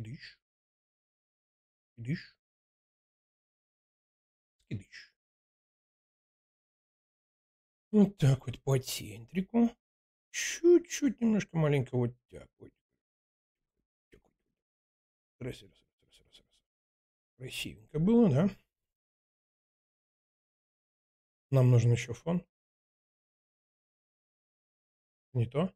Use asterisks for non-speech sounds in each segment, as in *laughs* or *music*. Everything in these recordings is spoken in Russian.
Скидыш. Скидыш. Скидыш. Вот так вот по центрику. Чуть-чуть немножко маленько вот так вот. Раз, раз, раз, раз, раз. Красивенько было, да? Нам нужен еще фон. Не то?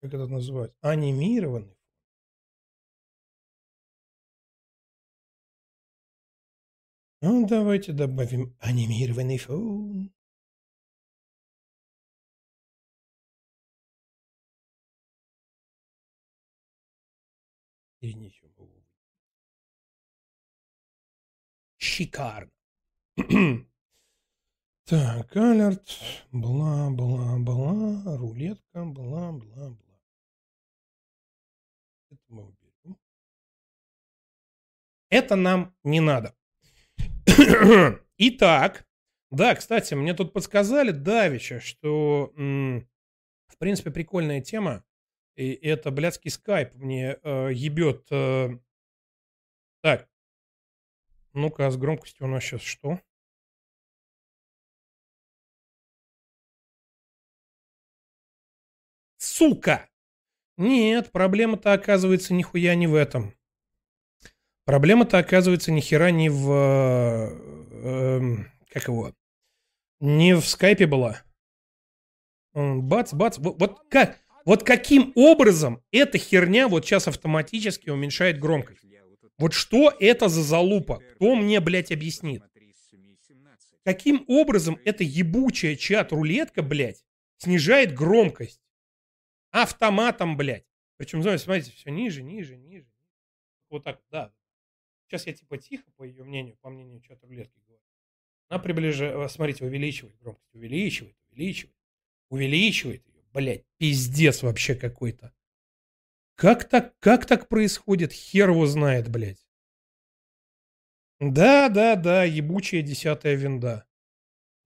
Как это называют? Анимированный. Ну, давайте добавим анимированный фон. Или ничего. Шикарно. *clears throat* Так, алерт, бла-бла-бла, рулетка, бла-бла-бла. Мы уберем. Это нам не надо. *coughs* Итак, да, кстати, мне тут подсказали, Давича, что, в принципе, прикольная тема. И это блядский скайп мне э, ебет. Э... Так. Ну-ка, с громкостью у нас сейчас что? Сука! Нет, проблема-то оказывается нихуя не в этом. Проблема-то оказывается ни хера не в... Э, э, как его? Не в скайпе была. Бац, бац. Вот, вот как? Вот каким образом эта херня вот сейчас автоматически уменьшает громкость? Вот что это за залупа? Кто мне, блядь, объяснит? Каким образом эта ебучая чат-рулетка, блядь, снижает громкость? Автоматом, блядь. Причем, знаете, смотрите, все ниже, ниже, ниже. Вот так, да. Сейчас я типа тихо, по ее мнению, по мнению чат-рулетки говорю. Она приближает, смотрите, увеличивает громкость, увеличивает, увеличивает, увеличивает ее блядь, пиздец вообще какой-то. Как так, как так происходит? Хер его знает, блядь. Да, да, да, ебучая десятая винда.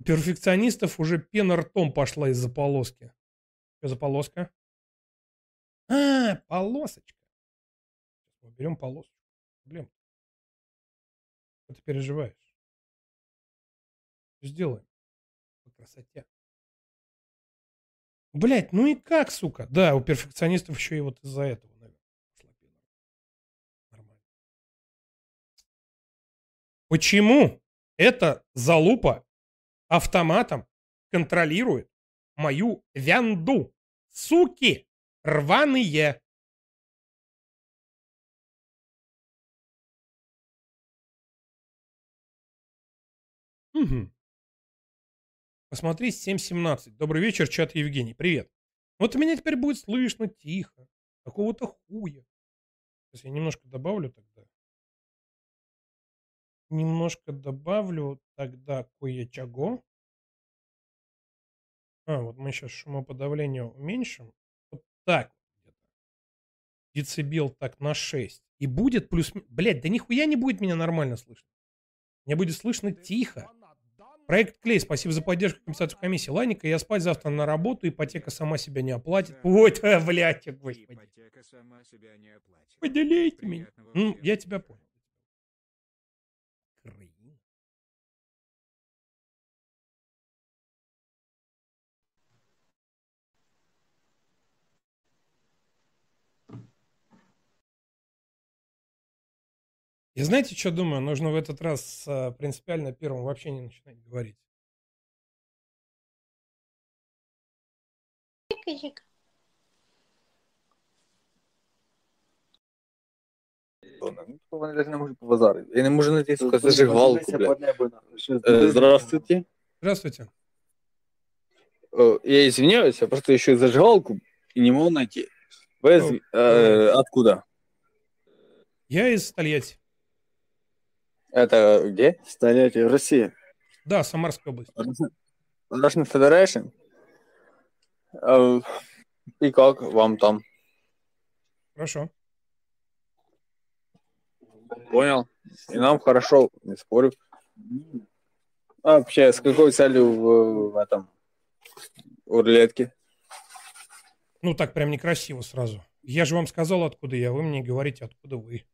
У перфекционистов уже пена ртом пошла из-за полоски. Что за полоска? А, полосочка. Берем полосочку. Проблем. Что ты переживаешь? Сделаем. По красоте. Блять, ну и как, сука? Да, у перфекционистов еще и вот из-за этого, наверное. Нормально. Почему эта залупа автоматом контролирует мою вянду? Суки! Рваные! Угу. Посмотри 7.17. Добрый вечер, чат Евгений. Привет. Вот меня теперь будет слышно тихо. Какого-то хуя. Сейчас я немножко добавлю тогда. Немножко добавлю тогда кое-чего. А, вот мы сейчас шумоподавление уменьшим. Так. Децибел так на 6. И будет плюс... Блять, да нихуя не будет меня нормально слышно. Мне будет слышно тихо. Проект Клей, спасибо за поддержку компенсацию комиссии. Ланика, я спать завтра на работу, ипотека сама себя не оплатит. Вот, *laughs* блядь, господи. Ипотека сама себя не оплатит. Поделите меня. Ну, я тебя понял. И знаете, что думаю? Нужно в этот раз а, принципиально первым вообще не начинать говорить. Вони навіть не можуть побазарити. Я не можу знайти сука, зажигалку, бля. Э, Здравствуйте. Здравствуйте. Э, Я извиняюсь, я просто ищу зажигалку и не могу найти. Вы из- э, откуда? Я из Тольятти. Это где? Столетие в России. Да, Самарская область. Russian Federation? Э, И как вам там? Хорошо. Понял. И нам хорошо, не спорю. А вообще, с какой целью в, в этом у рулетки? Ну, так прям некрасиво сразу. Я же вам сказал, откуда я, вы мне говорите, откуда вы.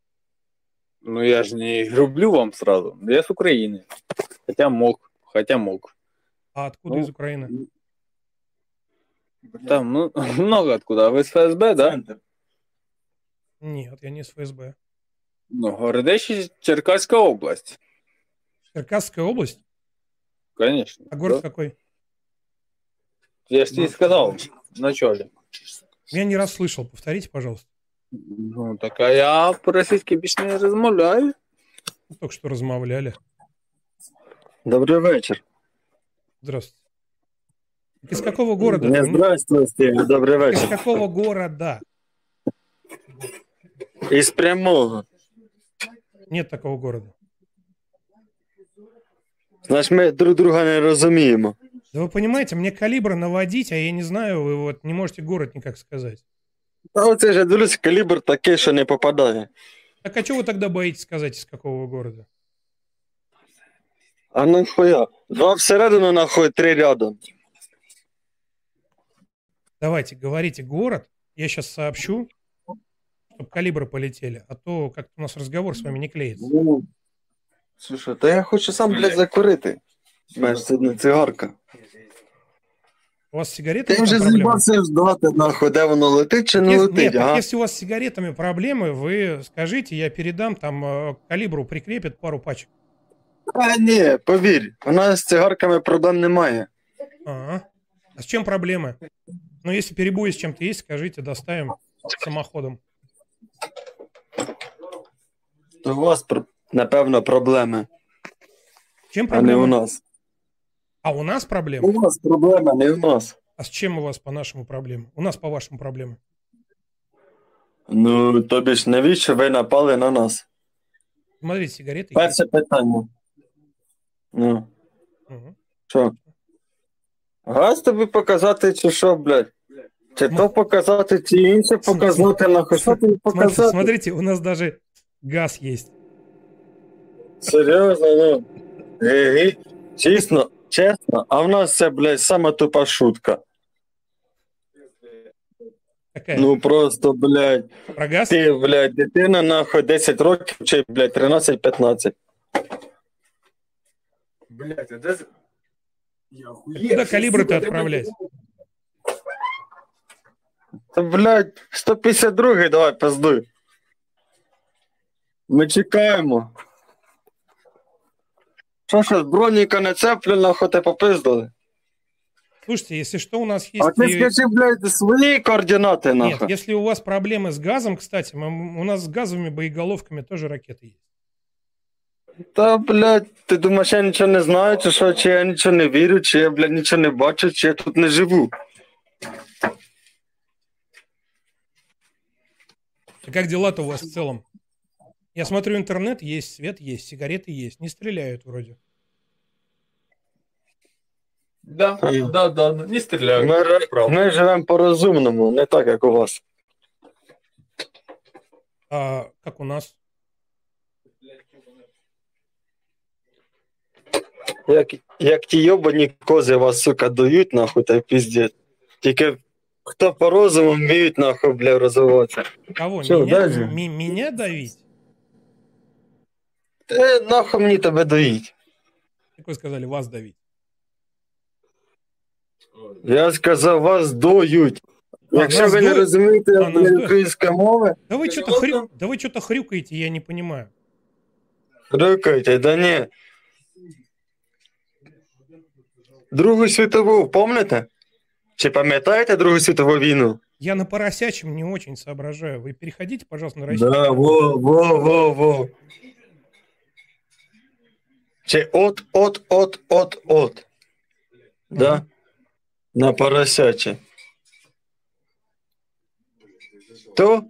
Ну, я же не рублю вам сразу. Я с Украины. Хотя мог, хотя мог. А откуда Ну, из Украины? Там, ну, *laughs* много откуда. А вы с ФСБ, да? Нет, я не из ФСБ. Ну, Городище, Черкасская область. Черкасская область? Конечно. А город Да. какой? Я же тебе сказал в начале. Я не раз слышал. Повторите, пожалуйста. Ну, так а я по-російськи більш не розмовляю. Ну, Только что размовляли. Добрий вечір. Здравствуйте. Из какого города? Не вы? здравствуйте, добрий Из вечір. какого города? Із прямого. Нет такого города. Значить, ми друг друга не розуміємо. Да вы понимаете, мне калибр наводить, а я не знаю, вы вот не можете город никак сказать. Та оце ж я дивлюсь, калібр такий, що не попадає. Так а что вы тогда боитесь сказать, из какого города? А нахуя? Два всередину, нахуй, три рядом. Давайте, говорите город, я сейчас сообщу, чтобы калибры полетели, а то как-то у нас разговор с вами не клеится. Ну, слушай, та я хочу сам, блядь, закурити. Знаєш, це не цигарка. У вас с сигаретами Ти там вже проблемы? з'їбався ждати, нахуй, де воно летить чи не Ес- летить, Нет, так ага? если у вас с сигаретами проблемы, вы скажите, я передам, там э, к калибру прикрепит пару пачек. А ні, повір, у нас з цигарками проблем немає. Ага. А с чем проблемы? Ну, если перебои с чем-то есть, скажите, доставим самоходом. То у вас, пр- напевно, проблеми, Чем а не у проблемы? нас. А у нас У проблемы? вас проблема, не у нас. А с чем у вас по нашему проблемы? У нас по вашему проблемы. Ну, тобі ж навіщо ви напали на нас? Смотрите, сигареты есть. Перше питання. Ну, Мгм. що? Газ тобі показати, чи що, блядь? Чи то показати, чи інше показати, нахуй. Що тобі Смотрите, показати? смотрите, у нас даже газ есть. Серйозно, ну. Ге-ге. Чесно, чесно, а в нас це, блядь, сама тупа шутка. Какая? Ну просто, блядь, Про газ? ти, блядь, дитина, нахуй, 10 років, чи, блядь, 13-15. Блять, а де... Куда калибры-то отправлять? Та, блядь, 152 давай, пиздуй. Ми чекаємо. Що ж, броніка не цеплю, нахуй ти попиздили. Слушайте, если что, у нас есть... А ти и- скажи, блядь, свої координати, Нет, нахуй. если у вас проблемы с газом, кстати, мы- у нас с газовыми боеголовками тоже ракеты есть. Та, блядь, ти думаєш, я нічого не знаю, чи що, чи я нічого не вірю, чи я, блядь, нічого не бачу, чи я тут не живу. И как дела-то у вас в целом? Я смотрю, интернет есть, свет есть, сигареты есть. Не стреляют вроде. Да, да, да, ну, не стріляю. Ми, ре- ми живемо по-розумному, не так, як у вас. А как у нас? Як, як ті йобані кози вас, сука, дають, нахуй, та й піздець. Тільки хто по розуму вміють, нахуй, бля, розвиватися. Кого? Всё, меня, дальше. м- меня давить? Те нахуй мені тебе доїть. Как вы сказали, вас давить? Я сказав, вас доють. Якщо нас ви не доють? розумієте А, нас доють. української мови, Да вы что-то хрю... да вы что-то хрюкаете, я не понимаю. рикайте, да ні. Другу світову, помните? Чи пам'ятаєте Другу світову війну? Я на поросячем не очень соображаю. Вы переходите, пожалуйста, на российский. Да, во, во, во, во. Чи от, от, от, от, от. Да? На поросяче. То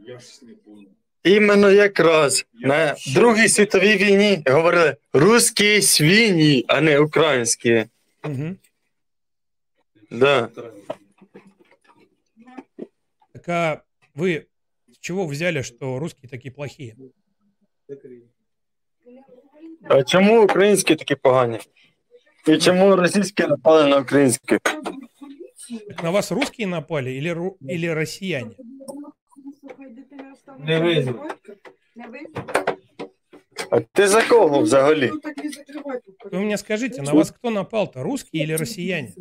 іменно якраз на Другій світовій війні говорили русські свині, а не українські. Мгм. Да. Так а вы с чего взяли, что русские такие плохие? А чому українські такі погані? І чому російські напали на українські? Так на вас русские напали или, ру- или россияне? Не вижу. А ти за кого взагалі? Вы мне скажите, на вас кто напал-то, русские или россияне?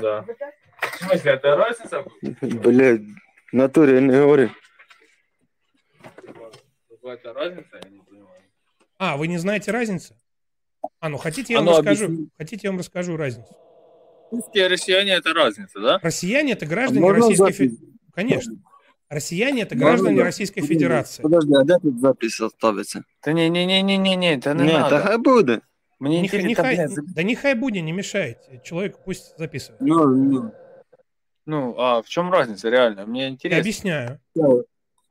Да. В смысле, это разница? Блядь, в натурі не говори. Какая-то разница, я не понимаю. а, вы не знаете разницы? А, ну хотите я А вам ну, расскажу? объясни. Хотите я вам расскажу разницу? Русские россияне это разница, да? Россияне это граждане Можно Российской? Федерации. Конечно. Россияне это Можно граждане да? Российской Федерации. Подожди, а де тут запись ставиться? Да не, не, не, не, не, не, это не Ні, надо. та хай буде. Мне Не, ха- не интересно, хай- да не хай буде, не мешайте. Человек пусть записывает. Ну, ну. Ну, а в чем разница, реально? Мне Я интересно. объясняю.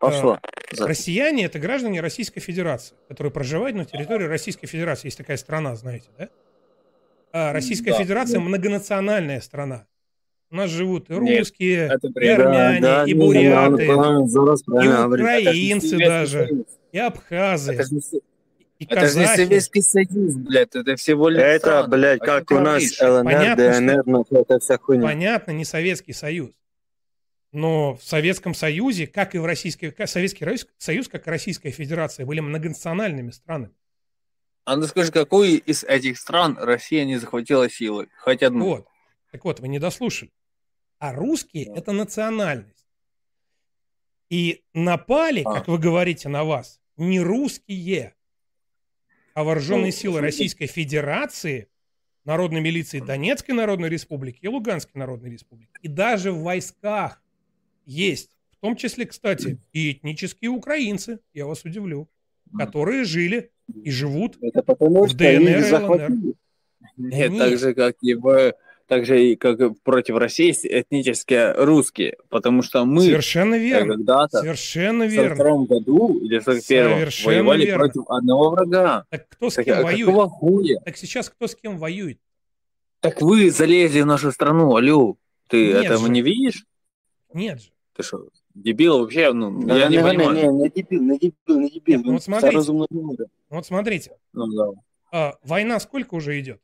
Пошло. Запись. Россияне это граждане Российской Федерации, которые проживают на территории Российской Федерации. Есть такая страна, знаете, да? А Российская Да, Федерация многонациональная страна. У нас живут и Нет, русские, Это и армяне, и ні, буряты, правильно, зараз и украинцы Советский даже, Союз. и абхазы, Это же, не и это же не казахи. Советский Союз, блядь, это всего лишь Это, страны. блядь, О как чем у нас? ЛНР, Понятно, ДНР, нахуй, это вся хуйня. Понятно, не Советский Союз. Но в Советском Союзе, как и в Российской... как Советский Союз, как и Российская Федерация, были многонациональными странами. А ну скажи, какую из этих стран Россия не захватила силой? Хоть одну. Вот. Так вот, вы не дослушали. А русские – это национальность. И напали, А. как вы говорите, на вас не русские, а вооруженные Ну, силы. Российской Федерации, Народной милиции Донецкой Народной Республики и Луганской Народной Республики. И даже в войсках есть, в том числе, кстати, и этнические украинцы, я вас удивлю, которые жили и живут Это потому, В что ДНР, их захватили. Нет, Нет. так же, как и в... Так же, и как и против России есть этнические русские. Потому что мы Совершенно верно. когда-то Совершенно в верно. 42 году или в 41 Совершенно воевали верно. против одного врага. Так кто с Так, кем а воюет? какого хуя? Так сейчас кто с кем воюет? Так вы залезли в нашу страну, алло. Ты Нет этого же. не видишь? Нет же. Ты что, дебил вообще? Ну, Да, я не, гони, понимаю. Не, не дебил, не дебил, не дебил. Нет, ну вот смотрите. говорить. Вот смотрите, Ну, да. а, война сколько уже идет?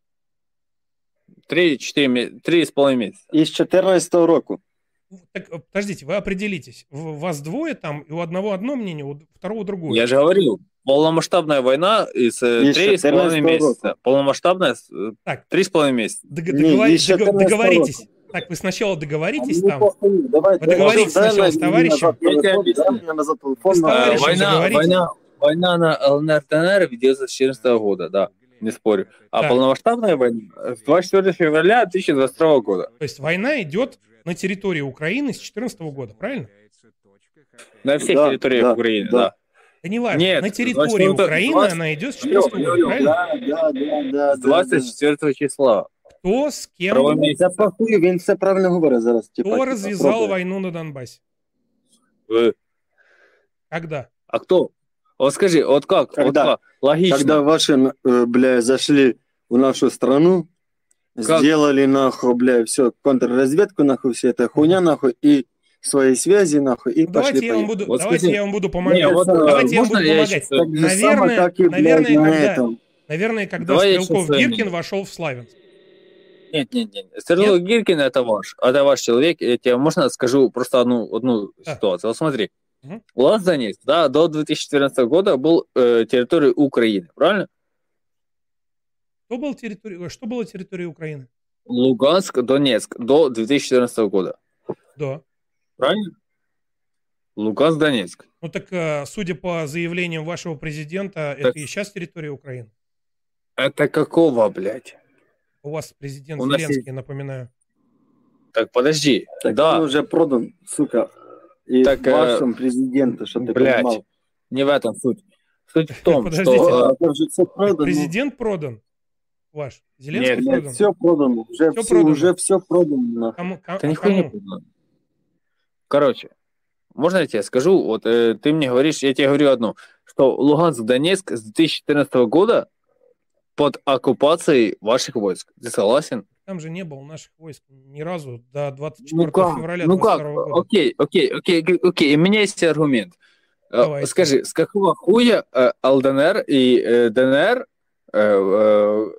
Три, четыре, три с половиной месяца. Із 14 року. Так, э, подождите, вы определитесь. В- Вас двое там, и у одного одно мнение, у второго другое. Я же говорил, полномасштабная война из э, Из три с половиной 14 месяца. Полномасштабная э, Так. три с половиной месяца. Дог- Не, договори- еще дог- 14 договоритесь. Так, вы сначала договоритесь там. Давай, Вы договоритесь сначала с товарищем. Война, война, война на ЛНР ДНР ведется с 2014 года, да, не спорю. А Так. полномасштабная война с 24 февраля 2022 года. То есть война идет на территории Украины с 2014 года, правильно? На всех Да, территориях да, Украины, да. да. Да не важно. Нет, на территории 24 Украины 20 она идет с Алло, 2014 года, правильно? Да, да, да, да, да. 24 числа. Кто с кем, Право да. месяца. Це похуй, він все правильно говорить зараз. Типа, кто типа, развязал пробує. войну на Донбассе? Вы- Когда? А кто? Вот скажи, вот как? Вот Когда? как? Логично. Когда ваши, э, бля, зашли в нашу страну, Как? сделали, нахуй, бля, все, контрразведку, нахуй, все это хуйня, нахуй, и свои связи, нахуй, и Ну, давайте пошли я вам буду, Вот давайте скажи. я вам буду Не, помогать. вот, давайте я вам буду я помогать. Так Наверное, и, блядь, наверное, на когда- этом. Наверное, когда Давай я Стрелков. Гиркин вошел в Славянск. Нет, нет, нет. Сергей Гиркин это ваш, это ваш человек. Я тебе можно скажу просто одну, одну Да. ситуацию. Вот смотри. Луганск Донецк, да, до 2014 года был э, территорией Украины, правильно? Что было территорией, что было территорией Украины? Луганск, Донецк до 2014 года, Да. правильно? Луганск, Донецк. Ну так, э, судя по заявлениям вашего президента, Так. это и сейчас территория Украины. Это какого, блядь? У вас президент У Зеленский, напоминаю. Так, подожди. Так да, он уже продан, сука, и Так, э, вашим президенту, что ты блядь. понимал. не в этом суть. Суть в том, что... э, Это уже все продано. Президент продан. Ваш. Зеленский Нет, продан. все продано. Уже все, продано. уже все продано. Кому, Да а нихуя не понимаю. Короче, можно я тебе скажу? Вот э, ты мне говоришь, я тебе говорю одно, что Луганск, Донецк с 2014 года под оккупацией ваших войск. Ты согласен? Там же не было наших войск ни разу до 24 Ну как? февраля Ну как? 22 года. Окей, окей, окей, окей. У меня есть аргумент. Э, Давайте. Скажи, с какого хуя э, ЛДНР и э, ДНР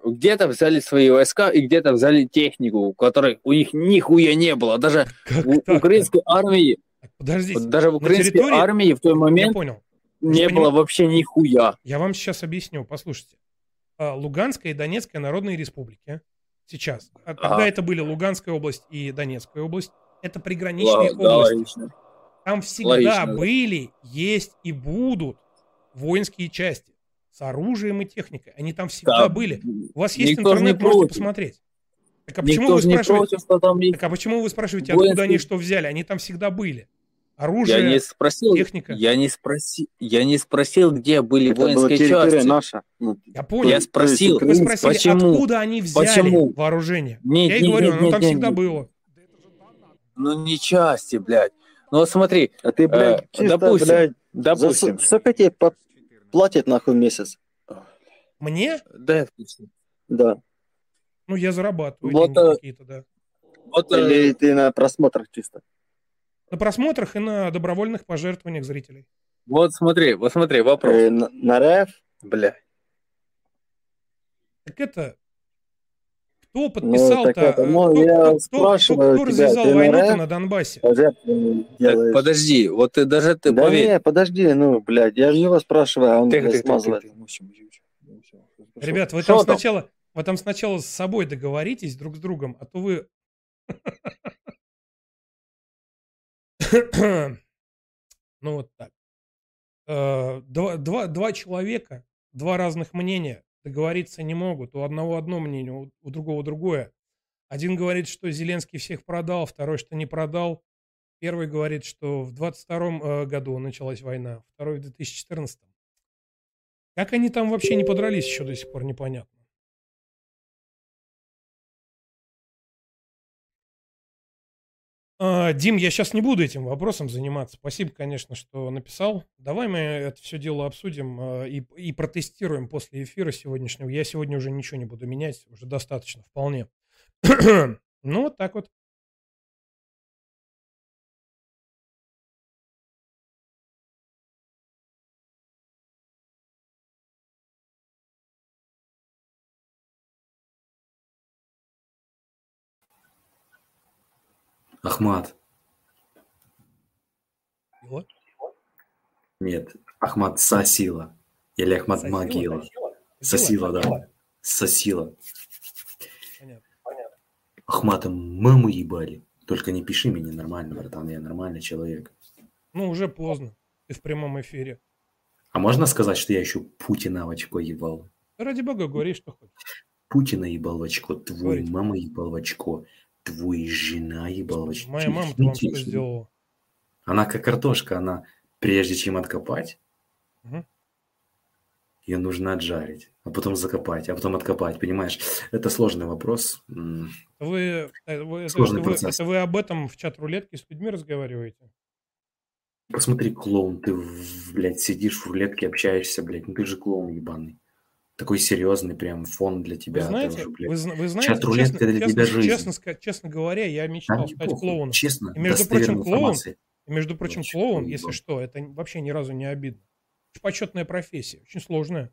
где-то взяли свои войска и где-то взяли технику, у которой у них нихуя не было. Даже Как в так-то? украинской армии, Так, Подождите, даже в украинской территории- армии в тот я момент понял. не было поним- вообще нихуя. Я вам сейчас объясню, послушайте. А, Луганская и Донецкая народные республики сейчас. А Когда Ага. это были Луганская область и Донецкая область, это приграничные да, области. логично. Там всегда Логично, да. были, есть и будут воинские части с оружием и техникой. Они там всегда Да, были. У вас есть никто интернет, можете против. посмотреть. Так а почему Никто вы спрашиваете? против, что там есть. Так а почему вы спрашиваете, откуда Воинские- они что взяли? Они там всегда были. Я Оружие, не спросил, техника. я не спросил, я не спросил, где были Это воинские части. наша. Ну, я понял. Я спросил, Вы спросили, почему? откуда они взяли Почему? вооружение? Нет, я и нет, говорю, нет, ну нет, там нет, всегда нет. было. Ну не части, блядь. Ну вот смотри, а ты, блядь, Э, чисто, допустим, блядь, допустим, за сколько тебе по- платят нахуй в месяц? Мне? да. Да. Ну, я зарабатываю Вот, деньги э, какие-то, да. Вот, э, Или ты на просмотрах чисто? На просмотрах и на добровольных пожертвованиях зрителей. вот смотри, вот смотри, вопрос. Э, на, на РФ? Бля. Так это... Кто Ну, подписал-то? ну, кто, я кто- кто- спрашиваю кто тебя, развязал ты на войну-то РФ? на Донбассе? Так, подожди, вот ты даже ты да поверь. не, подожди, ну, блядь, я же его спрашиваю, а он Тихо, тихо, тихо, смазывает. тихо. Мучи. Ребят, вы там там? сначала... Вы там сначала с собой договоритесь друг с другом, а то вы... *coughs* Ну вот так. Э, Два, два, два человека, два разных мнения договориться не могут. У одного одно мнение, у, у другого другое. Один говорит, что Зеленский всех продал, второй, что не продал. Первый говорит, что в 22 году началась война, второй в 2014. Как они там вообще не подрались, еще до сих пор непонятно. Дим, я сейчас не буду этим вопросом заниматься. Спасибо, конечно, что написал. Давай мы это все дело обсудим а, и, и протестируем после эфира сегодняшнего. Я сегодня уже ничего не буду менять, уже достаточно, вполне. *clears throat* Ну, вот так вот. Ахмат. Дела. Нет, Ахмат Сасила. Или Ахмат Сосила? Могила. Дела? Сосила, да. Сосила. Понятно. Ахмата маму ебали. Только не пиши мне нормально, братан, я нормальный человек. Ну, уже поздно. Ты в прямом эфире. А можно сказать, что я еще Путина в очко ебал? Ради бога, говори, что хочешь. Путина ебал в очко, твой Говорите. мама ебал в очко, твой жена ебал в очко. Моя мама-то Не вам что сделала? Она как картошка, она прежде чем откопать, Мгм. ее нужно отжарить, а потом закопать, а потом откопать, понимаешь? Это сложный вопрос. Вы, э, вы- Сложный это вы, процесс. это вы об этом в чат рулетки с людьми разговариваете? Посмотри, клоун, ты, блядь, сидишь в рулетке, общаешься, блядь, ну ты же клоун ебаный. Такой серьезный прям фон для Вы тебя. ты знаете, уже, вы, вы знаете, Чат-рулетка честно, для честно, тебя жизнь. честно, честно говоря, я Да мечтал мне стать клоуном. Честно, И, между прочим, клоун-. И, между прочим, Вообще клоун, если что, это вообще ни разу не обидно. Очень почетная профессия, очень сложная.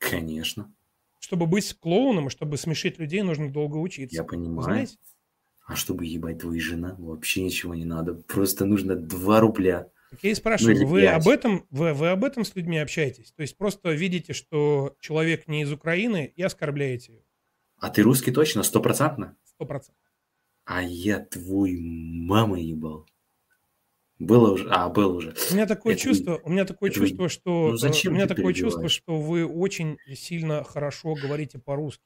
Конечно, Чтобы быть клоуном и чтобы смешить людей, нужно долго учиться. я Вы понимаю. знаете? А чтобы ебать твою жена, вообще ничего не надо. Просто нужно 2 рубля. Так я и спрашиваю, Ну, вы пять. об этом, вы, вы об этом с людьми общаетесь? То есть просто видите, что человек не из Украины и оскорбляете его? А ты русский точно, стопроцентно? Сто процентов. А я твой мама ебал. Было уже? А, был уже. У меня такое Это- чувство, у меня такое это- чувство, что ну зачем э, у меня такое чувство, что вы очень сильно хорошо говорите по-русски,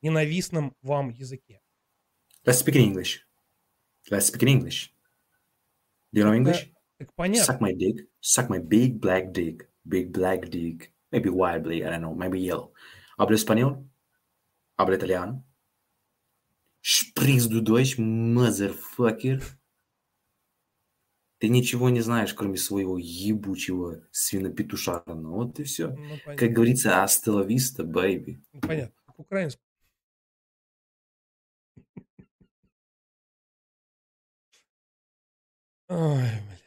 ненавистном вам языке. Let's speak in English. Let's speak in English. Do you know English? Так понятно. Suck my dick. Suck my big black dick. Big black dick. Maybe white black, I don't know. Maybe yellow. Hablo español? Hablo italiano? Sprichst du Deutsch, motherfucker? Ты ничего не знаешь, кроме своего ебучего свинопетушарна. Вот и все. Ну, понятно. Как говорится, vista, baby. Ну, понятно. Украинский. Ой, блин.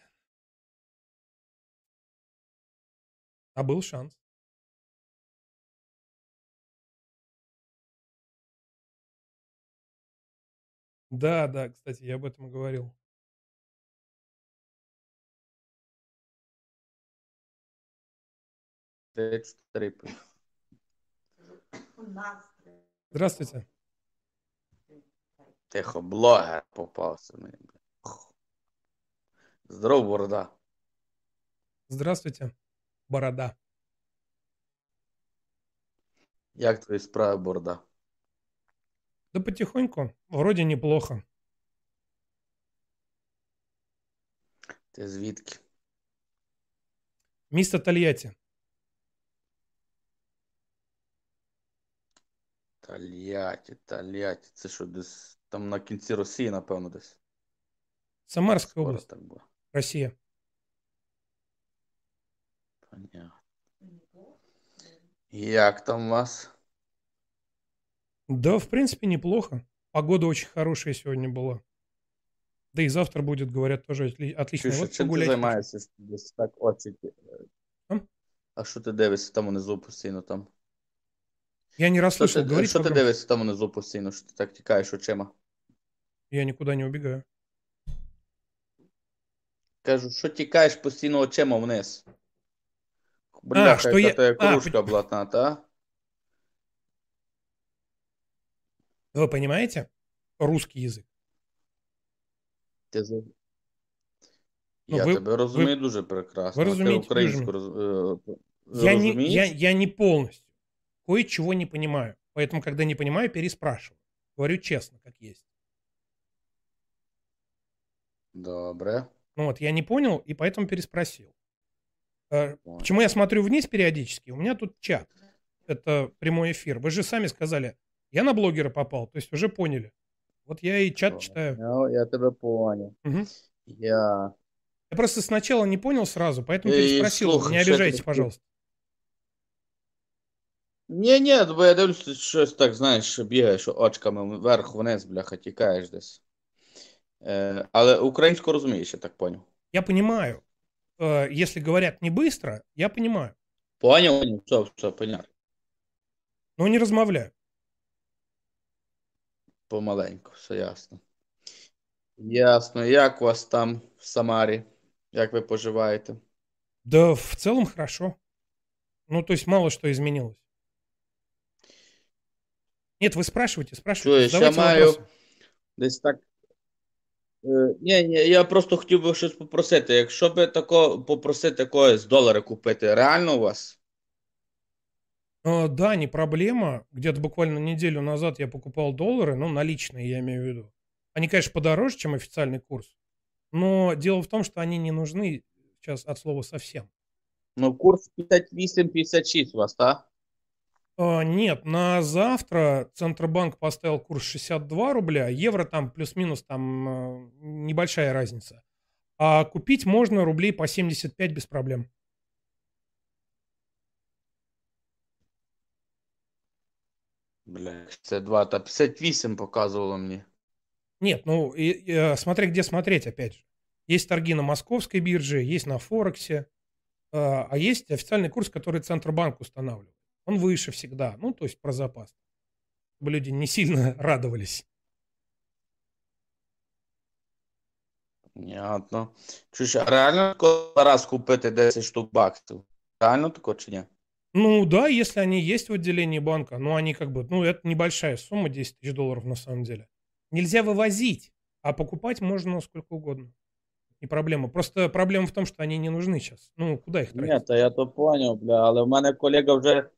А был шанс. Да, да, кстати, я об этом и говорил. Здравствуйте. Тихо, блогер попався мені. Здоров, борода. Здравствуйте, борода. Як твої справи, борода? Да потихоньку. Вроде неплохо. Ти звідки? Місто Тольятти. Тольятти, Тольятти. Це що, десь там на кінці Росії, напевно, десь. Самарская Скоро область, так. Россия. Понятно. Як там у вас? Да, в принципе, неплохо. Погода очень хорошая сегодня была. Да и завтра будет, говорят, тоже отли- отлично. Чуєш, Вот чим ти погулять хочу. займаєшся? що Десь так очі. ті- Ам? А що ти дивишся там внизу постійно там? Я не Що расслышал, ти, говорить що ти погромче. дивишся там внизу постійно, що ти так тікаєш очима? Я никуда не убегаю. Кажу, що тікаєш постійно очима вниз? Бляха, що яка я- твоя а, кружка пон- блатната, а? Вы понимаете? Русский язык. Ти за... Ну, я ви- тебе розумію дуже прекрасно. ви а розумієте ти українську дуже роз... е, Я не, розумієш? я, я не полностью. Кое-чего не понимаю. Поэтому, когда не понимаю, переспрашиваю. Говорю честно, как есть. Добре. Ну вот, я не понял, и поэтому переспросил. Э, Понял. Почему я смотрю вниз периодически? У меня тут чат. Это прямой эфир. Вы же сами сказали, я на блогера попал. То есть уже поняли. Вот я и чат читаю. Ну, я тебе понял. Мгм. Я... Я просто сначала не понял сразу, поэтому Эй, переспросил. слухай, не что обижайтесь, ты- пожалуйста. Ні, ні, бо я дивлюся, щось так, знаєш, бігаєш очками вверх вниз, бляха, тікаєш десь. Е, але українську розумієш, я так поняв. Я понимаю. Э, Если говорят не быстро, я понимаю. Поняв? Все, все, понятно. Но не размовляю. Помаленьку, все ясно. Ясно. Як у вас там в Самарі? Як ви поживаєте? Да в целом хорошо. Ну, то есть мало что изменилось. Нет, вы спрашивайте, спрашивайте. Чуєш, я задавайте маю вопросы. десь так. Е, ні, ні, я просто хотів би щось попросити. Якщо би тако попросити когось долари купити, реально у вас? Э, Да, не проблема. Где-то буквально неделю назад я покупал доллары, ну, наличные, я имею в виду. Они, конечно, подороже, чем официальный курс. Но дело в том, что они не нужны сейчас от слова совсем. Ну, курс 58-56 у вас, так? А, Нет, на завтра Центробанк поставил курс 62 рубля, евро там плюс-минус там э, небольшая разница. А купить можно рублей по 75 без проблем. Бля, це 2 та 58 показувало мені. Нет, ну, и, и, э, смотря где смотреть, опять же. Есть торги на московской бирже, есть на Форексе, а есть официальный курс, который Центробанк устанавливает. Он выше всегда, ну, то есть про запас. Чтобы люди не сильно *laughs* радовались. Понятно. Чуєш, а реально тако раз купити 10 штук баксів? Реально тако чи ні? Ну да, если они есть в отделении банка, но они как бы, ну это небольшая сумма, 10 тысяч долларов на самом деле. Нельзя вывозить, а покупать можно сколько угодно. Не проблема. Просто проблема в том, что они не нужны сейчас. Ну, куда их Ні, тратить? та я то поняв, бля, але в мене колега вже.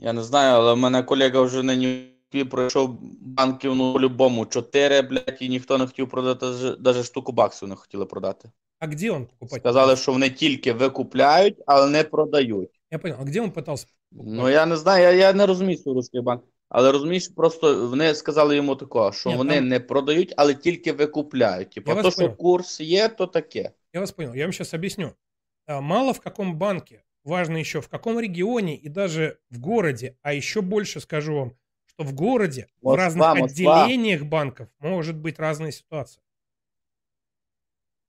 Я не знаю, але в мене колега вже нині пройшов банків, ну, по-любому, 4, блядь, і ніхто не хотів продати, навіть штуку баксів не хотіли продати. А где он покупать? Сказали, що вони тільки викупляють, але не продають. Я понял. А где он пытался? Ну, я не знаю, я, я не розумію свій русський банк. Але розумієш, просто вони сказали йому такого, що Ні, вони там- не продають, але тільки викупляють. Типу, Я вас то, що понял. курс є, то таке. Я вас понял. Я вам сейчас объясню. А, Мало в каком банке, важно еще в каком регионе и даже в городе, а еще больше скажу вам, что в городе, в Москва, разных Москва. отделениях банков может быть разная ситуация.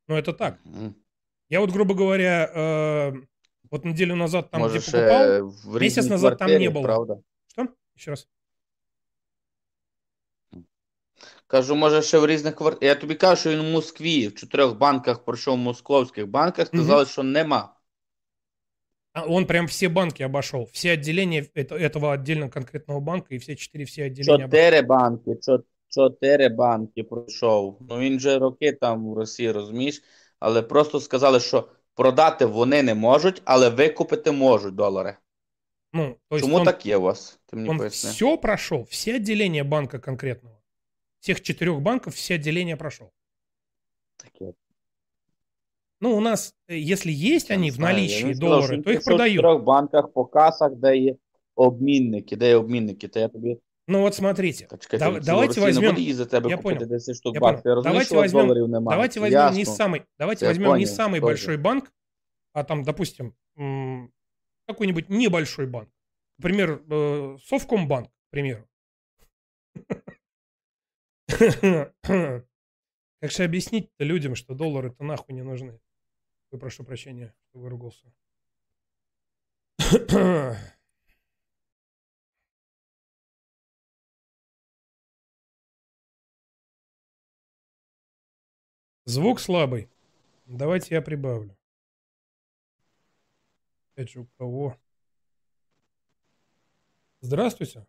Но это так. Мгм. Я вот, грубо говоря, э, Вот неделю назад там, Може, где покупал, ще в Місяць різній назад там квартирі, не було. правда? что? Еще раз. Кажу, може, ще в різних квартирах. Я тобі кажу, що він в Москві, в чотирьох банках пройшов в московських банках, сказали, що нема. А Он прям все банки обошел, все отделения это- этого отдельно конкретного банка и все четыре все отделения. обошел. Чотири банки, чо- чотири банки пройшов. Ну він же роки там в Росії, розумієш? Але просто сказали, що продати вони не можуть, але викупити можуть долари. Ну, то есть Чому он, так є у вас? Ти мені он поясни. все прошел, все отделения банка конкретного. Всех четырех банков все отделения прошел. Таке. Ну, у нас, э, если есть Я они не в знаю. наличии Він сказав, що доллары, він то их прийшов в продают. чотирьох банках по касах, де є обмінники, де є обмінники, то я тобі Ну вот смотрите, Та чекай, Дав- ти в давайте Росії возьмем- не буде їздити тебе Я купити понял. 10 штук Я баксів. понял. Я розумію, Давайте що у вас возьмем- доларів немає. давайте Це возьмем не ясно. самый, давайте Це я возьмем не понял, самый тоже. большой банк, а там, допустим, м, какой-нибудь небольшой банк. Например, э, Совкомбанк, к примеру. *laughs* Как же объяснить-то людям, что доллары-то нахуй не нужны? Прошу прощения, что выругался. *coughs* Звук слабый. Давайте я прибавлю. Опять же, у кого? Здравствуйте.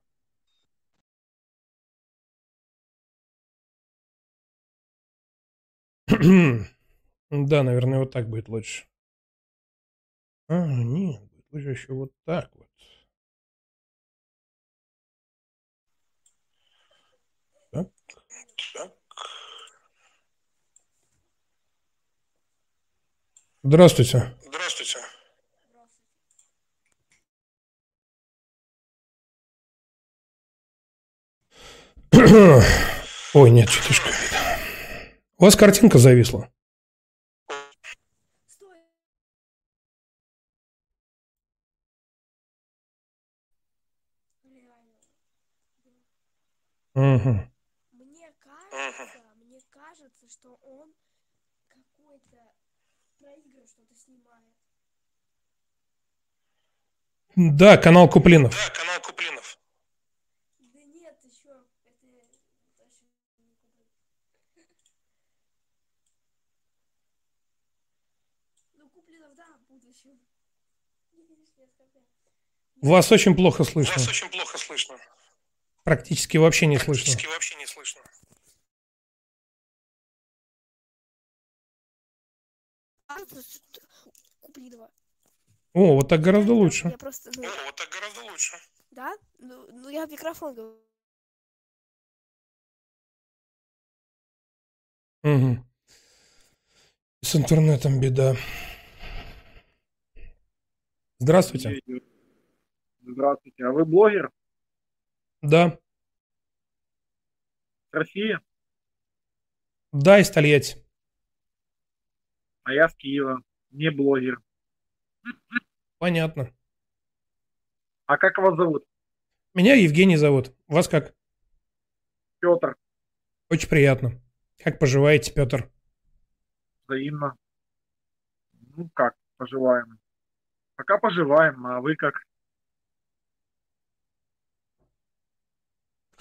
*coughs* Да, наверное, вот так будет лучше. А, нет, будет лучше еще вот так вот. Так. Так. Здравствуйте. Здравствуйте. Ой, нет, что-то. У вас картинка зависла. Стой. Реально. Угу. Мне кажется, мне кажется, что он какой-то проигрыш что-то снимает. Да, канал Куплинов. Да, канал Куплинов. Да нет, еще это точно не Куплинов. Ну, Куплинов, да, в будущем. *laughs* Вас очень плохо слышно. Вас очень плохо слышно. Практически вообще не слышно. Практически вообще не слышно. О, вот так гораздо лучше. Я просто, ну, О, вот так гораздо лучше. да? Ну, ну я в микрофон говорю. Угу. С интернетом беда. Здравствуйте. Здравствуйте. А вы блогер Да. с России? Да, из Тольятти. А я с Киева. Не блогер. Понятно. А как вас зовут? Меня Евгений зовут. Вас как? Петр. Очень приятно. Как поживаете, Петр? Взаимно. Ну как, поживаем. Пока поживаем, а вы как?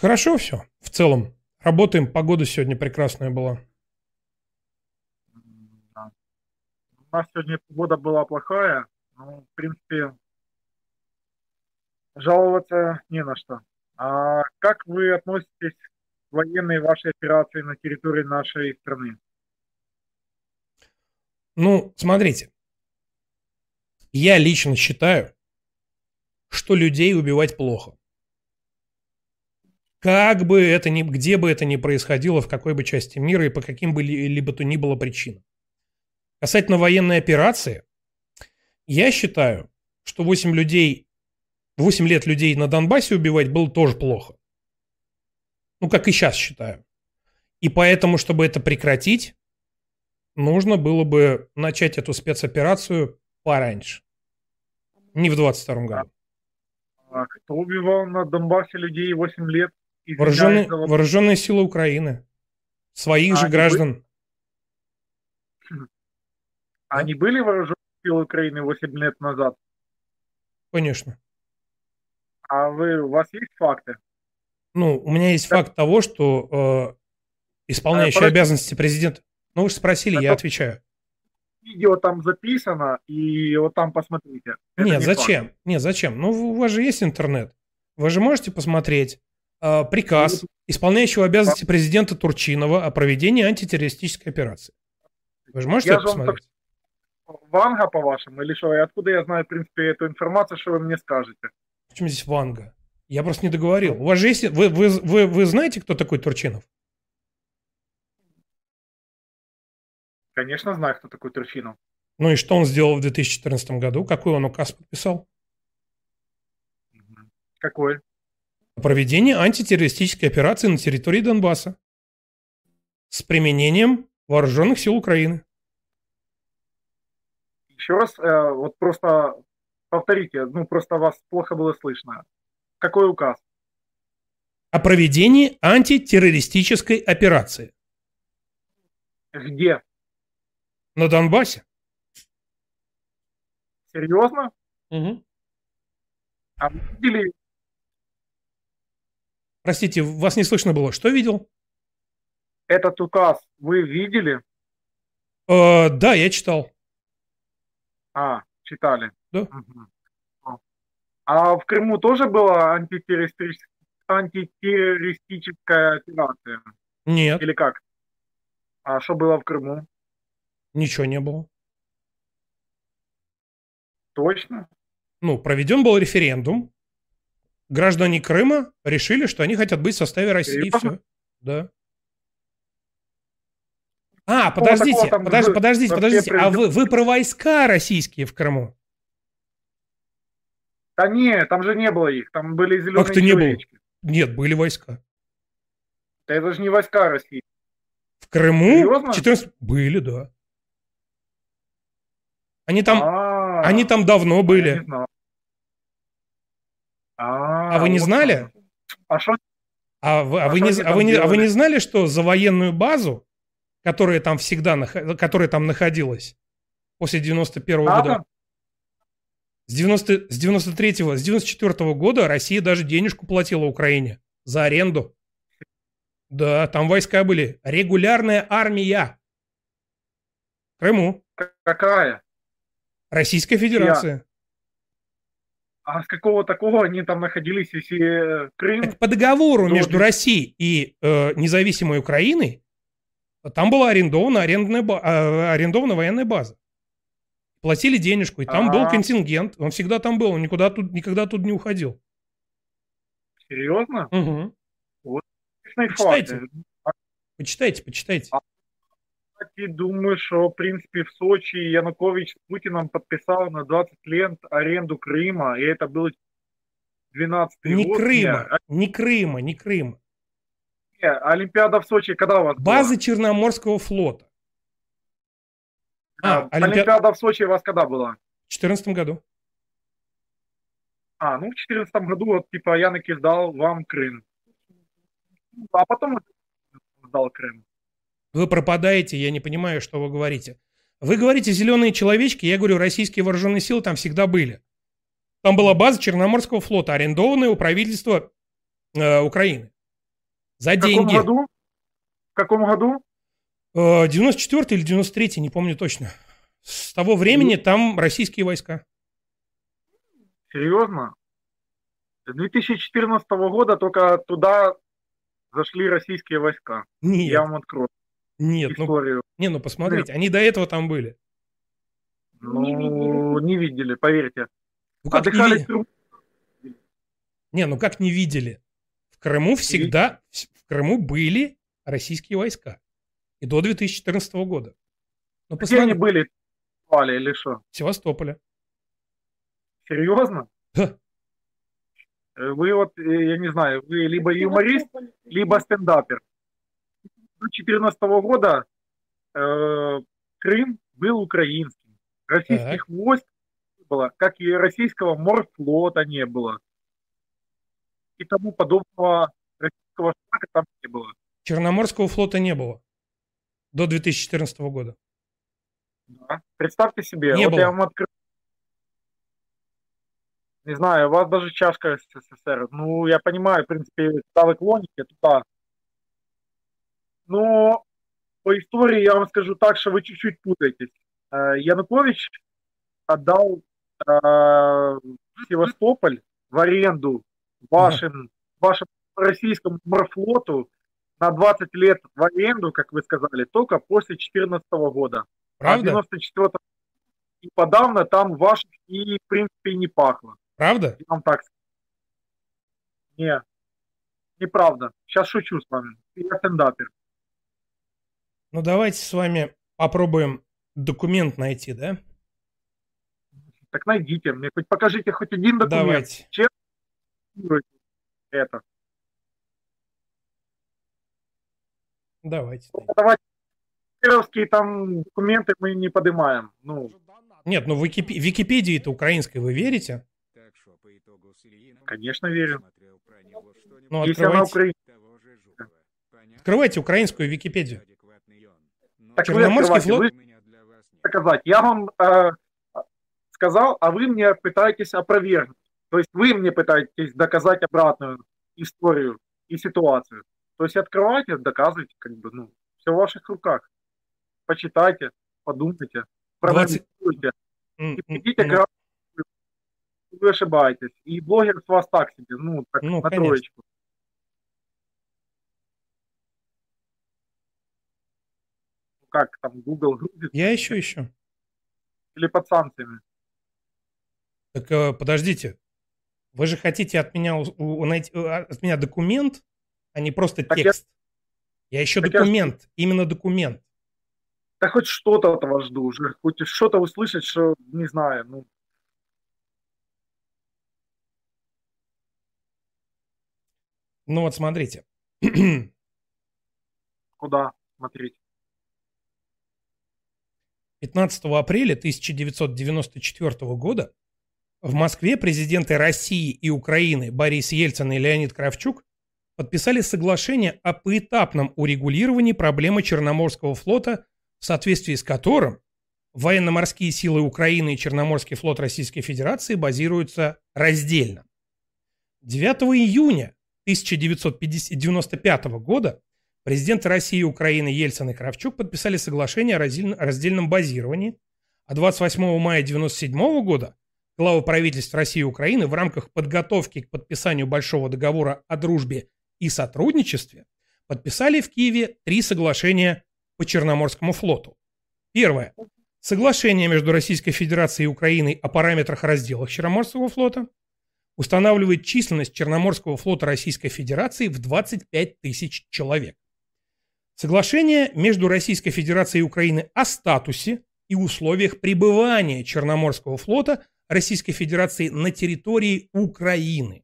Хорошо все. В целом. Работаем. Погода сегодня прекрасная была. Да. У нас сегодня погода была плохая, но, в принципе, жаловаться не на что. А как вы относитесь к военной вашей операции на территории нашей страны? Ну, смотрите. Я лично считаю, что людей убивать плохо. Как бы это ни, где бы это ни происходило, в какой бы части мира и по каким бы ли- либо то ни было причинам. Касательно военной операции, я считаю, что 8 людей, 8 лет людей на Донбассе убивать было тоже плохо. Ну, как и сейчас считаю. И поэтому, чтобы это прекратить, нужно было бы начать эту спецоперацию пораньше. Не в 22 году. А кто убивал на Донбассе людей 8 лет? Вооруженные, вопрос. вооруженные силы Украины. Своих А же граждан. *clears throat* Они были вооружены? сил Украины 8 лет назад? Конечно. А вы, у вас есть факты? Ну, у меня есть факт того, что э, исполняющий подожди. обязанности президента... Ну, вы же спросили, я Это- отвечаю. Видео там записано, и вот там посмотрите. Это Нет, не зачем? факт. Нет, зачем? Ну, у вас же есть интернет. Вы же можете посмотреть э, приказ исполняющего обязанности президента Турчинова о проведении антитеррористической операции. Вы же можете Я это посмотреть? Ванга, по-вашему, или что? И откуда я знаю, в принципе, эту информацию, что вы мне скажете? Почему здесь Ванга? Я просто не договорил. У вас же есть... Вы, вы, вы, вы знаете, кто такой Турчинов? Конечно, знаю, кто такой Турчинов. Ну и что он сделал в 2014 году? Какой он указ подписал? Какой? О проведении антитеррористической операции на территории Донбасса с применением вооруженных сил Украины. Еще раз, э, вот просто повторите, ну просто вас плохо было слышно. Какой указ? О проведении антитеррористической операции Где? на Донбассе. Серьезно? Мгм. А вы видели, Простите, вас не слышно было. Что видел? этот указ вы видели? Э, да, я читал. А, читали. Да. О. А в Крыму тоже была антитеррористическая, антитеррористическая операция? Нет, Или как? А что было в Крыму? ничего не было. Точно? Ну, проведен был референдум. Граждане Крыма решили, что они хотят быть в составе России. Все. Да. А, Какого подождите, такого там подожди, вы- подождите, подождите. А вы, вы про войска российские в Крыму? Да не, там же не было их, там были зеленые Как-то не было. Нет, были войска. Да это же не войска России. В Крыму? Серьезно? 14... Были, да. Они там, А, они там давно не были. Знал. А вы не вот знали? А что? А вы, а А вы что не, а вы не, а вы не знали, что за военную базу, которая там всегда, которая там находилась после 91 года, Надо? с, 90, с 93 с 94 года Россия даже денежку платила Украине за аренду. Да, там войска были. Регулярная армия. В Крыму. Какая? Российская Федерация. А с какого такого они там находились, если э, Крым? Это по договору Ну, между вот- Россией и э, независимой Украиной там была арендована, арендная, а, арендована военная база. Платили денежку, и там был А. контингент. Он всегда там был, он никуда тут, никогда тут не уходил. Серьезно? Угу. Точные Почитайте. факты. Почитайте, почитайте. А. Кстати, думаю, что, в принципе, в Сочи Янукович с Путиным подписал на 20 лет аренду Крыма, и это было 12 Не год. Крыма, Не, не Крыма, не Крыма. не, Олимпиада в Сочи когда у вас была? Базы Черноморского флота. А, А, Олимпиада Олимпиада в Сочи у вас когда была? в 2014 году. А, ну в 2014 году вот типа Янокич дал вам Крым. А потом сдал Крым. Вы пропадаете, я не понимаю, что вы говорите. Вы говорите зеленые человечки, я говорю, российские вооруженные силы там всегда были. Там была база Черноморского флота, арендованная у правительства э, Украины. За В каком деньги. году? В каком году? Э, 94 или 93, не помню точно. С того времени там российские войска. Серьезно? С 2014 года только туда зашли российские войска. Нет, Я вам открою нет, ну, историю. не, ну посмотрите, они до этого там были. Ну, не видели, поверьте. Ну как не, Отдыхали ви- в Крыму. не, ну как не видели? В Крыму всегда, в Крыму были российские войска. И до 2014 года. Ну, Где они посмотри, были? Пали или что? в Севастополе. Серьезно? Да. Э, Вы вот, э, я не знаю, вы либо юморист, либо стендапер. До 2014 года э, Крым был украинским. Российских войск не было, как и российского морфлота не было. И тому подобного российского флага там не было. Черноморского флота не было до 2014 года. Да. Представьте себе, Не вот было. я вам открыл. Не знаю, у вас даже чашка СССР. Ну, я понимаю, в принципе, куда вы клоните, туда. Но по истории я вам скажу так, что вы чуть-чуть путаетесь. Э, Янукович отдал э, Севастополь в аренду вашим, вашему российскому морфлоту на 20 лет в аренду, как вы сказали, только после 2014 года. А Правда? 94 и подавно там ваших и, в принципе, и не пахло. Правда? Я вам так скажу. Не, неправда. Сейчас шучу с вами. Я стендапер. Ну, давайте с вами попробуем документ найти, да? Так найдите мне, хоть покажите хоть один документ. Давайте. Это. Давайте. Давайте. Кировские там документы мы не поднимаем. Ну, Нет, ну Википи- Википедии это украинской вы верите? конечно, верю. Ну, открывайте, открывайте украинскую Википедию. Так вы Черноморский открывайте, флот? вы сказать. Я вам э, сказал, а вы мне пытаетесь опровергнуть. То есть вы мне пытаетесь доказать обратную историю и ситуацию. То есть открывайте, доказывайте, как бы, ну, все в ваших руках. Почитайте, подумайте, проанализируйте. М, И м, придите к вы ошибаетесь. И блогер с вас так себе, ну, так, Ну, на конечно. троечку. Как там, Google грузит Я еще еще. или под санкциями? Так э, подождите. Вы же хотите от меня у- у- найти- э, от меня документ, а не просто Так я- текст. Я еще так я- документ, именно документ. Да хоть что-то от вас жду уже, хоть что-то услышать, что, не знаю, ну, Ну вот смотрите. *clears throat* куда смотреть. 15 апреля 1994 года в Москве президенты России и Украины Борис Ельцин и Леонид Кравчук подписали соглашение о поэтапном урегулировании проблемы Черноморского флота, в соответствии с которым военно-морские силы Украины и Черноморский флот Российской Федерации базируются раздельно. 9 июня 1995 года Президенты России и Украины Ельцин и Кравчук подписали соглашение о раздельно- раздельном базировании, а 28 мая 1997 года главы правительств России и Украины в рамках подготовки к подписанию Большого договора о дружбе и сотрудничестве подписали в Киеве три соглашения по Черноморскому флоту. Первое. Соглашение между Российской Федерацией и Украиной о параметрах разделах Черноморского флота устанавливает численность Черноморского флота Российской Федерации в 25 тысяч человек. Соглашение между Российской Федерацией и Украиной о статусе и условиях пребывания Черноморского флота Российской Федерации на территории Украины.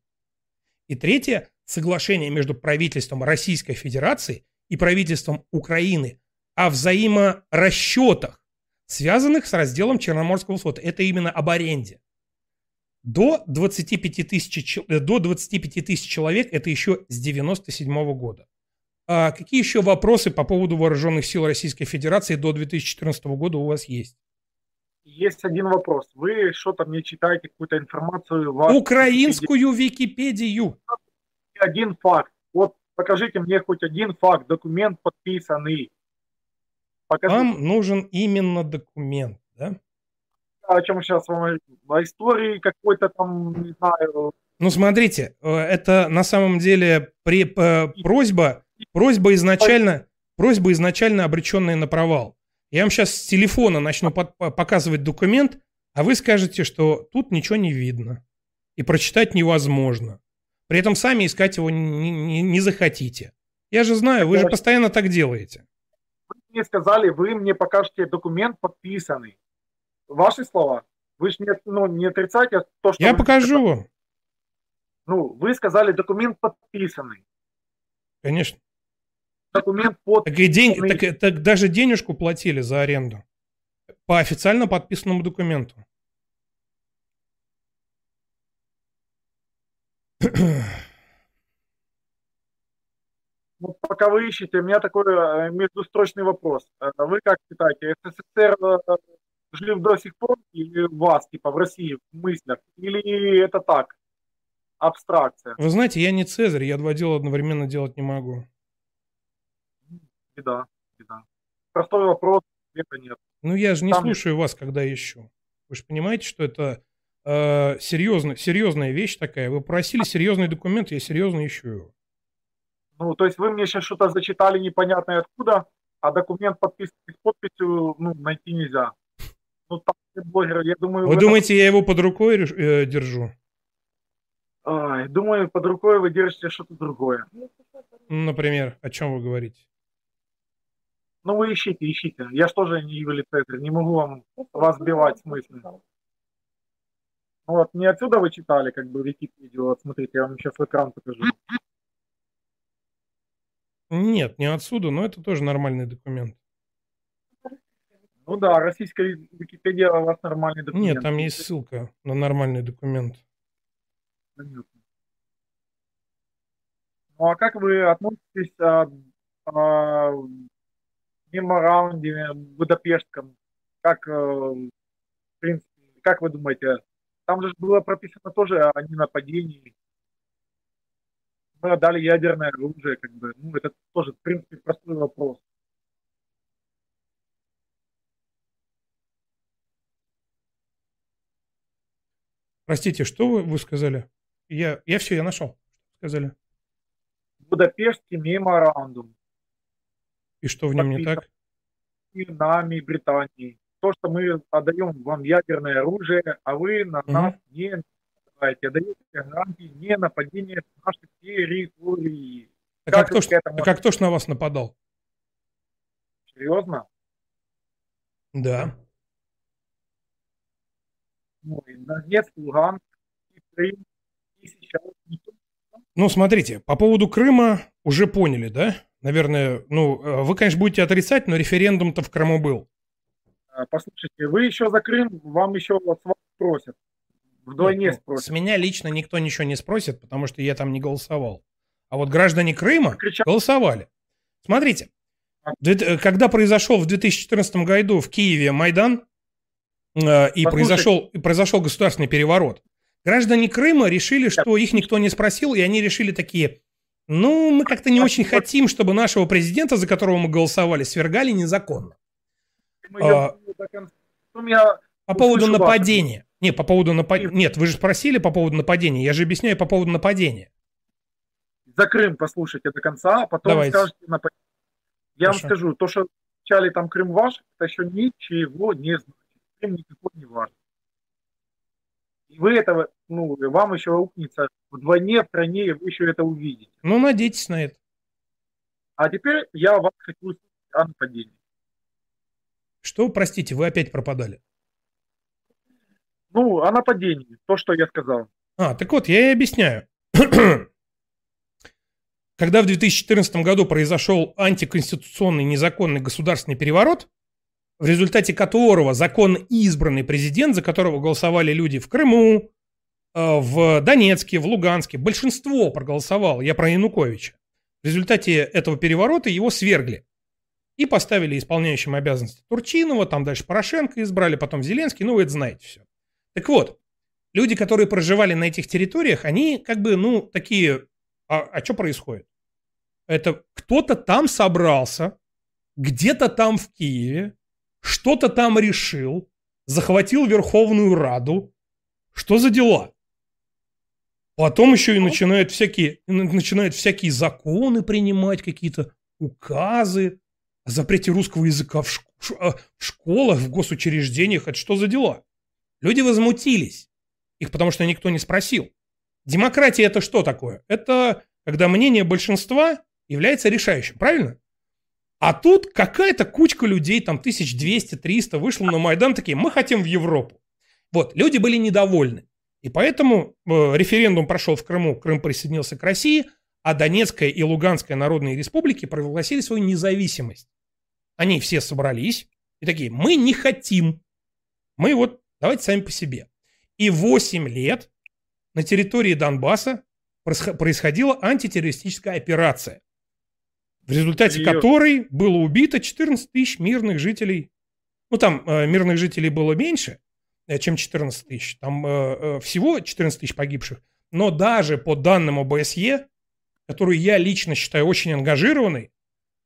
И третье – соглашение между правительством Российской Федерации и правительством Украины о взаиморасчетах, связанных с разделом Черноморского флота. Это именно об аренде. До 25 тысяч, э, до 25 тысяч человек это еще с 97 года. А какие еще вопросы по поводу вооруженных сил Российской Федерации до 2014 года у вас есть? Есть один вопрос. Вы что-то мне читаете, какую-то информацию. в Украинскую Википедию. Один факт. Вот покажите мне хоть один факт, документ подписанный. Покажите, Вам нужен именно документ, да? о чем сейчас вам. О истории какой-то там, не знаю, Ну, смотрите, э, это на самом деле при, э, просьба, просьба изначально, просьба изначально обреченная на провал. Я вам сейчас с телефона начну под- по- показывать документ, а вы скажете, что тут ничего не видно и прочитать невозможно. При этом сами искать его не, не- не захотите. Я же знаю, вы же постоянно так делаете. мне сказали, вы мне покажете документ подписанный. Ваши слова. Вы же не, ну, не отрицаете то, что... Я вы покажу вам, Ну, вы сказали документ подписанный. конечно. Документ под... Так, и день, так, так даже денежку платили за аренду. По официально подписанному документу. Ну, пока вы ищете, у меня такой э, междустрочный вопрос. Э, Вы как считаете, СССР э, жив до сих пор, или у вас, типа, в России, в мыслях, или это так, абстракция, Вы знаете, я не Цезарь, я два дела одновременно делать не могу. Беда, беда. Простой вопрос, ответа нет. Ну, я же не Там- слушаю вас, когда ищу. Вы же понимаете, что это э, серьезно, серьезная вещь такая. Вы просили серьезный документ, я серьезно ищу его. Ну, то есть вы мне сейчас что-то зачитали непонятное откуда, а документ подписан с подписью, ну, найти нельзя. Ну, там блогеры, я думаю... Вы в думаете, я его под рукой э, держу? Ай, думаю, под рукой вы держите что-то другое. Ну, Например, о чем вы говорите? Ну, вы ищите, ищите. Я ж тоже не Цезарь, не могу вам вас сбивать с мысли. Ну, вот, не отсюда вы читали, как бы, Википедию. Вот, смотрите, я вам сейчас экран покажу. Нет, не отсюда, но это тоже нормальный документ. Ну да, российская Википедия у вас нормальный документ. Нет, там есть ссылка на нормальный документ. Понятно. Ну а как вы относитесь а, а, в меморандуме Будапештском? Как, э, в принципе, как вы думаете, там же было прописано тоже о ненападении. Мы отдали ядерное оружие, как бы. Ну, это тоже, в принципе, простой вопрос. Простите, что вы, вы сказали? Я, я все, я нашел. Сказали. Будапештский меморандум. И что в нем не так? и нами, Британией. То, что мы отдаем вам ядерное оружие, а вы на Мгм. нас не нападаете, отдаете гарантии не нападения нашей территории. А Как как, кто, этому а как кто ж на вас нападал? Серьезно? Да. Ну, и Донецк, Луганск, и Крым, и сейчас Ну, смотрите, по поводу Крыма уже поняли, да? Наверное, ну, э, вы, конечно, будете отрицать, но референдум-то в Крыму был. А, Послушайте, вы еще за Крым, вам еще вот с вас спросят. Вдвойне Нет, ну, С спросят. меня лично никто ничего не спросит, потому что я там не голосовал. А вот граждане Крыма Кричат. голосовали. Смотрите, э, когда произошел в 2014 году в Киеве Майдан, э, и Послушайте. произошел, и произошел государственный переворот, граждане Крыма решили, что их никто не спросил, и они решили такие, ну, мы как-то не очень хотим, чтобы нашего президента, за которого мы голосовали, свергали незаконно. А, я По поводу нападения. Не, по поводу нападения. Нет, вы же спросили по поводу нападения. Я же объясняю по поводу нападения. за Крым послушайте до конца, а потом Давайте. скажете на по- Я Хорошо. вам скажу, то, что вначале там Крым ваш, это еще ничего не значит. Крым никакой не ваш. И вы этого, ну, вам еще аукнется вдвойне, втройне, и вы еще это увидите. Ну, надейтесь на это. А теперь я вас хочу услышать о нападении. Что, простите, вы опять пропадали? Ну, о нападении, то, что я сказал. А, так вот, я и объясняю. *clears throat* Когда в 2014 году произошел антиконституционный незаконный государственный переворот, в результате которого законно избранный президент, за которого голосовали люди в Крыму, в Донецке, в Луганске, большинство проголосовало, я про Януковича. В результате этого переворота его свергли. И поставили исполняющим обязанности Турчинова, там дальше Порошенко избрали, потом Зеленский, ну вы это знаете все. Так вот, люди, которые проживали на этих территориях, они как бы, ну, такие, а, а что происходит? Это кто-то там собрался, где-то там в Киеве, что-то там решил, захватил Верховную Раду. Что за дела? Потом еще и начинают всякие, начинают всякие законы принимать, какие-то указы о запрете русского языка в, а, в школах, в госучреждениях. Это что за дела? Люди возмутились. Их потому что никто не спросил. Демократия это что такое? Это когда мнение большинства является решающим, правильно? А тут какая-то кучка людей, там 1200-300, вышла на Майдан, такие, мы хотим в Европу. Вот, люди были недовольны. И поэтому э, референдум прошел в Крыму, Крым присоединился к России, а Донецкая и Луганская народные республики провозгласили свою независимость. Они все собрались и такие, мы не хотим. Мы вот, давайте сами по себе. И 8 лет на территории Донбасса происхо- происходила антитеррористическая операция, в результате Серьезно? которой было убито 14 тысяч мирных жителей Ну, там э, мирных жителей было меньше, чем 14 тысяч. Там э, э, всего 14 тысяч погибших. Но даже по данным ОБСЕ, которую я лично считаю очень ангажированной,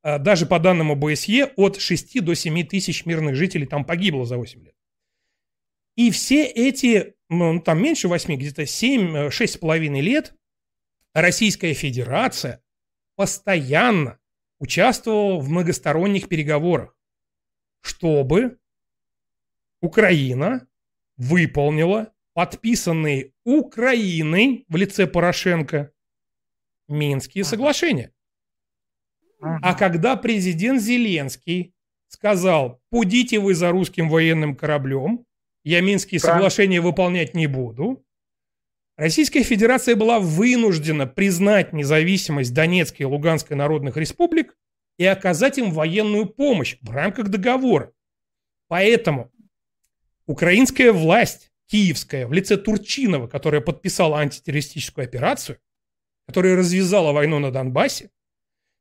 э, даже по данным ОБСЕ от 6 до 7 тысяч мирных жителей там погибло за 8 лет. И все эти, ну, там меньше 8, где-то 7, 6,5 лет Российская Федерация постоянно участвовала в многосторонних переговорах, чтобы Украина выполнила подписанные Украиной в лице Порошенко Минские соглашения. А когда президент Зеленский сказал, пудите вы за русским военным кораблем, я Минские Правильно. соглашения выполнять не буду, Российская Федерация была вынуждена признать независимость Донецкой и Луганской народных республик и оказать им военную помощь в рамках договора. Поэтому украинская власть, киевская, в лице Турчинова, которая подписала антитеррористическую операцию, которая развязала войну на Донбассе,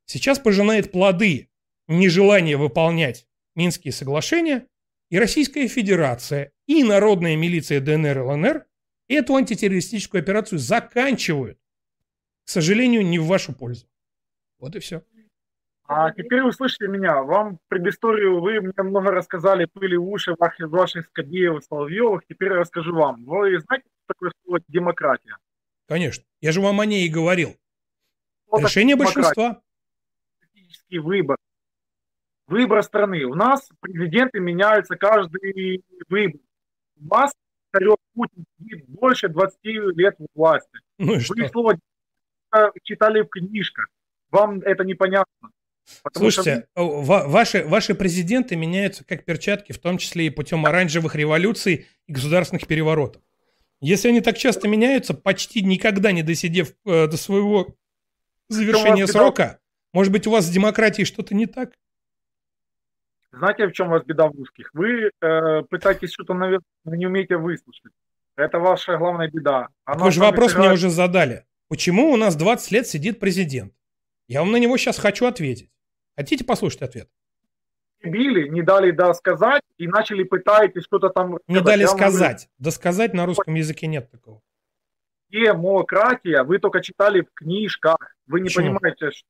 сейчас пожинает плоды нежелания выполнять Минские соглашения, и Российская Федерация, и народная милиция ДНР и ЛНР эту антитеррористическую операцию заканчивают. К сожалению, не в вашу пользу. Вот и все. А теперь услышите меня. Вам предысторию вы мне много рассказали, пыли в уши ваших, ваших Скобеевых, Соловьевых. Теперь я расскажу вам. Вы знаете, что такое слово демократия? Конечно. Я же вам о ней и говорил. Что Решение большинства. Политический выбор. Выбор страны. У нас президенты меняются каждый выбор. У вас царек Путин сидит больше 20 лет в власти. Ну и Вы что? слово читали в книжках. Вам это непонятно. Потому что Слушайте, о, ва- ваши, ваши президенты меняются как перчатки, в том числе и путем оранжевых революций и государственных переворотов. Если они так часто меняются, почти никогда не досидев э, до своего завершения беда? срока, может быть, у вас с демократией что-то не так? Знаете, в чем у вас беда в русских? Вы э, пытаетесь что-то наверх, вы не умеете выслушать. Это ваша главная беда. А Вы же вопрос мне сыграть- уже задали. Почему у нас 20 лет сидит президент? Я вам на него сейчас хочу ответить. Хотите послушать ответ? били, не дали да сказать и начали пытаетесь что-то там... Не рассказать. дали Я сказать. Да сказать на русском языке нет такого. демократия, вы только читали в книжках. Вы не Почему? понимаете, что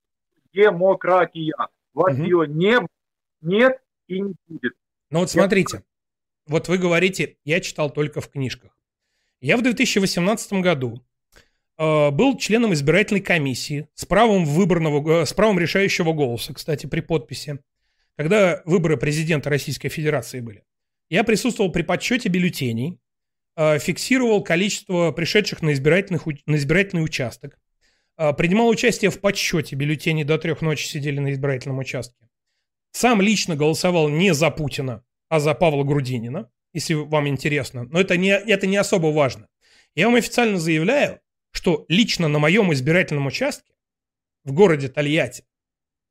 демократия. Вас Мгм. ее не, нет и не будет. Ну вот Я- смотрите, вот вы говорите, я читал только в книжках. Я в 2018 году был членом избирательной комиссии с правом выборного, э, с правом решающего голоса, кстати, при подписи, когда выборы президента Российской Федерации были. Я присутствовал при подсчете бюллетеней, э, фиксировал количество пришедших на, избирательных, на избирательный участок, э, принимал участие в подсчете бюллетеней до трех ночи сидели на избирательном участке. Сам лично голосовал не за Путина, а за Павла Грудинина, если вам интересно. Но это не, это не особо важно. Я вам официально заявляю, что лично на моем избирательном участке в городе Тольятти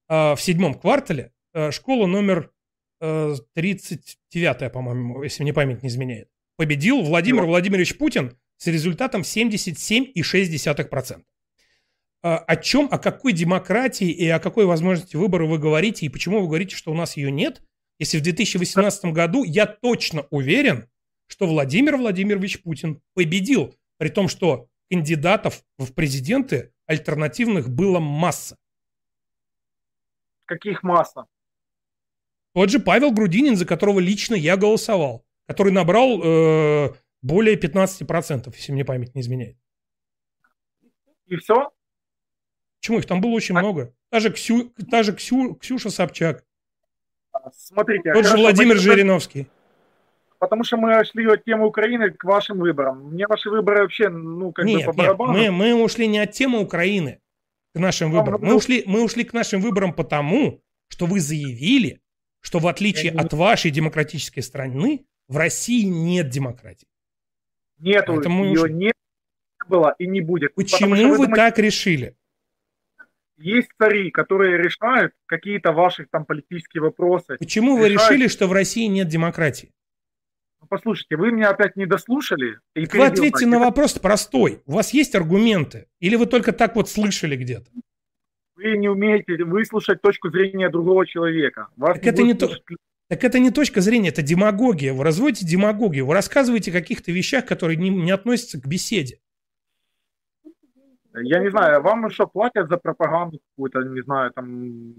э, в седьмом квартале э, школа номер э, 39, по-моему, если мне память не изменяет, победил Владимир Владимирович Путин с результатом 77,6%. А, О чем, о какой демократии и о какой возможности выбора вы говорите, и почему вы говорите, что у нас ее нет, если в 2018 году я точно уверен, что Владимир Владимирович Путин победил, при том, что кандидатов в президенты альтернативных было масса. Каких масса? Тот же Павел Грудинин, за которого лично я голосовал, который набрал э, более 15%, если мне память не изменяет. И все? Почему их там было очень много? Та же, Ксю, та же Ксю, Ксюша Собчак, Смотрите. тот же Владимир мы- Жириновский. Потому что мы шли от темы Украины к вашим выборам. Мне ваши выборы вообще, ну, как бы Нет, по нет, барабану. мы, мы ушли не от темы Украины к нашим выборам. Мы ну- ушли, мы ушли к нашим выборам потому, что вы заявили, что в отличие от вашей демократической страны, в России нет демократии. Нету, Поэтому ее уж- не было и не будет. Почему что вы думаете, так решили? Есть цари, которые решают какие-то ваши там политические вопросы. Почему вы Решают. решили, что в России нет демократии? Ну, Послушайте, вы меня опять не дослушали. И вы ответьте на вопрос простой. У вас есть аргументы? Или вы только так вот слышали где-то? Вы не умеете выслушать точку зрения другого человека. Вас Так это не то- Так это не точка зрения, это демагогия. Вы разводите демагогию. Вы рассказываете о каких-то вещах, которые не, не относятся к беседе. Я не знаю, вам что, платят за пропаганду какую-то, не знаю, там...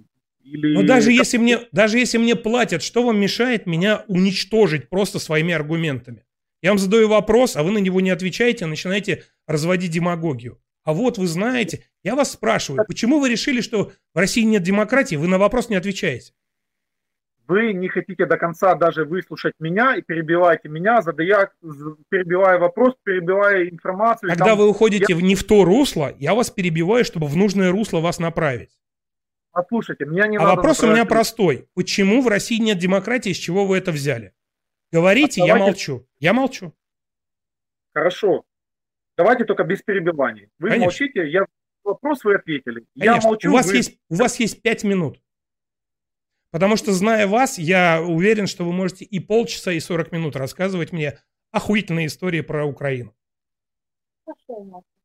Или... Но даже если, мне, даже если мне платят, что вам мешает меня уничтожить просто своими аргументами? Я вам задаю вопрос, а вы на него не отвечаете, а начинаете разводить демагогию. А вот вы знаете, я вас спрашиваю, почему вы решили, что в России нет демократии? Вы на вопрос не отвечаете. Вы не хотите до конца даже выслушать меня и перебиваете меня, задая, перебивая вопрос, перебивая информацию. Когда там, вы уходите я... не в то русло, я вас перебиваю, чтобы в нужное русло вас направить. Послушайте, меня не а надо... вопрос у меня простой. Почему в России нет демократии, с чего вы это взяли? Говорите, а я молчу. Я молчу. Хорошо. Давайте только без перебиваний. Вы Конечно. молчите, я вопрос вы ответили. Конечно. Я молчу. У вас, вы... есть, у вас есть пять минут. Потому что, зная вас, я уверен, что вы можете и полчаса, и 40 минут рассказывать мне охуительные истории про Украину.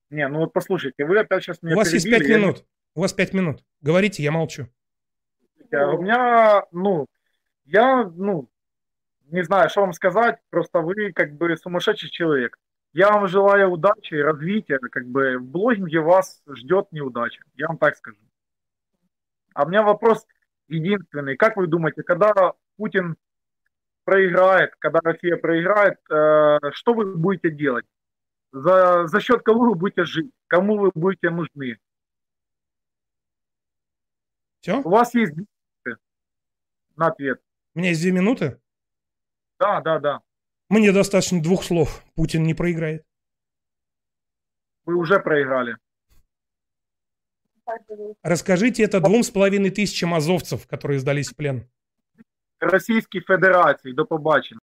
Не, ну вот послушайте, вы опять сейчас меня У вас перебили, есть пять я... минут. У вас пять минут. Говорите, я молчу. А у меня, ну, я, ну, не знаю, что вам сказать, просто вы как бы сумасшедший человек. Я вам желаю удачи, развития, как бы в блогинге вас ждет неудача, я вам так скажу. А у меня вопрос единственный. Как вы думаете, когда Путин проиграет, когда Россия проиграет, э, что вы будете делать? За, за счет кого вы будете жить? Кому вы будете нужны? Все? У вас есть минуты на ответ. У меня есть две минуты? Да, да, да. Мне достаточно двух слов. Путин не проиграет. Вы уже проиграли. Расскажите это двум с половиной тысячам азовцев, которые сдались в плен. Российской Федерации. До побачення.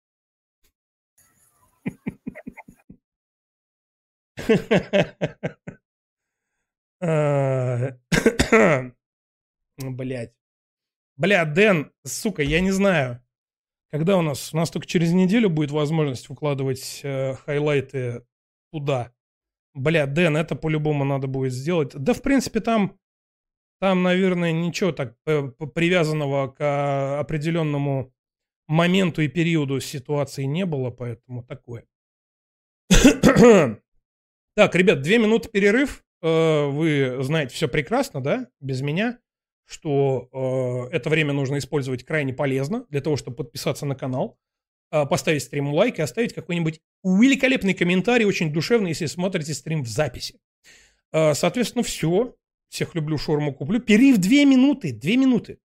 *laughs* Блять. Бля, Дэн, сука, я не знаю. Когда у нас? У нас только через неделю будет возможность выкладывать э, хайлайты туда. Бля, Дэн, это по-любому надо будет сделать. Да, в принципе, там, там, наверное, ничего так э, привязанного к определенному моменту и периоду ситуации не было, поэтому такое. так, ребят, две минуты перерыв. Э, вы знаете все прекрасно, да, без меня что э, это время нужно использовать крайне полезно для того, чтобы подписаться на канал, э, поставить стриму лайк и оставить какой-нибудь великолепный комментарий, очень душевный, если смотрите стрим в записи. Э, соответственно, все. Всех люблю, шорму куплю. Перерыв две минуты. Две минуты.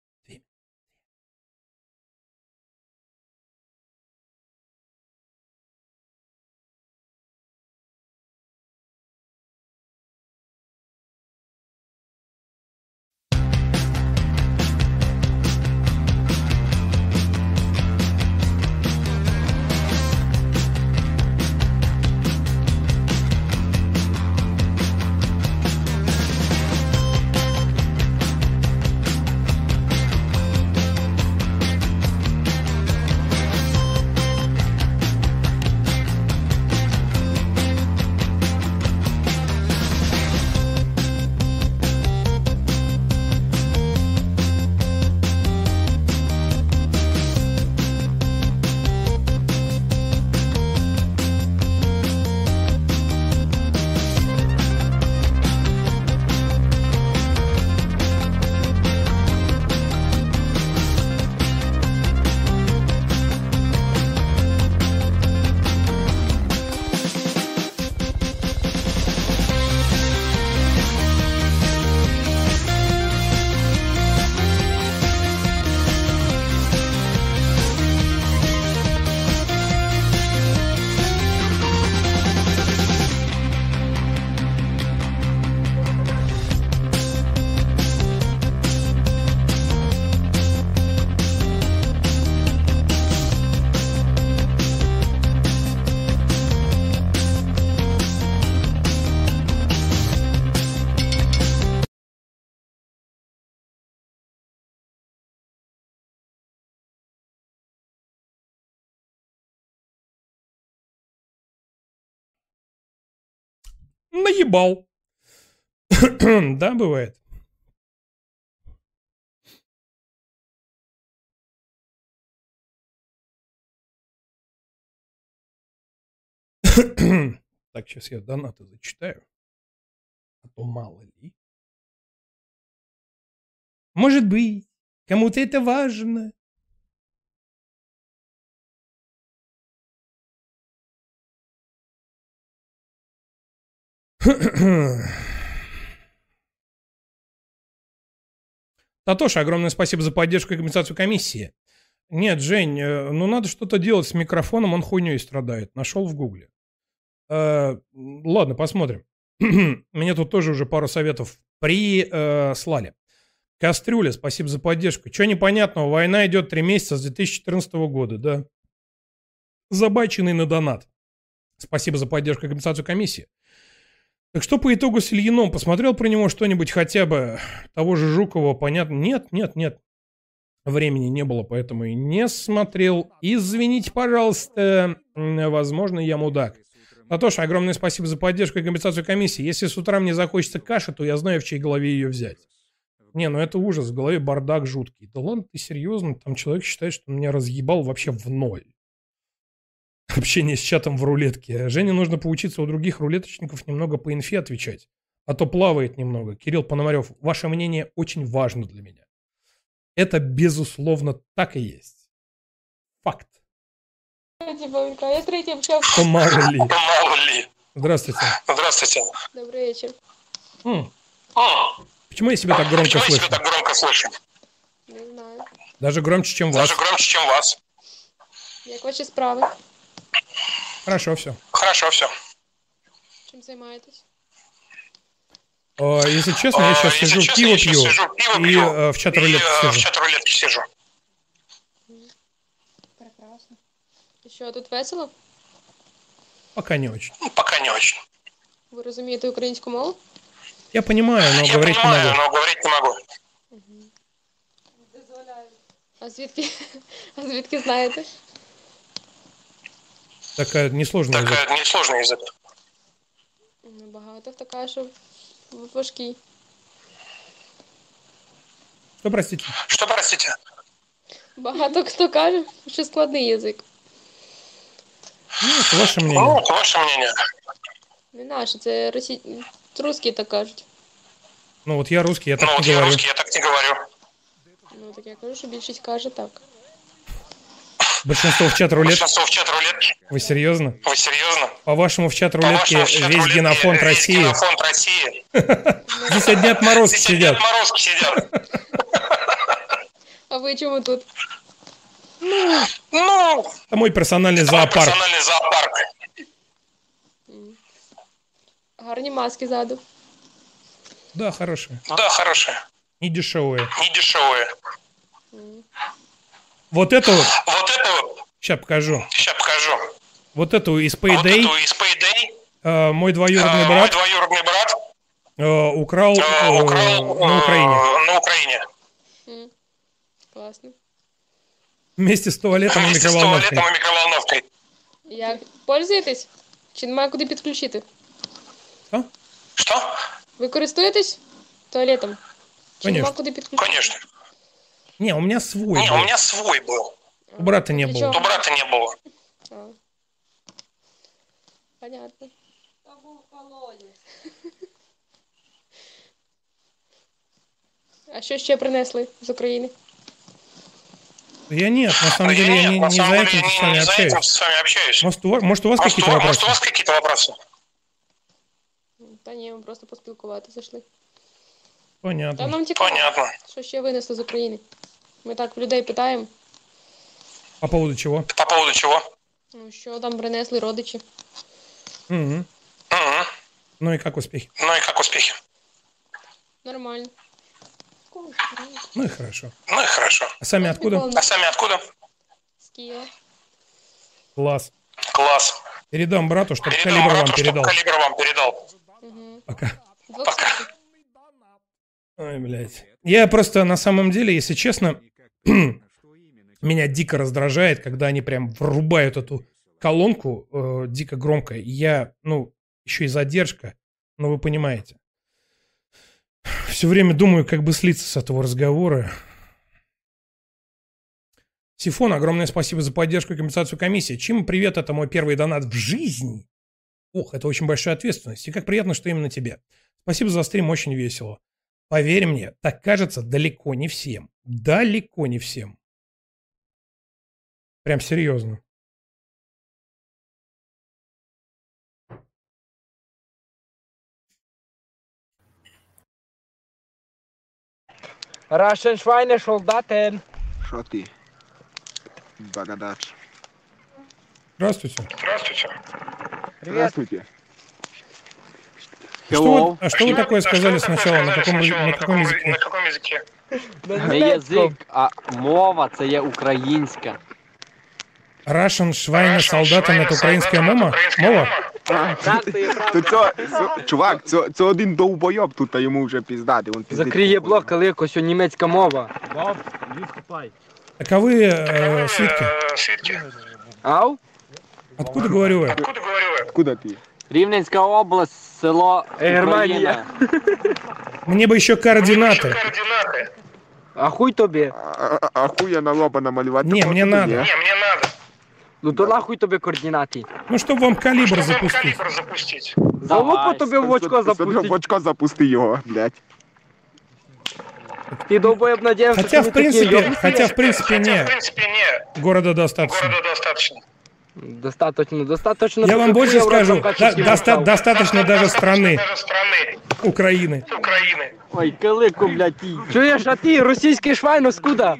наебал. *coughs* да, бывает. *coughs* так, сейчас я донаты зачитаю. А то мало ли. Может быть, кому-то это важно. Татоша, огромное спасибо за поддержку и компенсацию комиссии. Нет, Жень, э, ну надо что-то делать с микрофоном, он хуйней страдает. Нашел в гугле. Э, ладно, посмотрим. *clears throat* Мне тут тоже уже пару советов прислали. Кастрюля, спасибо за поддержку. Че непонятного, война идет три месяца с 2014 года, да? Забаченный на донат. Спасибо за поддержку и компенсацию комиссии. Так что по итогу с Ильином? Посмотрел про него что-нибудь хотя бы? Того же Жукова, понятно? Нет, нет, нет. Времени не было, поэтому и не смотрел. Извините, пожалуйста, возможно, я мудак. Натоша, огромное спасибо за поддержку и компенсацию комиссии. Если с утра мне захочется каши, то я знаю, в чьей голове ее взять. Не, ну это ужас, в голове бардак жуткий. Да ладно, ты серьезно? Там человек считает, что он меня разъебал вообще в ноль. *laughs* Общение с чатом в рулетке. Жене нужно поучиться у других рулеточников немного по инфе отвечать. А то плавает немного. Кирилл Пономарев, ваше мнение очень важно для меня. Это, безусловно, так и есть. Факт. Типа, я с третьим общался. Что мало ли. Мало ли. Здравствуйте. Здравствуйте. Добрый вечер. М, М, Почему я себя так громко Почему я слышу? себя так громко слышу? Не знаю. Даже громче, чем вас. Даже громче, чем вас. Як ваші справи? Хорошо, все. Хорошо, все. Чим займаєтесь? Если честно, я сейчас Если сижу, честно, пиво я щас пью сижу, пиво и пью, э, в чат и, рулетке э, в сижу. чат рулетке сижу. Прекрасно. І що, тут весело? Пока не очень. Ну, Пока не очень. Ви розумієте українську мову? Я понимаю, но Я говорить не понимаю, могу. но говорить не могу. А звідки? *laughs* А звідки знаєте? Такая несложная язык. Такая несложный язык. Ну, Багато хто каже, що в- важкий. Что, простите? Что, простите? Багато хто каже, що складний язик. Ну, это ваше Ну, мнение. вот ваше мнение. Не наше, це росі... русські так кажуть. Ну, вот я русский, я Ну, так вот не я говорю. русский, я так не говорю. Ну так я кажу, що більшість каже так. Большинство в чат рулет. Большинство в чат рулетки. Вы серьезно? Вы серьезно? По-вашему, в чат рулетке По-вашему, в чат весь рулетке генофонд весь России? генофонд России. *laughs* Здесь одни отморозки Здесь одни сидят. отморозки сидят. *laughs* А ви чому тут? Ну, Это мой персональный это зоопарк. персональный зоопарк. Гарні маски ззаду. Да, хорошие. Да, хорошие. Не дешевые. Не дешевые. Вот эту, Вот эту, сейчас покажу. сейчас покажу. Вот эту из Вот Payday эту из Payday э, мой э, двоюродный мой брат двоюродный брат э, украл э, э, украл на э, Украине. на Украине. М. Класно. Вместе с туалетом и Вместе с микроволновкой. туалетом и микроволновкой. Як пользуєтесь? Чи немає куди підключити? Что? Ви користуєтесь туалетом? Чи Конечно. нема куди підключити? Конечно. Не, у меня свой Не, был. у меня свой был. У брата не Для было. чого? У брата не было. А. Понятно. А що ще принесли з України? Я нет, на самом Да я деле я нет, не, на не самом за деле этим не- с вами не за этим общаюсь. с вами общаюсь. Может, у вас, может, у вас Может, какие-то у- может, у вопросы? вас какие-то вопросы? Та ні, ми просто поспілкувати зайшли. Та Понятно. нам цікаво, Понятно. що ще винесли з України. Ми так в людей питаємо, По поводу чего? По поводу чего? ну, що там принесли родичі. Мгм. Мгм. Ну и как успехи? Ну и как успехи? Нормально. Ну и хорошо. Ну и хорошо. А сами откуда? А сами откуда? З Києва. Класс. Класс. Передам брату, чтобы Передам калибр вам брату, чтоб передал. калибр вам передал. Угу. Пока. Двохсотий. Ой, блядь. Я просто на самом деле, если честно, *clears throat* меня дико раздражает, когда они прям врубают эту колонку э, дико громко. Я, ну, еще и задержка, но вы понимаете. Все время думаю, как бы слиться с этого разговора. Сифон, огромное спасибо за поддержку и компенсацию комиссии. Чим привет, это мой первый донат в жизни. Ох, это очень большая ответственность. И как приятно, что именно тебе. Спасибо за стрим, очень весело. Поверь мне, так кажется далеко не всем. Далеко не всем. Прям серьезно. Russian Schweine Soldaten. Що ти? Бородач. Здравствуйте. Здравствуйте. Здравствуйте. Что вы- а что вы такое сказали сначала? На каком, Сначала на каком языке? На каком языке? Не язик, а мова це є українська. Russian Швайна солдатам это українська мова? Мова? То це, це- чувак, це, це один довбойоб тут, а йому вже піздати. Він пиздить. Закриє блок, але якось німецька мова. Так а вы э, свитки? Э, Свитки. Ау? Откуда говорю вы? Откуда говорю я? Куди ти? Рівненська область, село Германія. Україна. Мне бы еще координаты. Координаты. А хуй тобі. А, а, а хуя на лоба намалювати? Не, такого мне тобі надо. є? Не, мне надо. Ну то нахуй тобі координати. Ну, чтобы вам калибр Чтобы запустить. калибр запустить. Залупу тобі в очко Собі В запустить. очко запусти його, блядь. Ти довбоєб надіявся, Хотя, що в ми такі принципе, йобнуті. хотя, в принципе, Хотя, в не. принципе, не. Города достаточно. Города достаточно. Достаточно, достаточно. Я вам тобі больше хуя в рот скажу, закачать да- не доста- став. достаточно даже страны Даже страны Украины. Украины. Ой, килику, блядь, і. Чуєш, а ти російський швайно скуда?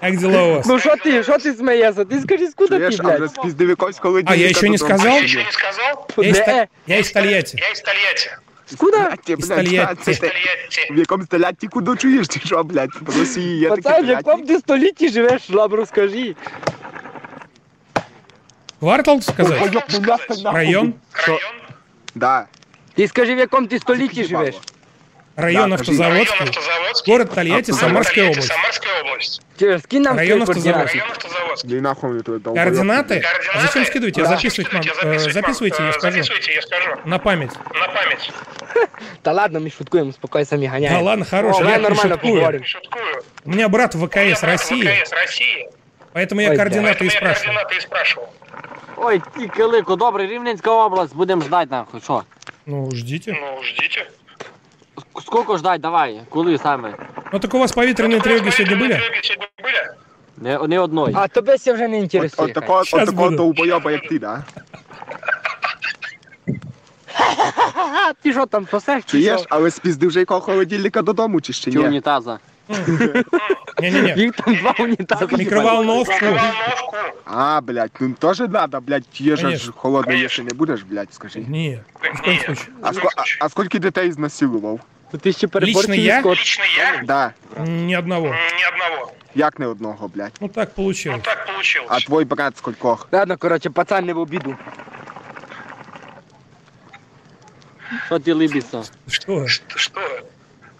Как дела у вас? Ну що ти, що ти смієшся? Ти скажи, скуда ти, Чуєш, а вже блядь? спіздив якогось холодильника. А, я еще не тут сказал? Я еще не сказал? Я из, Де? Та- я из Тольятти. Я из Тольятти. Скуда? Блядь, Из блядь, Тольятти. це- це- Тольятти. В якому столятті куди чуєш, чи що, блядь? В Росії є таке Пацан, в якому Тольятті? ти столітті живеш, нам розкажи. Квартал сказать? Ой, ёб, ну нахуй, нахуй. Район? Район? Да. Ти скажи, в якому ти столітті живеш. Район Да, Район Автозаводский. Автозаводский. Город Тольятти, Самарская Тольятти, область. Самарская область. Чуєш, скинь нам Район свої координати. Автозаводский. Район Автозаводский. Иди нахуй мне тут долбоёб. Координаты? Координаты? А зачем скидывать? Я Да. записывать могу. Записывайте, Э, записывать Записывайте, могу. я Э, скажу. Записывайте, я скажу. На память. На память. *laughs* Та ладно, ми шуткуємо, спокійно самі Да ганяємо. ладно, хорош, Давай я не нормально шуткую. поговорим. Шуткую. У меня брат в ВКС России, ВКС России. поэтому я Ой, координаты Поэтому и я спрашиваю. координаты и спрашивал. Ой, ти килику, добре, Рівненська область, будемо ждать нахуй, що? Ну, ждите. Ну, ждите. Скільки ждать, давай, коли саме? Ну так у вас повітряные тревоги сегодня были? Тревоги сегодня были? Не, не одної. А тебе це вже не От, інтересує. от такого, от Щас такого буду. довбойоба, як ти, да? А ти що там, сосеш чи Чуєш, що? але спіздив вже якого холодильника додому, чи ще Чи ні? унітаза? Не-не-не. Їх там два унітази. Микроволновку. Микроволновку. А, блядь, ну теж надо, блядь, їжа ж Конечно. холодно Конечно. їсти не будеш, блядь, скажи. Не, ни в коем случае. А, ско, а, а скільки дітей знасилував? Ти ще Лично переборчив я? скот. Лично я? Да, Ни одного. М, Ни одного. як не одного, блядь. Ну так Ну, получилось. так получилось. А твой брат скількох? Ладно, коротше, пацан не в обіду. Що ти либіться? Что? Что? Что?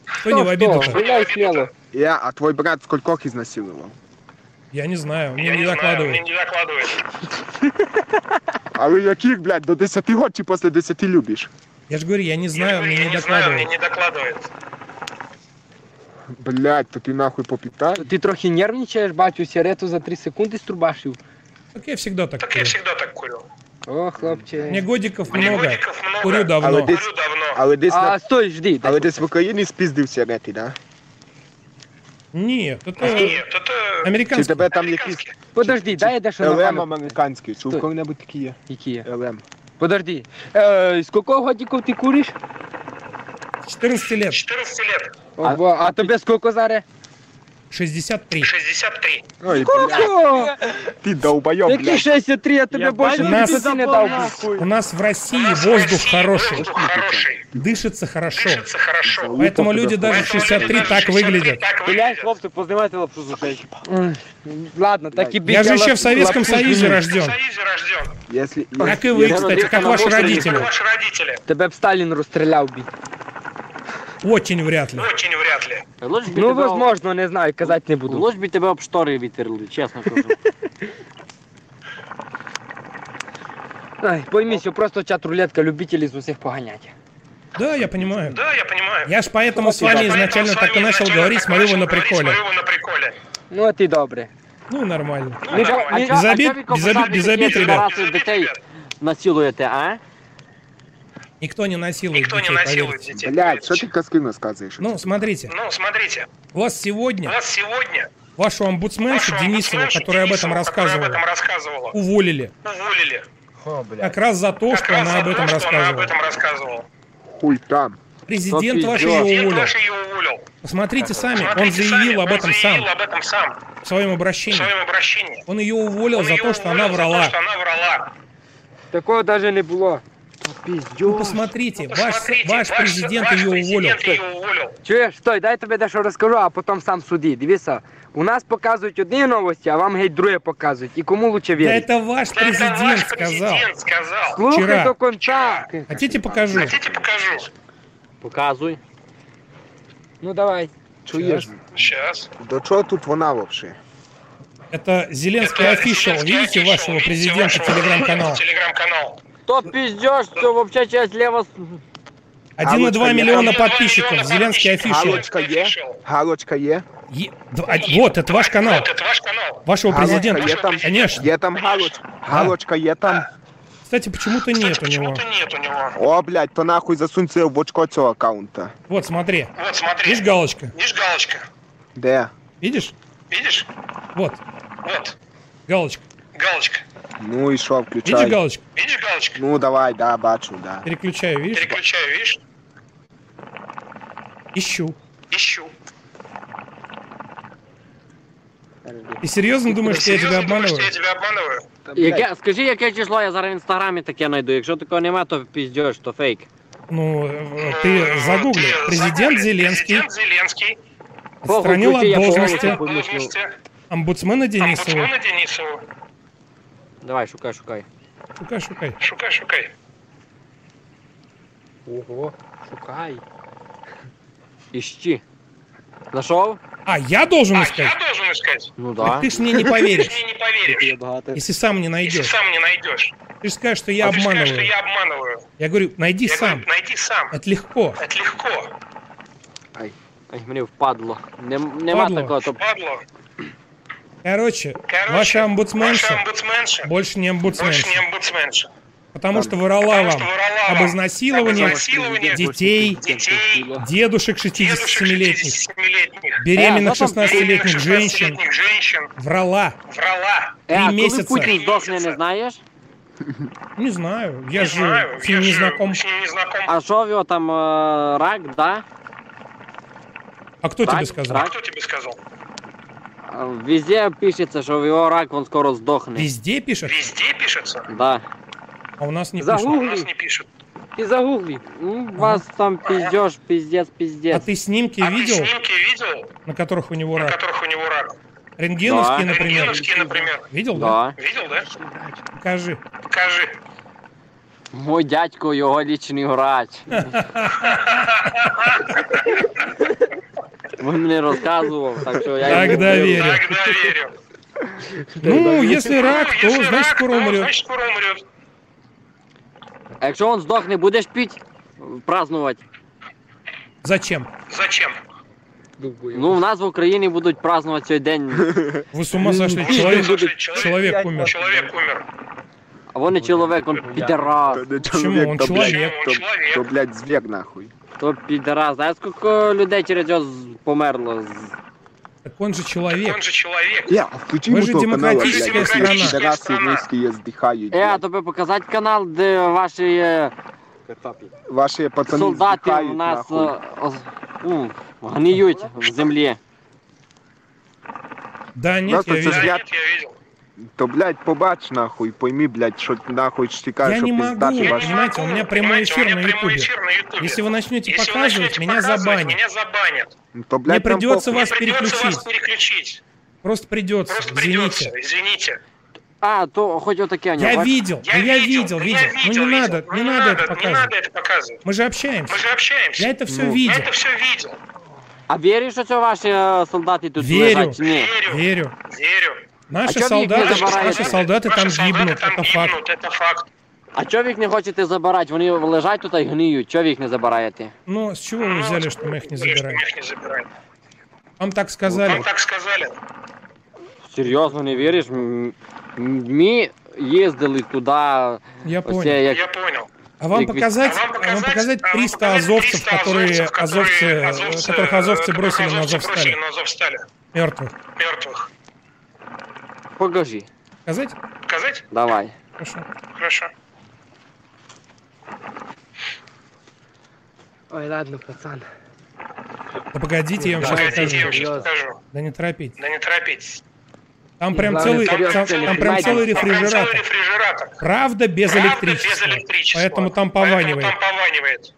Что не в обиду-то? Гуляй сміло. Я, а твой брат скількох ізнасилував? Я не знаю, мне Я не не знаю, мне докладывают. не докладывают. *laughs* Але яких, блядь, до 10 год чи після 10 любиш? Я же говорю, я не Я знаю, говорю, мне я не не знаю, мне докладывают. не докладывают. Блядь, то ти нахуй попітай. Ти трохи нервничаєш, бачу, сигарету за 3 секунди струбашив. Так я всегда так Так я курю. всегда так курю. О, хлопче. Мне годиков Мне много. годиков много. Курю Але давно. десь, Курю давно. але десь, на, А, стой, жди. але десь в Україні спіздив сигарети, да? Нет, это Нет, это Чи американский. тебе там якісь американский. Подожди, дай я дещо ЛМ нормально. американський, чи у Стой. кого-небудь такі є? Які є? ЛМ. Подожди. Е, скільки годиків ти куриш? 14 лет. 14 лет. Ого, а тобі скільки зараз? 63. 63. Ой, блядь, Скільки? ти долбойоб, Які блядь. 63, я тобі більше Нас- 50 не дав. У нас в России У нас в воздух России хороший. Воздух хороший. Дышится хорошо. Дышится хорошо. Поэтому люди даже в Поэтому 63 люди так даже в 63 выглядят. Так Блять, выглядят. хлопці, познімайте лапшу з ушей. М, Ладно, так і бій. Я же еще лап- в Советском лапшу Союзе зміню. В рожден. Союзе рожден. Если, Как и вы, кстати, как ваши родители. Как ваши родители. Тебе б Сталін розстріляв би. Очень вряд ли. Очень вряд ли. Лучше би Ну, тебе об- возможно, не знаю, казати не буду. Лучше би тебе об штори вітерли, чесно кажу. *laughs* Ай, пойми, що просто чат рулетка любителі з усіх поганять. Да, я понимаю. Да, я понимаю. Я ж поэтому с вами Поэтому изначально с так и вами начал изначально говорить, так смотрю, вы начал на говорить, приколе. смотрю, вы на приколе. Ну, а ти добре. Ну, нормально. Ну, чо- а чо- Без а обид, чо ви без обид, копати без такі обид, ребят. підараси дітей насилуєте, а? Никто не насилует Никто не детей, насилует поверьте. детей. Блядь, що ти казки розказуєш? Ну, смотрите, Ну, смотрите, у вас сегодня вас сегодня вашу омбудсменшу Денисову, которая об этом об рассказывала, этом рассказывала, уволили. уволили. Как раз за то, Как что она за об то, этом что она об рассказывала. этом рассказывала. Хуй там. Президент Что ваш ее уволил. уволил. Посмотрите сами, он Смотрите заявил сами, об он этом сам заявил об этом сам в своем в обращении. своем обращении. Он ее уволил Он за ее то, что она уволил за то, врала. что она врала. Такого даже не було. Ну, посмотрите, ваш, Посмотрите, ваш президент ваш ее уволил. президент ее уволил. Чуєш, стой, дай тобі дещо розкажу, а потім сам суди. Дивися, у нас показують одні новості, а вам геть друге показують. І кому лучше Да вірити? это ваш Да это президент ваш сказал. президент сказал. Слухай вчора. до конца. Хотите покажу? Хотите, покажу. Показуй. Ну давай. Чуєш? Сейчас. До чого тут вона взагалі? Это Зеленский Это офишал. Зеленский Видите official. вашего Видите президента вашего телеграм-канал? Телеграм-канал. То піздєш, що вообще часть лево... 1,2 миллиона подписчиков. миллиона Зеленский подписчиков. офишал. Галочка є? Галочка є? Е- д- а- Вот, это ваш канал. Вот, это ваш канал. Вашего Галочка президента. є там? Конечно. Є там галочка? Галочка є там? Кстати, почему-то нет у него. Почему-то нет у него. О, блядь, то нахуй засунь це в очко цього аккаунта. Вот, смотри. Вот, смотри. Видишь галочка? Видишь галочка? Де? Видишь? Видишь? Вот, Вот, галочка. галочка. Ну і що, Видишь включай. галочку? Видишь галочка? Ну давай, да, бачу, да. Переключаю, видишь? Переключаю, видишь? Ищу. Ищу. Ты серьезно думаешь, что я тебя Серьезно думаешь, обманываю? что я тебя обманываю? Яке, скажи, яке число, я зараз в інстаграмі таке знайду. Якщо такого нема, то піздєш, то фейк. Ну, э, ты Ну, загугли. ты Президент загугли. Зеленский Президент Зеленский. отстранил Похуй, от я должности полностью- Должности омбудсмена Денисову. омбудсмена Денисову. Давай, шукай, шукай. Шукай, шукай. Шукай, шукай. Ого, шукай. Іщи. Нашов? А, я должен А, искать? я должен искать. Ну Так да. ты ж мне не Ты поверишь, ж мне не поверишь, если сам не если найдешь. сам не найдешь. Ты же скажешь, что я А ты скажешь, что обманываю. я обманываю. Я говорю, найди Я сам. говорю, найди сам. Это легко. Это легко. Ай, мені впадло. Нем, нема Впадло? такого, то Падло. Короче, Короче, ваша омбудсменша Ваша омбудсменша больше не больше омбудсменша. не омбудсменша. Потому что врала Потому вам что врала об вам изнасиловании об изнасиловании детей, детей, дедушек дедушек 67-летних, 67-летних, беременных Э, ну там 16-летних беременных женщин. 16-летних женщин. Врала. Врала. Е, а коли місяця. Путін здохне, не знаєш? Не знаю, я Не же знаю, с ним я не же знаком. с ним не знаком. А що в його там е, рак, да? А кто Так, тебе сказал? так. Кто тебе сказал? А, Везде пишеться, що в його рак він скоро здохне. Везде пишет, Везде пишется, Да. а у нас не За пишет. а у нас не пишут. Ти загугли. Ну, вас там пиздешь, пиздец, А пиздец. ты снимки А ты видел, снимки видел, на которых у него на рак? которых у него рак? Рентгеновские, Да. например. Рентгеновские, например. Видел, да? Да. Видел, да? Покажи. Покажи. Мой дядько його лічний врач. *laughs* Він мені розказував, так що я йому Тогда вірю. верю. Тогда верю. Ну, если рак, Ну, то если значит рак, скоро то умрет. Значит, скоро умрет. А якщо він здохне, будеш піть? Празднувати? Зачем? Зачем? Ну, в нас в Україні будуть празднувати цей день. *laughs* Вы с ума сошли? Пиздец Человек, будет. человек умер. Человек умер. А вони чоловік, він підерас. То не Почему? чоловік, Он то, блядь, человек. то, Он человек. то, блядь, звір нахуй. То підерас. Знаєш, скільки людей через нього з- померло? з- Так он же человек. Он же человек. Я, включи Вы ему же того канала, демократическая блядь, страна. эти пидорасы Страна. русские сдыхают, Е, а блядь. тобі показати канал, де ваші е, Ваши пацаны солдати сдыхают, в нас нахуй. е, ос- ну, гниють в землі. Да нет, Просто я це видел. ж Да, я- нет, я видел. То, блядь, побач, нахуй, пойми, блядь, что нахуй штикаешь, Я что не могу, пиздаты ваши. понимаете, у меня прямой Понимаете, эфир у меня на прямой ютубе. эфир на ютубе. Если вы начнете Если вы показывать, начнете меня показывать, забанят. Меня забанят. То, Мне блядь, там придется похуй. вас Мне придется вас переключить. переключить. Просто придется, Просто придется. извините. Извините. А, то хоч отаке у нього. Я бач? видел, да я видел, да видел. я Ну не надо, видел. не Ну, надо это Не показывать. надо это показывать. Мы же общаемся. Мы же общаемся. Я это все Ну. Я видел. это все видел. А віриш, що це ваші е, солдати тут Вірю. лежать? чи Ні. Верю. Верю. Верю. Наши чё вы их не солдаты, забираете? наши солдаты там Наши солдаты гибнут, там это факт. гибнут, это факт. А чого ви їх не хочете забирати? Вони лежать тут і гниють. Чого ви їх не забираєте? Ну, с чего вы взяли, что мы их не Говорю, что забираем? мы их не забираем. Вам так сказали. Вам так сказали. Все, серйозно не віриш? М- м- Ми їздили туди. Я оце понял. як- Я понял. А вам Як- показать, А вам а вам показать 300 азовцев, которые азовцы, которых азовцы бросили на Азовстале, на Азовстале. мертвых. Мертвых. Покажи. Показать? Показать? Давай. Хорошо. Хорошо. Ой, ладно, пацан. Да погодите, я вам сейчас Погодите, я вам сейчас покажу. Да не торопитесь. Да не торопитесь. Там прям главное, целый, там, не там прям целый Там прям целый рефрижератор. рефрижератор. Правда, без Правда, электричества. без электричества. Поэтому там пованивает. Поэтому там пованивает.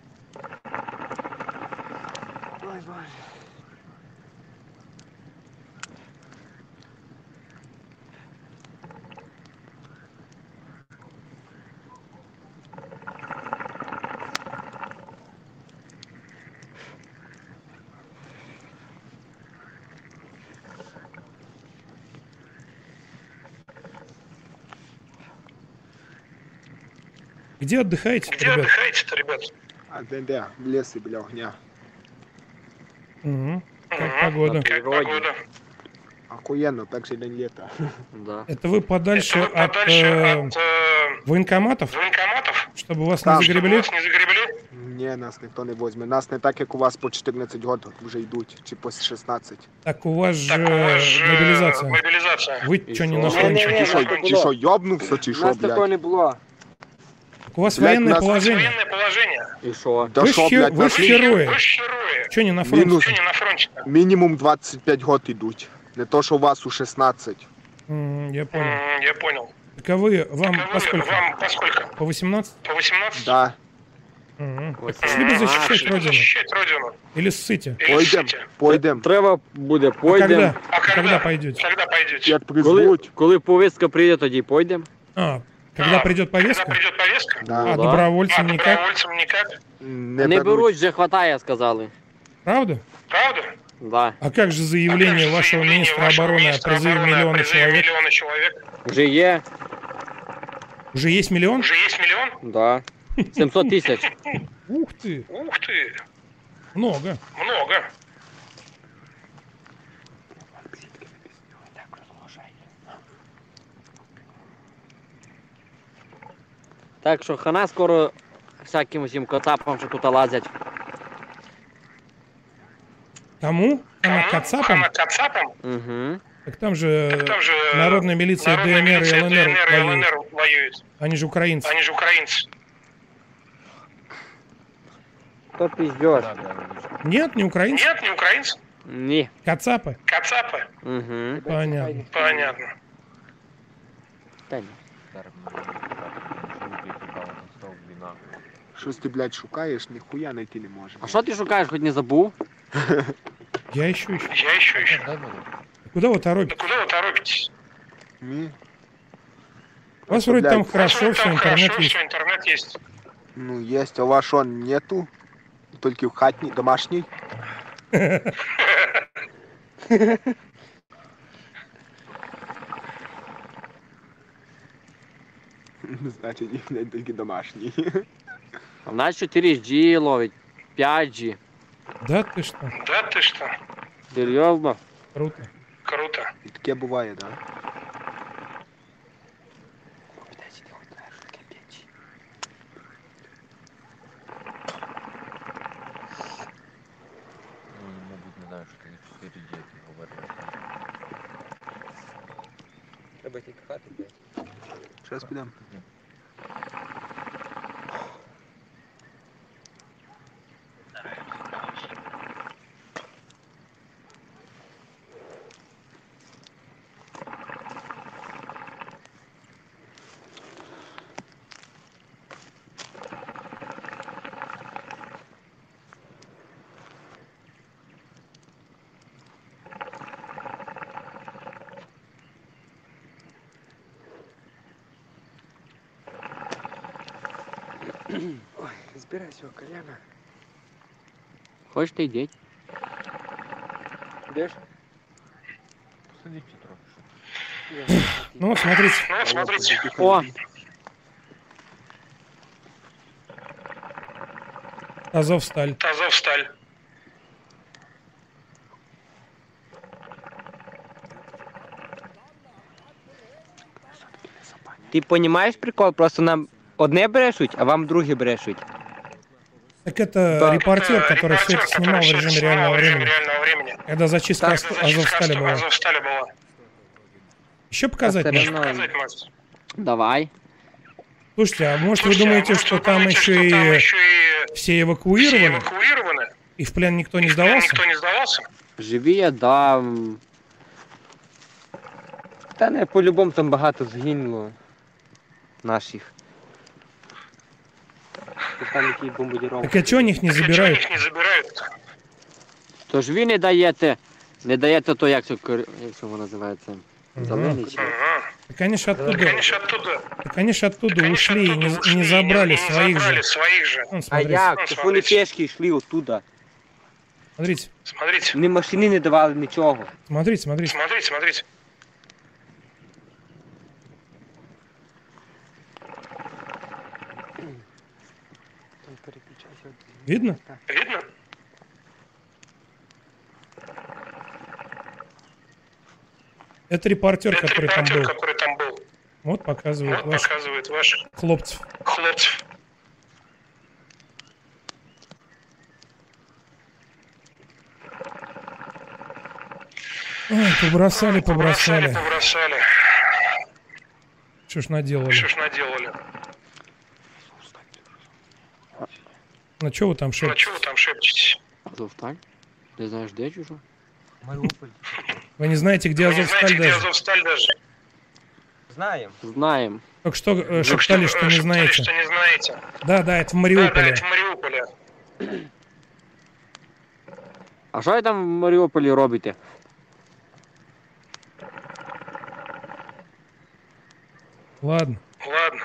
Где отдыхаете, Где ребят? отдыхаете-то, ребят? А де, де? В лісі біля огня. Мгм. Как Мгм. погода? Как погода? Охуєнно, перший день літа. *laughs* Да. Это вы подальше Это вы от подальше э, от э, военкоматов, военкоматов, чтобы вас Там. не чтобы загребли? вас не загребли? Ні, нас ніхто не возьме. Нас не так, як у вас по 14 років вже йдуть, чи по 16. Так у вас же Так у вас же мобилизация. мобилизация. Вы И что, не шо? на Не, фронте? Ти що, так ти що, йобнувся, чи У що, нас такого блядь? не було. Так у вас Блядь, военное нас- положение. Военное положение. І що? Да Вы що, ж хе- блядь, вы нас ж мі- герои. Вы ж герои. Что не на фронте? Минус. Что не на фронте? мінімум 25 років ідуть. Не то, що у вас у 16. М, Я понял. М, Я понял. Так а вы, вам Так, а вы- поскольку? Вам поскольку? По 18? По 18? Да. Мгм. Ось Так Шли бы защищать Чтобы родину. защищать родину. Или ссыте. Или Пойдем, ссыте. пойдем. Треба буде, А пойдемо. когда? А когда? Когда пойдете? Когда пойдете? Як Коли, призвуть. коли повістка прийде, тоді пойдемо. А, когда А, придет Когда повестка? придет повестка? А Да. да. добровольцам А никак? добровольцам никак? Не, Не беруть. вже хватає, сказали. Правда? Правда? Да. А как же А заявление как же вашего заявление министра вашего обороны о министра призыве обороны о миллиона призыве человек? миллиона человек? Вже є. Уже есть миллион? Уже есть миллион? Да. 700 тисяч. Ух ты, Ух ты, много. много. Так що хана скоро всяким усім коцапам, що тут лазять. Кому? Она Кому? Кацапом? Она Кацапом? Угу. Так там же Там же народная милиция народная ДНР и милиция ЛНР ДНР и воюют. ЛНР воюют. Они же украинцы. Они же украинцы. То піздєш. Нет, не украинцы. Нет, не украинцы. Ні. Кацапы. Кацапы. Угу. Понятно. Понятно. Та ні. Щось ти, блядь, шукаєш, ніхуя знайти не можеш. А що ти шукаєш, хоч не забув? *laughs* Я ищу, ищу. Я еще еще. Куда вы Да торопитесь? куда вы торопитесь? Ні. У вас вроде там Блядь, хорошо, Там все, интернет хорошо, есть. все, интернет есть. Ну, есть, а у вас що, нету? Тільки в хатній, домашній? *laughs* *laughs* Значить, блядь, тільки домашній. А в нас 4G ловить, 5G. Да ты что? Да ты что? Серйозно? Круто. Круто. І таке буває, да? Мабуть, не знаю, що ти 4 діти говориш. Треба тільки хати, блядь. Зараз підемо. Ой, збирай свого коляна. Хочете йдіть? Йдеш? Посидіть трохи. Ну вот, смотрите. Ну, вот смотрите. О, Азовсталь. Азовсталь. Ти розумієш прикол? Просто нам одне брешуть, а вам другі брешуть. Так это Да. репортер, который все это снимал в режиме реального времени. реального времени. Когда зачистка Так, Ас- Азовстали была. Азовстали была. Еще показать? Равно. Показать, Макс. Давай. Слушайте, а может вы Слушайте, а думаете, может, что вы там думаете, еще что там и еще и все все эвакуированы? эвакуированы? И в плен никто не сдавался? Никто не сдавался? Живі, да. Та не, по-любому там багато згинуло наших Це Там які бомбардировки. Так а чего них не Так а чё забирают? их не забирают? Тож ви не даєте, не даєте то, як це, кор- як це воно називається? Зелений чи? Ага. Так они ж оттуда, Конечно, оттуда. так они ж оттуда Конечно, ушли и оттуда не, ушли не и забрали не своих забрали же. своих же. Вон, А смотрите, як? Ну, Це ж вони смотрите. пішки йшли оттуда. смотрите, Смотрите, Ні машини не давали нічого. смотрите, смотрите. смотрите, смотрите. Видно? Видно? Это репортер, Это который там репортер, был. который там был. Вот показывает Вот ваш показывает ваших хлопцев. хлопцев. Ой, побросали, побросали. Побросали, побросали. Что ж наделали? Что ж наделали? На что вы там На шепчете? что вы там шепчетесь? Азовсталь? Ти знаєш, де чужо? Вы не знаете, где Вы не знаете, Азовсталь где даже? Азовсталь даже? Знаємо. Знаємо. Только что э, Только шептали, что э, не шептали, знаете. что не знаете. Да, да, это в Да, да, Мариуполе. это в Мариуполе. А що ви там в Маріуполі робите? Ладно. Ладно.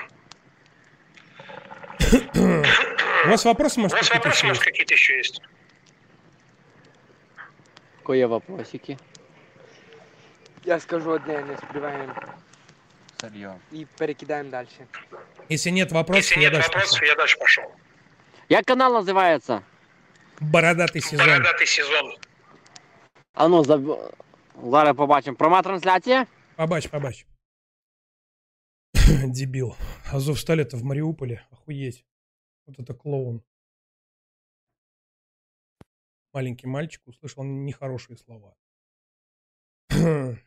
*coughs* *coughs* *coughs* У вас вопросы, У может, вас какие-то вопросы, еще может, есть? какие-то еще есть? Кої вопросики? Я скажу одне, не співаємо Сырье. і перекидаємо далі. Если нет вопросов, Если я нет дальше вопросов, пошел. я дальше пошел. Як канал називається? Бородатый сезон. Бородатый сезон. А ну, за... зараз побачимо. Прома трансляція? Побач, побач. *clears throat* Дебил. Азовсталь это в Мариуполе. Охуеть. Вот это клоун. Маленький мальчик услышал нехорошие слова. *clears throat*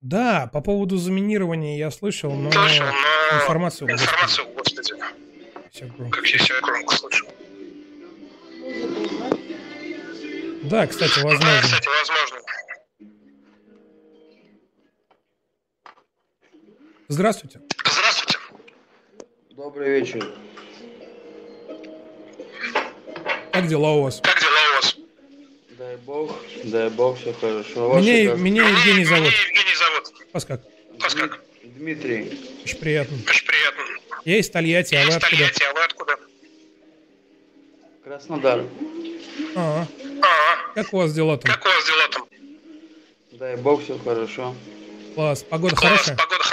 Да, по поводу заминирования я слышал, но Слышал, но информацию, господи, информацию, господи, громко. как я себя громко слышу. Да, кстати, Да, возможно. кстати, возможно. Здравствуйте. Добрий вечір. Как дела у вас? Как дела у вас? Дай Бог, дай Бог, все хорошо. Ваши Меня, как? меня Евгений зовут. Меня Евгений зовут. Вас как? Вас как? Дмитрий. Очень приятно. Очень приятно. Я из Тольятти, а Я вы из откуда? Тольятти, а вы откуда? Краснодар. Ага. Ага. Как у вас дела там? Как у вас дела там? Дай Бог, все хорошо. Класс. Погода Класс, хорошая? погода хорошая?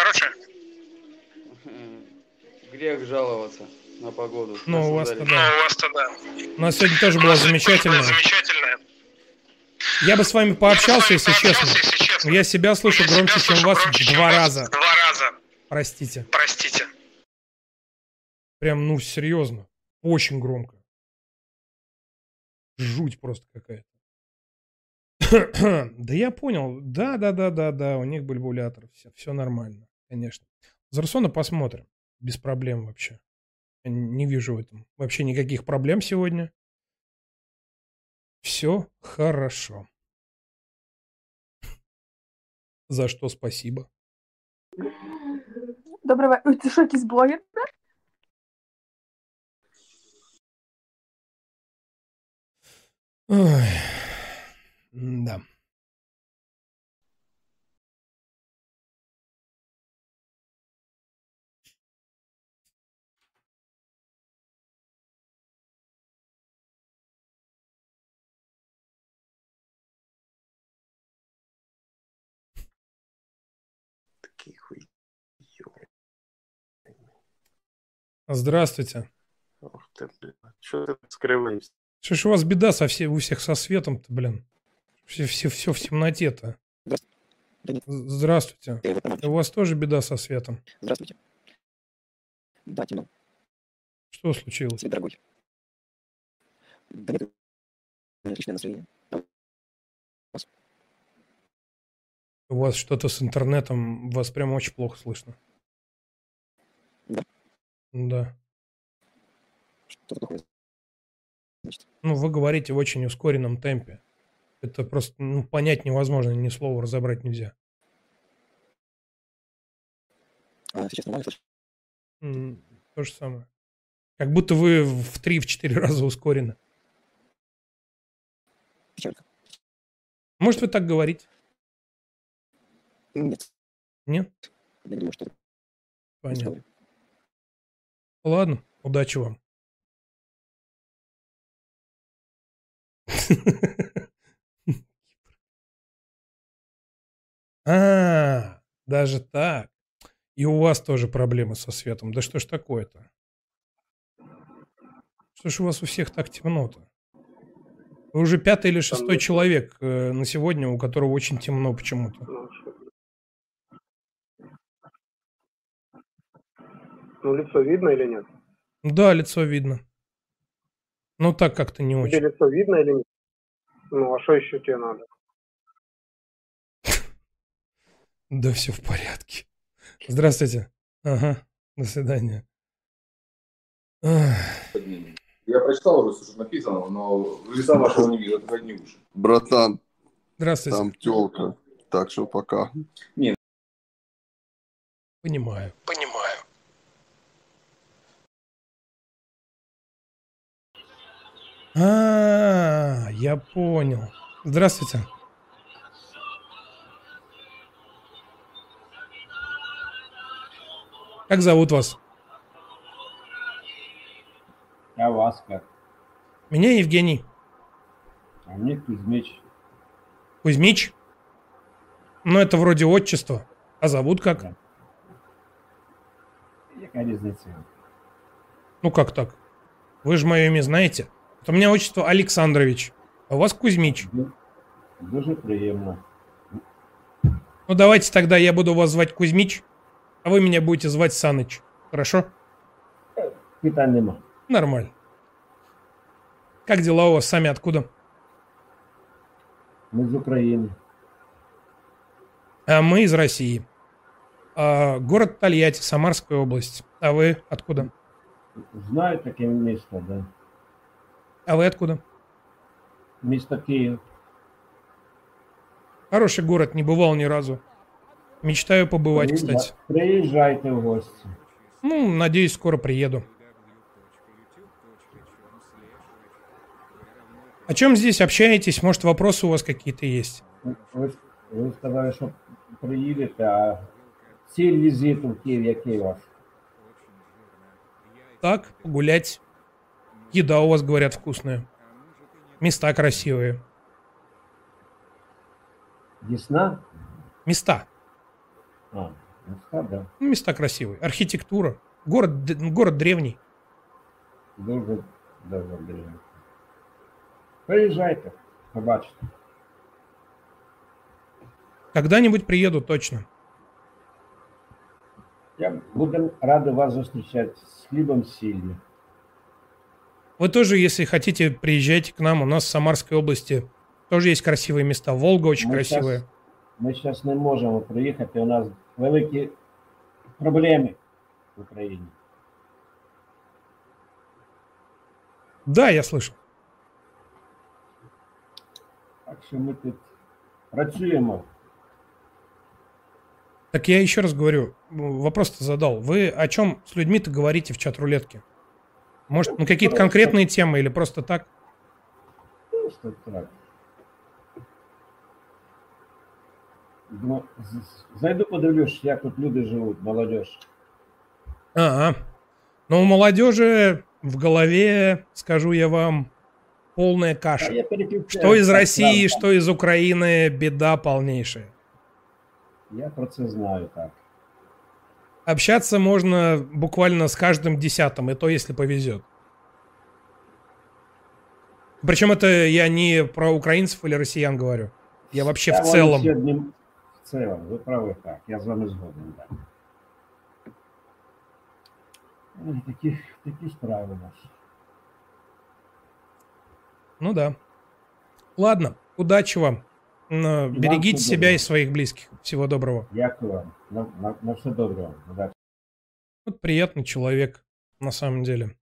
Грех жаловаться на погоду. Ну, у вас Краснодаре. тогда- Ну, у вас тогда. У нас сегодня тоже было замечательно. Замечательная. Я бы с вами пообщался, если честно. пообщался, если честно. Но я себя слышу Я себя громче, чем вас громче, в чем два раза. Два раза. Простите. Простите. Прям, ну, серьезно. Очень громко. Жуть просто какая-то. *coughs* Да я понял. Да, да, да, да, да. У них бульбулятор. Все, все нормально, конечно. Зарсона посмотрим. Без проблем вообще. Я не вижу в этом вообще никаких проблем сегодня. Все хорошо. За что спасибо. Вечір. Ой, Ти що, якийсь блогер? Ой, да. Здравствуйте. Ох ти, блін. Що ти скривився? Что ж у вас беда со все, у всех со светом-то, блин? Все, все, все в темноте-то. Здравствуйте. У вас тоже беда со светом? Здравствуйте. Да, темно. Что случилось? Свет дорогой. Да нет, отличное настроение. У вас? У вас что-то с интернетом, вас прям очень плохо слышно. Да. Да. Что такое? Значит, Ну, вы говорите в очень ускоренном темпе. Это просто ну, понять невозможно, ни слова разобрать нельзя. а сейчас нормально слышно? То же самое. Как будто вы в 3-4 *laughs* раза ускорены. Печалька. Может, вы так говорите? Нет, Нет? я думаю, что... Понятно. Ладно, удачи вам. *laughs* А, даже так. И у вас тоже проблемы со светом. Да что ж такое-то? Что ж у вас у всех так темно-то? Вы уже пятый или шестой человек э, на сегодня, у которого очень темно почему-то. Ну, лицо видно или нет? Да, лицо видно. Ну, так как-то не Тебе очень. лицо видно или нет? Ну, а что еще тебе надо? *laughs* Да все в порядке. Здравствуйте. Ага, до свидания. Я прочитал уже, что написано, но лица вашего не вижу, только не уши. Братан, Здравствуйте. там телка. Так что пока. Понимаю. Понимаю. А, я понял. Здравствуйте. Как зовут вас? А вас как? Меня Евгений. А мне Кузьмич. Кузьмич? Ну, это вроде отчество. А зовут как? Яка різниця? Ну, как так? Вы же мое имя знаете. Вот у меня отчество Александрович, а у вас Кузьмич. Дуже приємно. Ну, давайте тогда я буду вас звать Кузьмич, а вы меня будете звать Саныч. Хорошо? Питань нема. Нормально. Как дела у вас сами откуда? Ми з України. А мы из России. А, город Тольятти, Самарская область. А вы откуда? Знаю таке місто, да. А вы откуда? Місто Київ. Хороший город, не бывал ни разу. Мечтаю побывать, Приїжджа- кстати. Приїжджайте в гості. Ну, надеюсь, скоро приеду. О чем здесь общаетесь? Может, вопросы у вас какие-то есть? Ви, ж- ви сказали, що приїдете, а ціль візиту в Київ, який ваш? Так, погулять. Еда у вас, говорят, вкусная. Места красивые. Десна? Места. А, міста, да. Ну, места красивые. Архитектура. Город, д- город древний. Дуже добре древно. Приїжджайте, побачите. Когда-нибудь приеду точно. Я буду радий вас зустрічати з хлібом з сіллю. Вы тоже, если хотите, приезжайте к нам. У нас в Самарской области тоже есть красивые места. Волга очень Ми красивая. щас- Ми зараз не можемо приїхати, у нас великі проблеми в Україні. Да, я слышал. Так що ми тут працюємо. Так я еще раз говорю, вопрос-то задал. Вы о чем с людьми-то говорите в чат-рулетке? Может, ну какие-то конкретные темы или просто так? Просто так. Ну, з- з- Зайду подивлюсь, як тут люди живуть, молодежь. Ага. Но у молодежи в голове, скажу я вам, полная каша. Что из так, России, что из Украины, беда полнейшая. Я про це знаю так. Общаться можно буквально с каждым десятым, и то, если повезет. Причем это я не про украинцев или россиян говорю. Я вообще Та в вони целом. Сьогодні, Це ви праві так, я з вами згоден, так. Ой, Такі, такі справи у нас. Ну да. Ладно, удачи вам. Но Берегите себя доброго. и своих близких. Всего доброго. Дякую вам. На, на, на все добре вам. Удачі. Вот приятный человек, на самом деле.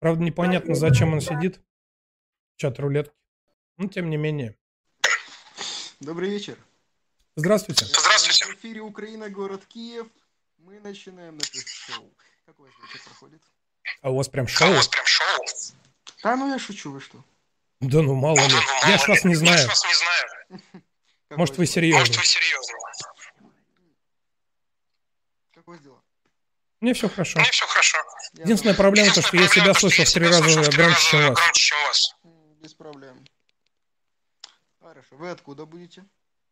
Правда, непонятно, зачем он сидит. в Чат рулетки. Но тем не менее. Добрый вечер. Здравствуйте. Здравствуйте. В эфире Украина, город Киев. Мы начинаем наше шоу. Как у вас вечер проходит? А у вас прям шоу? Прям шоу. Да, ну я шучу, вы что? Да ну мало ли. Я ж вас не знаю. Я ж вас не знаю. *laughs* Может, вы серьезно? Может, вы серьезно? Как у вас дела? Мне все хорошо. Мне все хорошо. Единственная проблема, то, что я себя слышал в три раза громче, чем вас. Громче, чем вас. Без проблем. Хорошо. Вы откуда будете?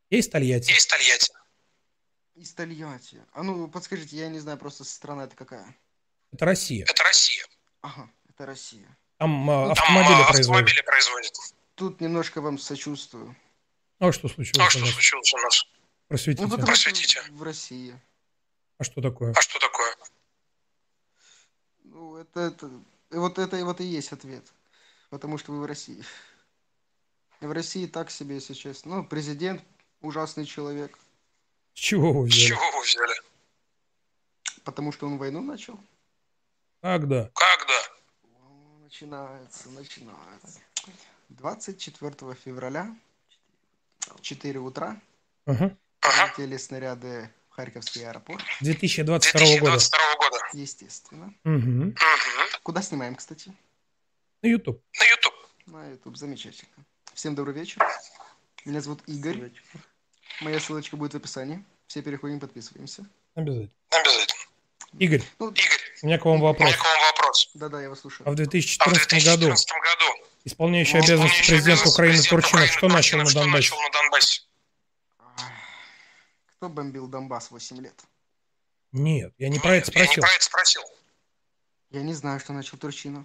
Я из Тольятти. Есть Тольятти. Из Тольятти. А ну, подскажите, я не знаю, просто страна это какая? Это Россия. Это Россия. Ага, это Россия. Там Ну, автомобили Там, производят. Автомобили производят. Тут немножко вам сочувствую. А что А случилось у что нас? случилось у нас? Просветите. Ну, Просветите. в России. А что такое? А что такое? Ну, это, это, вот это и вот и есть ответ. Потому что вы в России. В России так себе, если честно. Ну, президент ужасный человек. С чего вы С взяли? чего вы взяли? Потому что он войну начал. Когда? Когда? Начинается, начинается. 24 февраля в 4 утра Ага. летели снаряды в Харьковский аэропорт. 2022 года. 2022 года. Естественно. Угу. Куда снимаем, кстати? На YouTube. На YouTube. На YouTube. Замечательно. Всем добрый вечер. Меня зовут Игорь. Моя ссылочка будет в описании. Все переходим, подписываемся. Обязательно. Обязательно. Игорь, Ну, у меня к вам вопрос. К вам вопрос. Да-да, я вас слушаю. А в А в 2014 году 2014 году исполняющий Ну, обязанности президента Украины Турчинов что начал на Донбассе? начал на Донбассе? Кто бомбил Донбасс 8 лет? Нет, я не про это Я не спросил. про это спросил. Я не знаю, что начал Турчинов.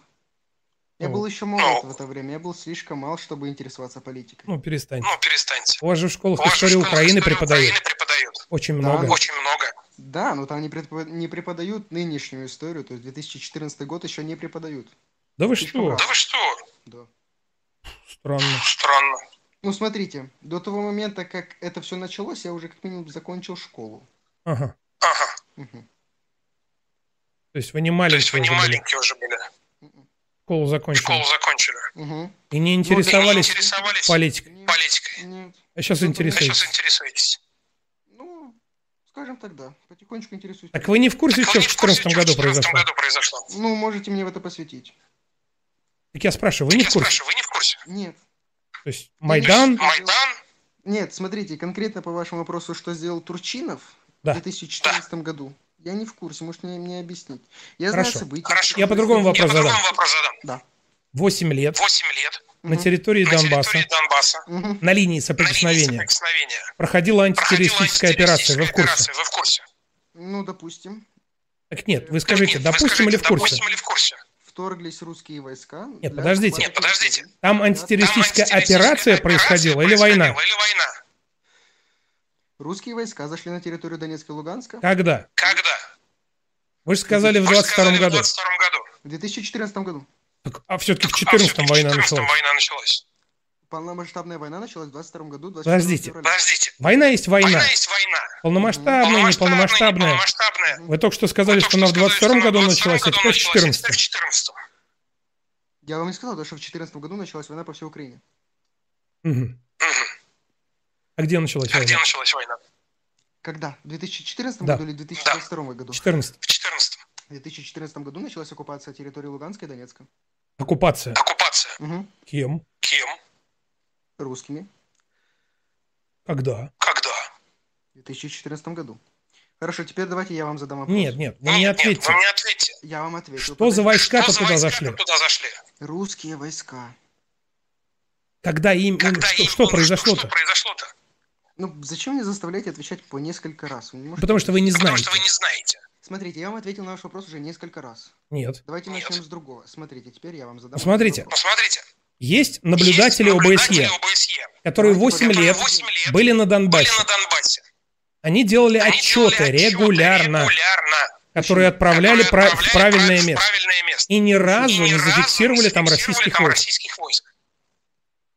Я Ну. был еще молод в это время. Я был слишком мал, чтобы интересоваться политикой. Ну, перестаньте. Ну, перестаньте. У вас же в школах историю школах Украины преподают. Украины преподают. Очень Да, много. Очень много. Да, но там не, препо- не преподают нынешнюю историю, то есть 2014 год еще не преподают. Да вы Слишком что? рано. Да вы что? Да. Странно. Странно. Ну, смотрите, до того момента, как это все началось, я уже как минимум закончил школу. Ага. Ага. Мгм. То есть вы не То есть маленькие вы не уже были. маленькие уже были. Школу закончили. Школу закончили. Мгм. И не И интересовались не интересовались политикой. политикой. Нет. А сейчас Ну, А интересуетесь. сейчас интересуетесь. Ну, скажем так, да. Потихонечку интересуюсь. Так вы не в курсе, Так что в не в курсе, 2014 что году в 2014 произошло? году произошло? Ну, можете мне в это посвятить. Так я спрашиваю, вы не Я в курсе? спрашиваю, вы не в курсе? Нет. То есть Майдан, Майдан? Нет, смотрите, конкретно по вашему вопросу, что сделал Турчинов Да. в 2014 году. Я не в курсе, может мне, мне объяснить. Я Хорошо. знаю события. Хорошо. я по-другому Я вопрос задам. по-другому вопрос задам. Да. 8 лет 8 лет на территории на Донбасса, территории Донбасса на линии на линии соприкосновения, соприкосновения проходила проходила антитеррористическая операция. Вы в курсе? операция. Вы в курсе? Ну, допустим. Так нет, вы скажите, Нет, вы допустим скажите, или в курсе? Допустим или в курсе? Вторглись русские войска. Нет, для подождите. Нет, подождите. территории. Там антитеррористическая операция происходила или война? Или война? Русские войска зашли на территорию Донецка и Луганска Когда? Когда? Вы же сказали в Вы же 22 сказали в году. 22 году. в 2014 году. Так, а все-таки в А 14 всё-таки в война 14-м началась. война началась. Полномасштабная война началась в 22 году, 24 Подождите. февраля. Подождите. Война есть война. Война есть война. Полномасштабная, Полномасштабная, неполномасштабная. неполномасштабная. Вы только что сказали, что только она в что 22 что году она в началась, а 22 теперь в началась, а 14 теперь в 14 Я вам не сказал, да, что в 2014 году началась война по всей Украине. Мгм. А где началась А где война? началась война? Когда? В 2014 Да. году или в 2022 году? 14. В 14 В 2014 году началась оккупация территории Луганска и Донецка. Оккупация. Оккупация. Мгм. Кем? Кем? Русскими. Когда? Когда? В 2014 году. Хорошо, теперь давайте я вам задам вопрос. Нет, нет, вы мне Нет, нет, ответьте. вы мне ответьте. Я вам ответил. Что за войска-то Что за туда войска зашли? туда зашли? Русские войска. Когда им... Когда что, им- что Что произошло-то? произошло-то? Ну, зачем мне заставлять отвечать по несколько раз? Вы не можете- Потому что вы не Потому знаете. что вы не знаете. Смотрите, я вам ответил на ваш вопрос уже несколько раз. Нет. Давайте Нет. начнем с другого. Смотрите, теперь я вам задам. Посмотрите. вопрос. Посмотрите. Есть наблюдатели Есть наблюдатели ОБСЕ, ОБСЕ, которые Давайте 8 поговорим. лет которые 8 лет были на были Донбассе. на Донбассе. Они делали отчеты регулярно, которые отправляли пра- в правильное место. И ни разу не зафиксировали там российских войск.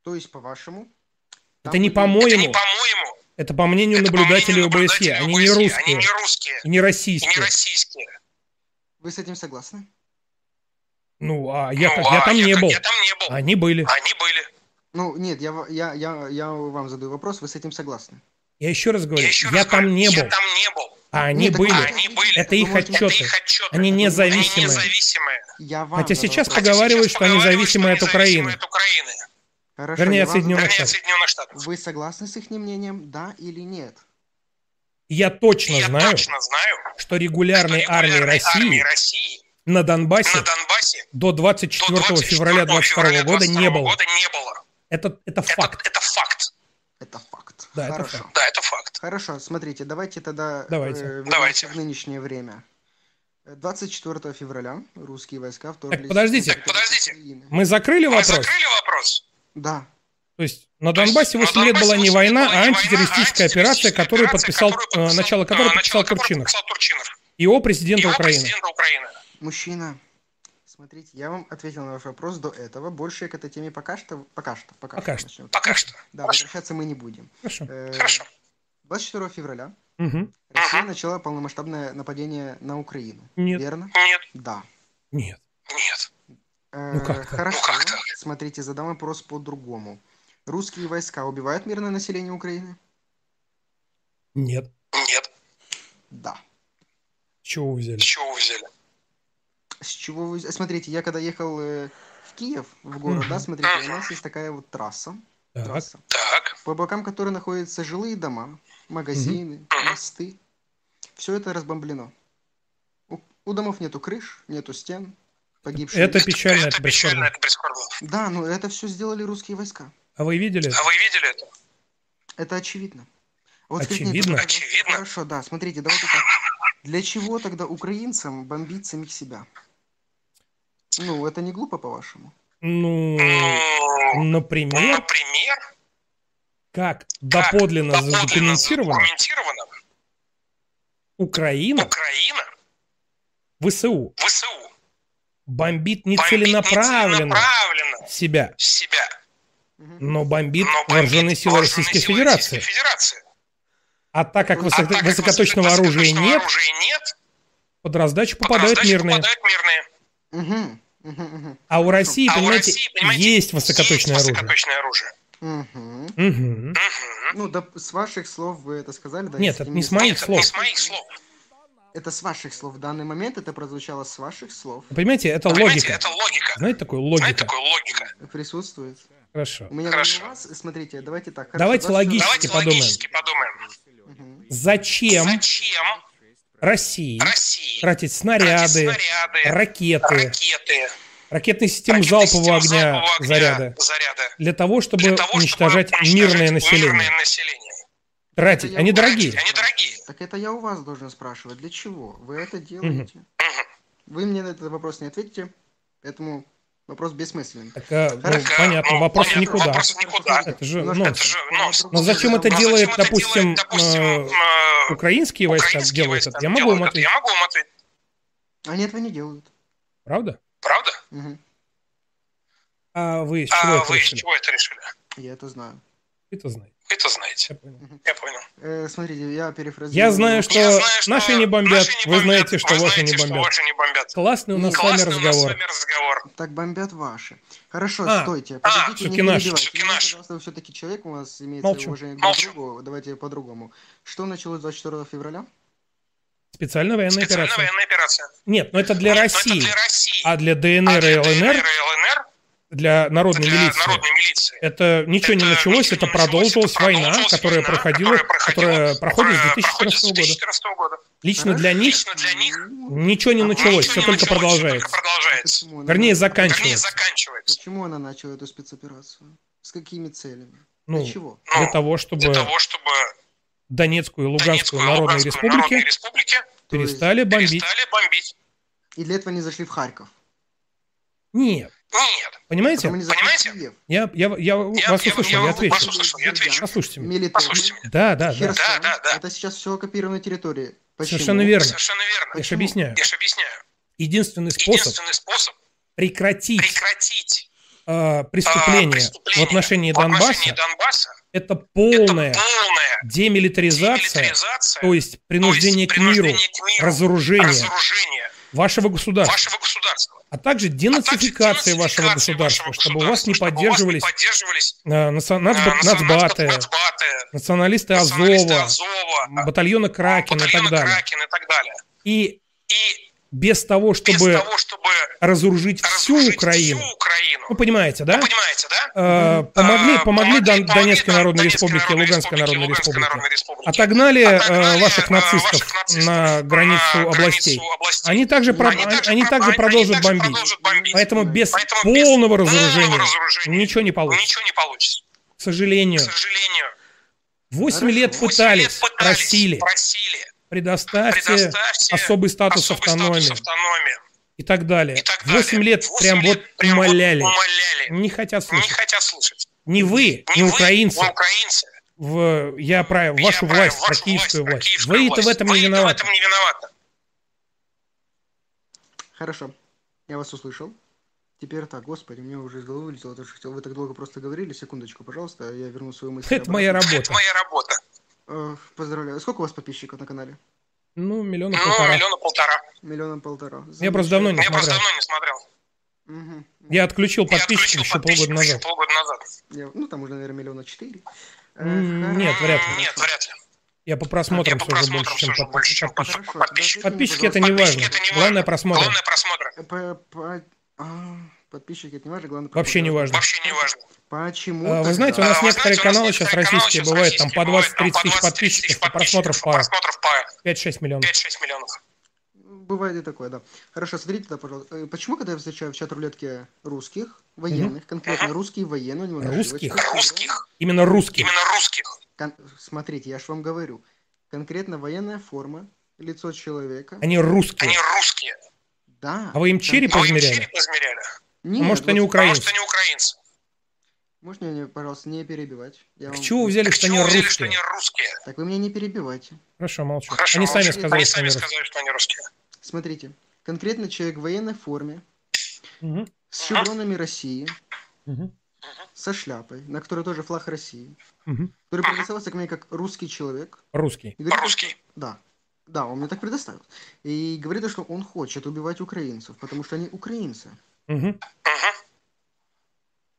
То есть, по-вашему, Это не по-моему. Это по мнению наблюдателей ОБСЕ. Они не русские. И не российские. вы с этим согласны? Ну, а я, как- я там не был. Они были. Ну, нет, я, я, я, я вам задаю вопрос, вы с этим согласны? Я еще раз говорю, я там не был. А они Нет, были. вы- Это их можете- отчеты. Они независимые. Я вам Хотя сейчас поговаривают, что они зависимы от Украины. Хорошо, Вернее, я от Соединенных задал- Штатов. Вы согласны с их мнением, да или нет? Я точно знаю, что регулярной армии России на Донбассе до 24 февраля 22 года не было. Это, это факт. Это факт. Да, это Хорошо. факт. Да, это факт. Хорошо, смотрите, давайте тогда Давайте. э, Давайте. в нынешнее время. Э, 24 февраля русские войска вторглись... Так, подождите. на территорию Украины. Мы закрыли вопрос? Да. То есть на Донбассе 8 лет была не война, а антитеррористическая операция, которую подписал, э, начало которой подписал Турчинов. ИО президента Украины. Мужчина, смотрите, я вам ответил на ваш вопрос до этого. Больше к этой теме пока что, пока что, пока, Пока что. начнем. Пока что. Да, возвращаться мы не будем. Хорошо. Э, 24 февраля Мгм. Россия начала полномасштабное нападение на Украину. Нет. Верно? Нет. Да. Нет. Нет. Э, Ну как так? Хорошо. Смотрите, задам вопрос по-другому. Русские войска убивают мирное население Украины? Нет. Нет. Да. Чего вы взяли? Чего вы взяли? С чего вы... Смотрите, я когда ехал э, в Киев, в город, да, смотрите, у нас есть такая вот трасса. Так. трасса по бокам которой находятся жилые дома, магазины, мосты. Все это разбомблено. У, у домов нету крыш, нету стен, погибшие. Это печально, это прискорбно. Да, но это все сделали русские войска. А вы видели это? вы видели это? Это очевидно. Вот скажите мне, Очевидно? Хорошо, да, смотрите, давайте так. Для чего тогда украинцам бомбить самих себя? Ну, это не глупо, по-вашему? Ну, например, как доподлинно задокументировано, Украина, ВСУ, бомбит не целенаправленно себя, но бомбит вооруженные силы Российской Федерации. А так как высоко- высокоточного оружия нет, под раздачу попадают мирные. Угу. Угу, угу. А у России, А у понимаете, России, понимаете, есть высокоточное оружие. Высокоточное оружие. Угу. Мгм. Ну, да, с ваших слов вы это сказали, да? Нет, это не с моих слов. С моих слов. Это с ваших слов. В данный момент это прозвучало с ваших слов. Вы Понимаете, это Понимаете, логика. это логика. Знаете, такую логика. Такая логика. Присутствует. Хорошо. У меня Хорошо. у вас, смотрите, давайте так. Давайте хорошо, 24 логически Давайте подумаем. логически подумаем. Зачем Зачем России России тратить снаряды, снаряды, ракеты, ракеты, ракетные системы ракетные залпового системы огня, залпового огня, заряда, заряда для того, чтобы для того, чтобы уничтожать уничтожать мирное население? мирное население? Тратить, они дорогие. Они дорогие. Так это я у вас должен спрашивать. Для чего? Вы это делаете? Вы мне на этот вопрос не ответите, поэтому вопрос бессмысленный. Так, а, ну, Хорошо. понятно, Ну, вопрос понятно, никуда. вопрос никуда. Это же Немножко- нонсенс. Это же нонсенс. Но зачем это Но делает, зачем это допустим, делает, допустим, э, э, украинские войска украинские делают войска это? Я могу это? ответить. Я могу вам ответить. Они этого не делают. Правда? Правда? Мгм. А вы с чего А это вы из решили? чего это решили? Я это знаю. Это знаете. Вы это знаете. Я понял. Я понял. Э, смотрите, я перефразирую. Я знаю, что Я знаю, что наши не бомбят, наши не вы бомбят, знаете, что вы ваши знаете, не что бомбят. ваши не бомбят. Классный у нас с вами Классный у нас с разговор. вами разговор. Так бомбят ваши. Хорошо, А, стойте. а, Подождите, не суки наши. перебивайте. Наши. пожалуйста, все-таки человек, у вас имеется Молчу. уважение к Молчу. друг другу. Давайте по-другому. Что началось 24 февраля? Специальная военная Специальная операция. военная операция. Нет, но это для Нет, но это России. для России. А для А ДНР и для ЛНР, ДНР и ЛНР для народной для милиции, народной милиции. это ничего не Это началось, ничего это не продолжилась это война, продолжилась которая война, проходила, которая проходила, которая проходит с которая 2014 проходит с года. 2014 года. Лично для них Лично для них ничего не началось, ничего все не только началось, продолжается. Только продолжается. Почему она Вернее, начала- Вернее, заканчивается. заканчивается. Почему она начала эту спецоперацию? С какими целями? Ну, Для чего? для Ну, того, чтобы Для того, чтобы Донецкую и Луганскую Донецкую и народные Луганскую народные республики республики перестали бомбить. перестали бомбить. И для этого они зашли в Харьков. Нет, Нет. Понимаете? Понимаете? Я, я, я вас услышал, я отвечу. Вас услышал, я отвечу. Послушайте меня. Мелитополь. Послушайте меня. Да, да, да. Да, да, да. Это сейчас все оккупированная территория. Почему? Совершенно верно. Совершенно верно. Я же объясняю. Я же объясняю. Единственный способ Единственный способ прекратить прекратить э, преступления преступления в отношении в отношении Донбасса Донбасса это полная полная демилитаризация, демилитаризация, то есть принуждение к миру, принуждение к миру, разоружение разоружение вашего государства, вашего государства, а также денацификация вашего денацификация государства, вашего чтобы у вас не чтобы у вас не поддерживались поддерживались э, наца- нацба- э, нацбаты, нацбаты, националисты националисты Азова, Азова, батальоны. Кракен и так далее. И И без того, без чтобы того, чтобы разоружить всю разоружить Украину, всю Украину, вы понимаете, да? вы понимаете, да? Э, помогли, Э, помогли Дон- помогли Донецкой Народной Республике, Луганской Народной Республике. Народной Республике. Отогнали, э, Отогнали, ваших э, нацистов, ваших нацистов на границу областей. областей. Они также, про- Они также они про- также они продолжат также бомбить. продолжат бомбить. Поэтому без Поэтому без полного полного разоружения разоружения ничего не получится. Ничего не получится. К сожалению, К сожалению, 8 лет восемь пытались, лет пытались, просили, просили, предоставьте предоставьте особый статус особый автономии статус автономии. и так далее. И так далее. 8 лет Восемь прям лет вот прям вот умоляли. умоляли. Не хотят Не слышать. хотят слышать. Ни вы, Ни ни вы, украинцы, украинцы, в, я про вашу про власть, про вашу киевскую власть, киевскую Вы-то в этом не Вы-то в виноваты. этом не виноваты. Хорошо. Я вас услышал. Теперь так, господи, мне уже из головы вылетело, то, что хотел. Вы так долго просто говорили. Секундочку, пожалуйста, я верну свою мысль. Это моя работа. Это моя работа. Э, Поздравляю. Сколько у вас подписчиков на канале? Ну, миллиона Ну, полтора. миллиона полтора. Миллиона полтора. Я просто давно не Я просто смотрел. давно не смотрел. Мгм. Я отключил Я подписчиков отключил еще полгода подписчиков еще назад. полгода назад. Я- ну, там уже, наверное, миллиона четыре. Э, Нет, вряд ли. Нет, вряд ли. Я по просмотрам Я по все же просмотрам больше, чем всё же под- больше, чем подписчик. Хорошо, подписчик. дайте мне, Подписчики это не важно. Подписчики Главное просмотр. Главное просмотр. Э, по- по- а, Подписчики это не важно, главное Вообще не просмотр. важно. Вообще не важно. Почему? А, Вы тогда? знаете, у нас А, вы некоторые знаете, у нас каналы сейчас российские сейчас бывают, там российские по 20-30 бывают, там по тысяч 20-30 подписчиков, по просмотров по 5-6 миллионов. 5-6 миллионов. Бывает и такое, да. Хорошо, смотрите, да, пожалуйста. Э, Почему, когда я встречаю в чат-рулетке русских, военных, конкретно русские военные, у него Русских? Русских. Именно русских. Именно русских. кон- Смотрите, я же вам говорю. Конкретно военная форма, лицо человека. Они русские. Они русские. Да. А вы им череп А вы им измеряли? череп измеряли? Нет, А может, они вот- А украинцы? может, они украинцы? Можно меня, пожалуйста, не перебивать? Я вам- чего вы взяли, что они взяли, что русские? они русские? Так вы меня не перебивайте. Хорошо, молчу. Хорошо, Они сами молчу. сказали, Они что сами они сказали, русские. что они русские. Смотрите, конкретно человек в военной форме, Мгм. с шевронами России, Мгм. со шляпой, на которой тоже флаг России, Мгм. который представился ко мне как русский человек. Русский. Говорит, Русский. Да. Да, он мне так предоставил. И говорит, что он хочет убивать украинцев, потому что они украинцы. Мгм.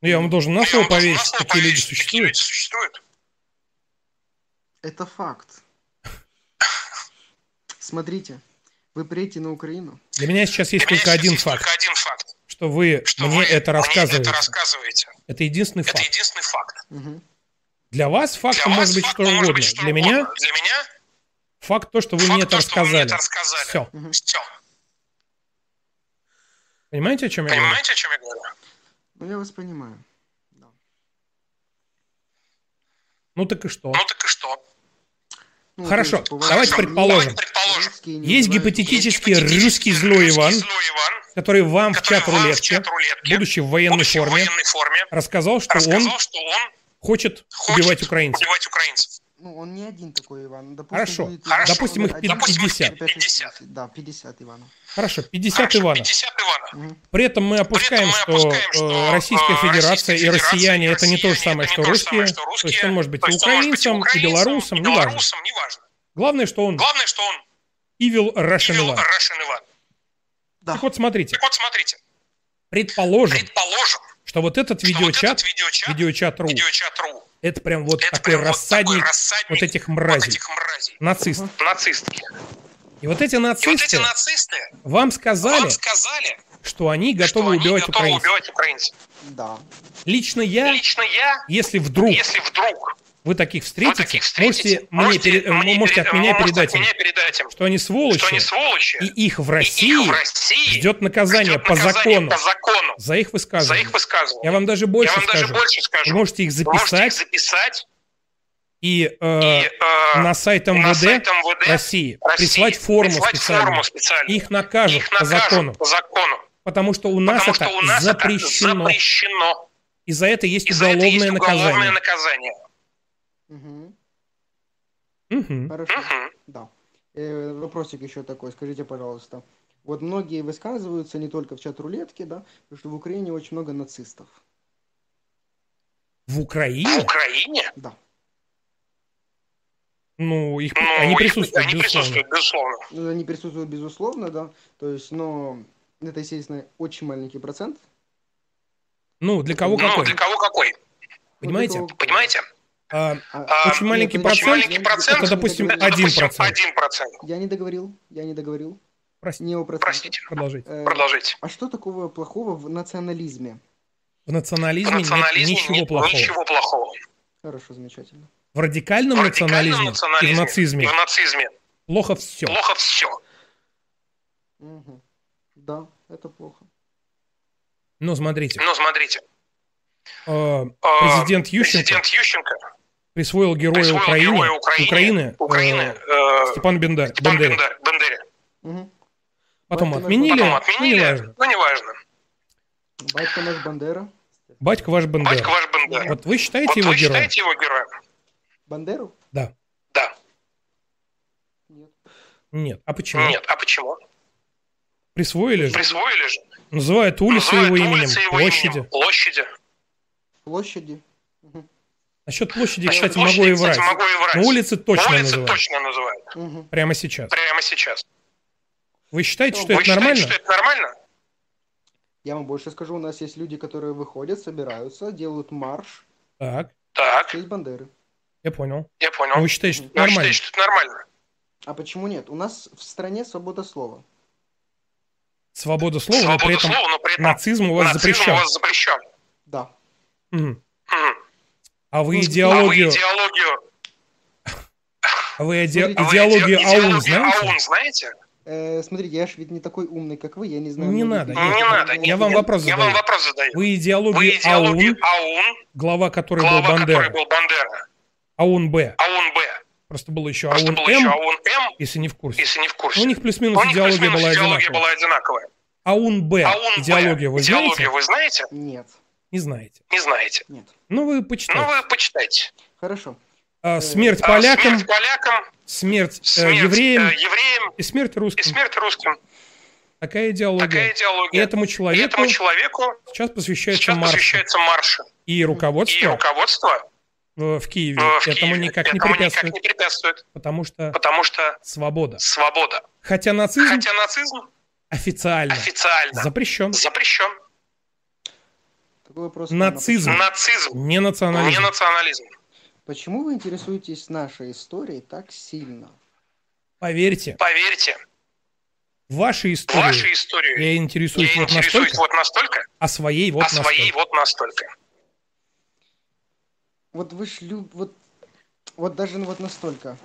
Ну, я вам должен на слово поверить, на что слово такие люди поверить, что такие люди существуют. существуют. Это факт. Смотрите, вы приедете на Украину. Для меня сейчас есть Для меня только сейчас один есть факт, только один факт. что вы Что мне вы это мне рассказываете. это рассказываете. Это единственный Это факт. единственный факт. Мгм. Для вас Для фактом вас может быть что фактом может угодно. быть что Для угодно. меня Для меня факт то, что вы факт мне это то, что вы мне рассказали. это рассказали. Все. Мгм. Все. Понимаете, о чем я говорю? Понимаете, о чем я говорю? Ну, я вас понимаю. Ну так и что? Ну так и что? Ну, Хорошо, есть, бывает, давайте предположим. Предположим. Есть гипотетический Есть русский злой Иван, Злой Иван, который вам в который чат вам в рулетке, чат-рулетке, будучи в военной будучи в форме, военной форме, рассказал, что он рассказал, что он хочет хочет убивать украинцев. убивать украинцев. Ну, он не один такой, Иван. Допустим, Хорошо. будет Хорошо. Допустим, их один- Допустим, их 50. 50. Да, 50 Иванов. Хорошо, 50 Хорошо, Иванов. 50 Иванов. При этом мы опускаем, мы что, опускаем, что, э, Российская э, Федерация Российская и Федерация россияне и это не то же россияне самое, это что не то же русские. самое, что То есть русские. он может быть То и есть он может быть и украинцем, и белорусом, и неважно. белорусом, неважно. Главное, что он Главное, что он evil Russian Evil Иван. Russian Иван. Да. Так вот, смотрите, Так вот, смотрите, предположим, предположим, что вот этот что вот видеочат, этот видеочат, видеочат.ру, видеочат.ру, это прям вот это такой прям вот рассадник такой рассадник вот этих вот мразей, этих мразей, нацистов. нацистки. И вот эти И вот эти нацисты нацисты вам сказали, вам сказали, что они что готовы они убивать готовы украинцев. убивать украинцев. Да. Лично я, Лично я, если вдруг если вдруг вы таких вы встретите, таких встретите, можете, э, мне можете от меня можете передать им, меня передать им, что они сволочи, что они сволочи, и их в и России их в России ждет наказание ждет по наказание закону по закону за их за высказывания. их высказывания. Я вам даже больше Я вам даже скажу. больше скажу. Вы можете их Вы можете их записать записать и, э, и э, на сайт на МВД, сайт МВД России России прислать форму прислать специальную. форму специальную. Их накажут Их по накажут закону. по закону. Потому что у нас Потому это что у нас запрещено. это запрещено. И за это есть И за это уголовное есть уголовное наказание. наказание. Мгм. Хорошо. Да. Э, вопросик еще такой, скажите, пожалуйста. Вот многие высказываются не только в чат рулетки, да, что в Украине очень много нацистов. В Украине? В Украине? Да. Ну, их, Ну, они их- присутствуют, они безусловно. присутствуют, безусловно. Ну, Они присутствуют, безусловно, да. То есть, но это, естественно, очень маленький процент. Ну, для кого Ну, какой? для кого какой? Понимаете? Понимаете? А, А, очень маленький нет, процент, очень маленький процент, это, допустим, это, один допустим, процент. 1%. Я не договорил, я не договорил. Простите. Не о процентах. Простите. Продолжите. Э, Продолжите. А что такого плохого в национализме? В национализме, В национализме нет ничего нет плохого. ничего плохого. Хорошо, замечательно. В радикальном, В радикальном национализме, и в национализме нацизме и в нацизме плохо все. плохо все. Мгм. Да, это плохо. Ну, смотрите, Ну, смотрите, э, э, президент Ющенко президент Ющенко присвоил героя присвоил Украине, героя Украине, Украины, Украины, э, э, Степану Бенда- Степану Бендере. Бендере. Потом Батько наш отменили, Потом ну, отменили, неважно. ну, неважно. Батько наш Бандера. Батька ваш Бендера. Батька ваш Бендера. Вот вы считаете Вот его вы героем? считаете его героем? Бандеру? Да. Да. Нет. А почему? Нет. А почему? Присвоили же. Присвоили же. Называют улицы Называют его именем, улицы его площади. именем, Площади. Площади. Насчет площади, Насчет кстати, площади, могу и кстати, врать. могу и врать. Но улицы точно Но улицы называют. точно называют. Прямо сейчас. Прямо сейчас. Вы считаете, что Вы это считаете, нормально? что это нормально? Я вам больше скажу, у нас есть люди, которые выходят, собираются, делают марш. Так, Так, в честь Бандеры. я понял. я понял. Но вы считаете, что это Вы нормально? считаете, что это нормально? А почему нет? У нас в стране свобода слова. Свобода слова, но Свобода при этом слова, но при этом нацизм у вас нацизм запрещен. у вас запрещен. Да. Мгм. Мгм. А вы идеологию, А вы идеологию, а вы иде- Смотрите, а вы идеологию иде- АУН идеологию знаете? АУН знаете? Э, смотрите, я ж ведь не такой умный, как вы, я не знаю. Не надо, людей. Не надо. Я вам вопрос Я вам задаю. вопрос задаю. Вы Вы идеологию идеологию АУН, АУН, глава которой был глава которой Бандера, был Бандера, АУН Б, АУН Б. просто было еще Просто АУН был еще М, АУН М, если не в курсе. если не в курсе. У них плюс-минус идеология плюс-минус была идеология одинаковая. была одинаковая. АУН Б, АУН Б. идеология вы Идеологию знаете? вы знаете? Нет. Не знаете. Не знаете. Нет. Ну, вы Ну, почитайте. вы почитайте. Хорошо. А, смерть А, полякам, Смерть полякам, смерть, э, смерть евреям э, евреям и смерть и русским. смерть русским. Такая идеология. Такая идеология. И этому И человеку этому человеку сейчас посвящается сейчас марш. посвящается марш. И И руководство руководство э, в Киеве э, в этому Киеве никак не этому препятствует, никак не препятствует, потому что потому что свобода. свобода. Хотя нацизм Хотя нацизм официально официально запрещен. запрещен. Такой вопрос. Нацизм, Нацизм, не национализм. не национализм. Почему вы интересуетесь нашей историей так сильно? Поверьте, Поверьте, вашей истории вашей историю я интересуюсь я вот интересуюсь настолько, вот настолько, а своей вот а своей настолько. вот настолько. Вот вы ж люб... вот, вот даже вот настолько.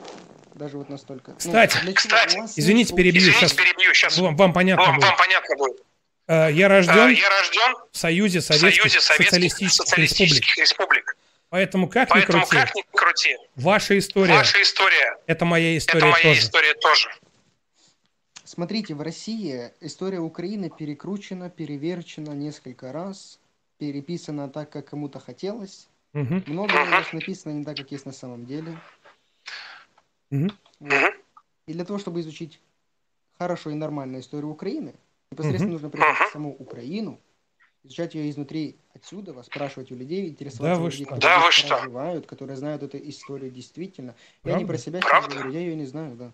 Даже вот настолько. Ну, Кстати, чего? кстати, Извините, перебью Извините, сейчас. перебью сейчас. Вам, вам понятно Вам, будет. вам понятно будет. Э, Я Э, рожден Я рожден в Союзе Советских Союзе Советских Социалистических Республик. Социалистических Республик. Поэтому как ни Поэтому крути, как ни крути, ваша история ваша история – это моя – это история моя тоже. история тоже. Смотрите, в России история Украины перекручена, переверчена несколько раз, переписана так, как кому-то хотелось. Мгм. Много раз написано не так, как есть на самом деле. Мгм. Вот. И для того, чтобы изучить хорошо и нормально историю Украины, непосредственно нужно приехать в саму Украину, изучать ее изнутри отсюда, спрашивать у людей, интересоваться Да вы у людей, что? которые Да что? проживают, которые знают эту историю действительно. Я не Правда? про себя сейчас Правда? говорю, я ее не знаю, да.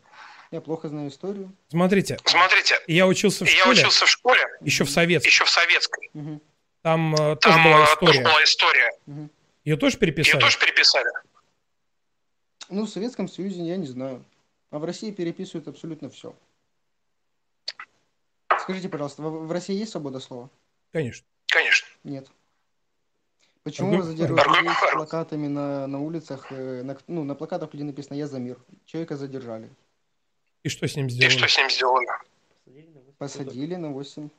Я плохо знаю историю. Смотрите, Смотрите, я учился в я школе, учился в школе, еще в советской. еще в советской. Мгм. Там э, тоже Там была э, тоже история. была история. Ее тоже Ее переписали? тоже переписали. Ну, в Советском Союзе я не знаю. А в России переписывают абсолютно все. Скажите, пожалуйста, в, России есть свобода слова? Конечно. Конечно. Нет. Почему задерживают аргумент- людей с плакатами на, на улицах? э, на, ну, на плакатах, где написано «Я за мир». Человека задержали. И что с ним И сделали? что с ним сделали? Посадили на 8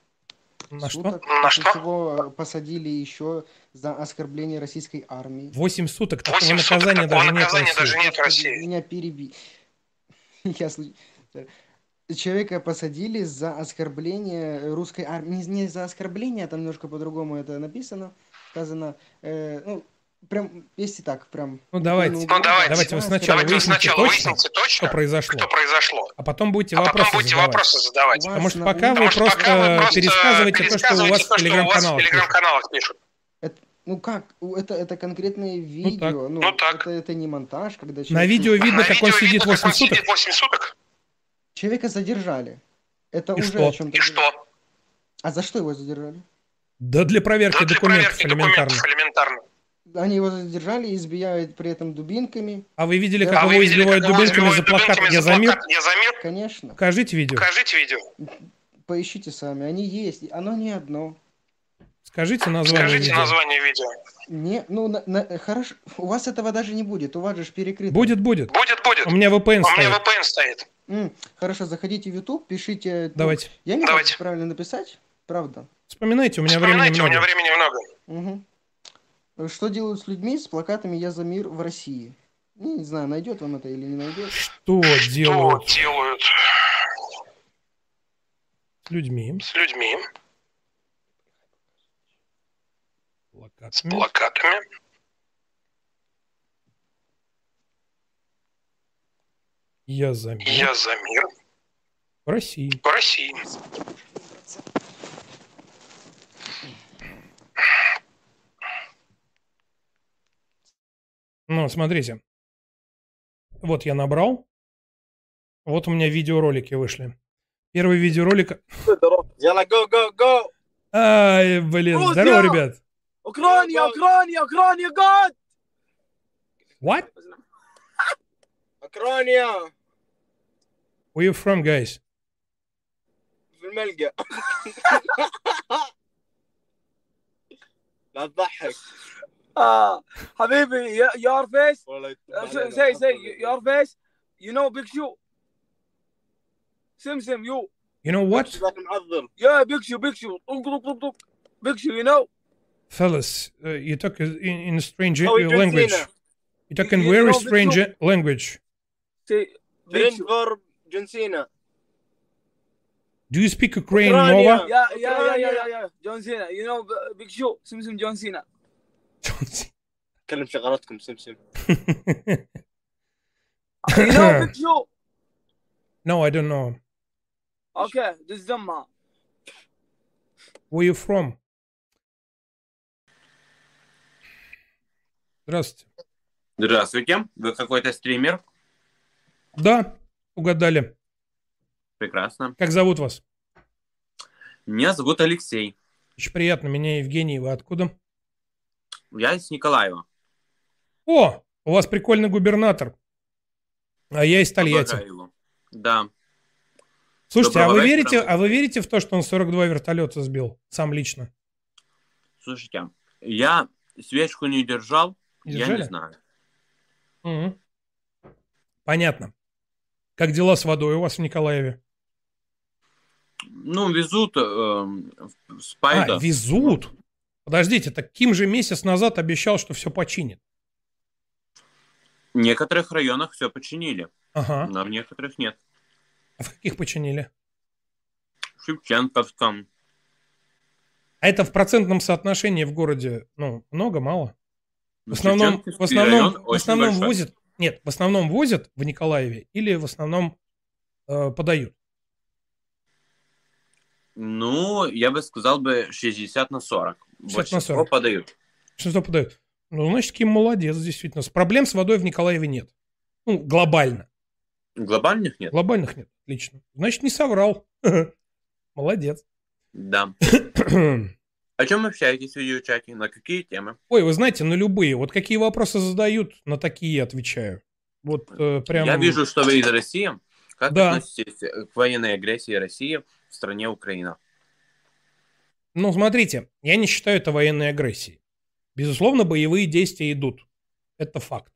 На что? суток. На после что? чего э, посадили еще за оскорбление российской армии. Восемь суток. Такого Восемь суток наказания такого даже нет в наказания России. даже нет в России. Меня переби... *laughs* Я человека посадили за оскорбление русской армии. Не, не за оскорбление, там немножко по-другому это написано, сказано. Э, ну, прям, если так, прям... Ну давайте, ну, давайте, вы за сначала оскорбление. выясните сначала точно, выясните точно, что произошло, что произошло. а потом будете А потом вопросы будете задавать. вопросы задавать. Потому что на пока вы Потому что просто пока вы просто пересказываете то, что у вас пересказываете то, в телеграм-каналах пишут. Ну как? Это, это конкретное видео. так. Ну, Ну так. Это, это не монтаж, когда На человек- видео видно, На как он видно, как 8 он суток. сидит 8 суток. Человека задержали. Это И уже что? о чем-то. И что? А за что его задержали? Да для проверки Да для документов проверки элементарно. документов элементарно. Они его задержали, избивают при этом дубинками. А вы видели, как А его видели, избивают как дубинками за плакат дубинками «Я за за мир»? плакат «Я за мир»? Конечно. Покажите видео. Покажите видео. Поищите сами. Они есть. Оно не одно. Скажите название Скажите видео. название видео. Не, ну, на- на- хорошо. У вас этого даже не будет. У вас же перекрыто. Будет, будет. Будет, будет. У меня VPN У меня стоит. VPN стоит. М, хорошо, заходите в YouTube, пишите. Давайте. я не Давайте. знаю, как правильно написать. Правда. Вспоминайте, у меня времени Вспоминайте, у меня много. времени много. Мгм. Что делают с людьми с плакатами «Я за мир в России»? Ну, не знаю, найдет вам это или не найдет. Что Что делают делают с людьми? с людьми, с Плакатами. плакатами? Я за мир. Я за мир. В России. В России. Ну, смотрите. Вот я набрал. Вот у меня видеоролики вышли. Первый видеоролик... Яла, go, go, go! Ай, блин, Грузия! здорово, ребят! Украина, Украина, Украина, год! What? اوكرانيا Where you from, guys? في الملقا *laughs* لا تضحك آه حبيبي يور فيس والله say say your face you know big show سمسم you You know what? ذاك معضل yeah big show big show طق طق طق طق big show you know Fellas, uh, you talk in, in strange Oh, uh, John language. Cena. You talk in You- you very know Big strange Show? language. say big ترند show فور جون سينا Do you speak Ukrainian, Ukrainian. Nova? yeah yeah yeah yeah yeah yeah John Cena you know b- big show سمسم جون سينا كلم شغلاتكم سمسم *laughs* you know big show *laughs* no, I don't know. okay this is Zamma Where you from? Здравствуйте. Здравствуйте. Вы какой-то стример? Да, угадали. Прекрасно. Как зовут вас? Меня зовут Алексей. Очень приятно. Меня Евгений. Вы откуда? Я из Николаева. О, у вас прикольный губернатор. А я из Тольятти. Обожаю. Да. Слушайте, а Доброго вы вечера. верите, а вы верите в то, что он 42 вертолета сбил? Сам лично? Слушайте, я свечку не держал. Не Я держали? не знаю. Мгм. Понятно. Как дела с водой у вас в Николаеве? Ну, везут в Спайда. А, везут? Подождите, так Ким же месяц назад обещал, что все починит. В некоторых районах все починили, Ага. а в некоторых нет. А в каких починили? В Шевченковском. А это в процентном соотношении в городе, ну, много, мало? В Ну, основном, в основном, в основном большой. Нет, в основном возят в Николаеве или в основном э, подают? Ну, я бы сказал бы 60 на 40. 60 на Большинство 40. подают. Что подают? Ну, значит, Ким молодец, действительно. С проблем с водой в Николаеве нет. Ну, глобально. Глобальных нет? Глобальных нет, отлично. Значит, не соврал. *laughs* Молодец. Да. *coughs* О чем общаетесь в видеочате? На какие темы? Ой, вы знаете, на любые. Вот какие вопросы задают, на такие отвечаю. Вот э, прям... Я вижу, что вы из России. Как Да. относитесь к военной агрессии России в стране Украина? Ну, смотрите, я не считаю это военной агрессией. Безусловно, боевые действия идут. Это факт.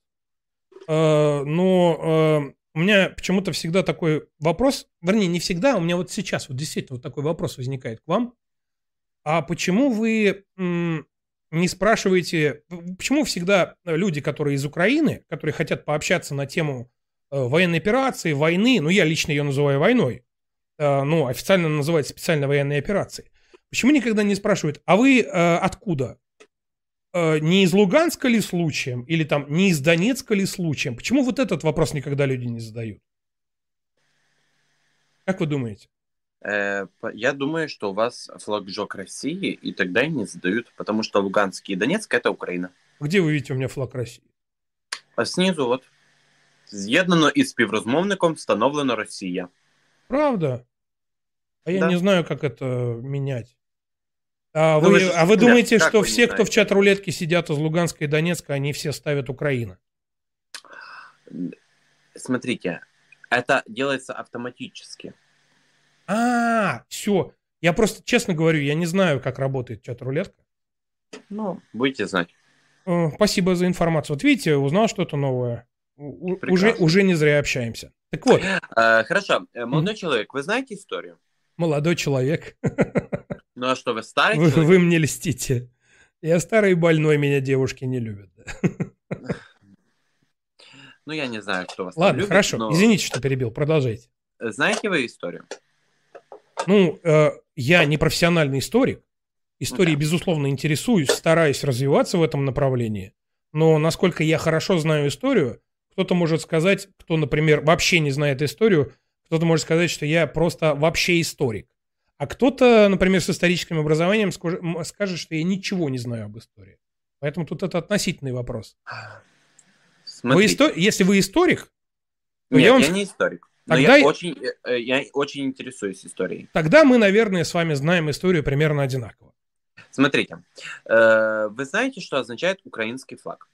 Э, но э, у меня почему-то всегда такой вопрос, вернее, не всегда, у меня вот сейчас вот действительно вот такой вопрос возникает к вам. А почему вы не спрашиваете, почему всегда люди, которые из Украины, которые хотят пообщаться на тему э, военной операции, войны, ну я лично ее называю войной, э, ну, официально называется специальной военной операцией, почему никогда не спрашивают, а вы э, откуда? Не из Луганска ли случаем? Или там не из Донецка ли случаем? Почему вот этот вопрос никогда люди не задают? Как вы думаете? Э, по- Я думаю, что у вас флагжок России, и тогда и не задают, потому что Луганск и Донецк это Украина. Где вы видите у меня флаг России? А снизу от з'єднано із співрозмовником встановлено Росія. Правда? А я Да. не знаю, как это менять. А Ну, вы, вы же а вы студент, думаете, как что вы не все, кто в знаете? чат-рулетке сидят из Луганска и Донецка, они все ставят Украина? Смотрите, это делается автоматически. А, все. Я просто честно говорю, я не знаю, как работает чат-рулетка. Ну, будете знать. Э, Спасибо за информацию. Вот видите, узнал что-то новое. Уже, уже не зря общаемся. Так вот, Э, хорошо, Э, молодой человек, вы знаете историю? молодой человек, *laughs* Ну а что, вы старый вы, человек? вы мне льстите. Я старый и больной, меня девушки не любят. Ну, я не знаю, кто вас там Ладно, любит, хорошо. но- Извините, что перебил. Продолжайте. Знаете вы историю? Ну, э, я не профессиональный историк. Историей, безусловно, интересуюсь, стараюсь развиваться в этом направлении. Но насколько я хорошо знаю историю, кто-то может сказать, кто, например, вообще не знает историю, кто-то может сказать, что я просто вообще историк. А кто-то, например, с историческим образованием скажет, что я ничего не знаю об истории. Поэтому тут это относительный вопрос. Вы Смотрите. исто- Если вы историк, то Нет, я я, вам ск- не историк. Но Тогда я, я- очень, э, э, я очень интересуюсь историей. тогда мы, наверное, с вами знаем историю примерно одинаково. Смотрите, э, вы знаете, что означает украинский флаг?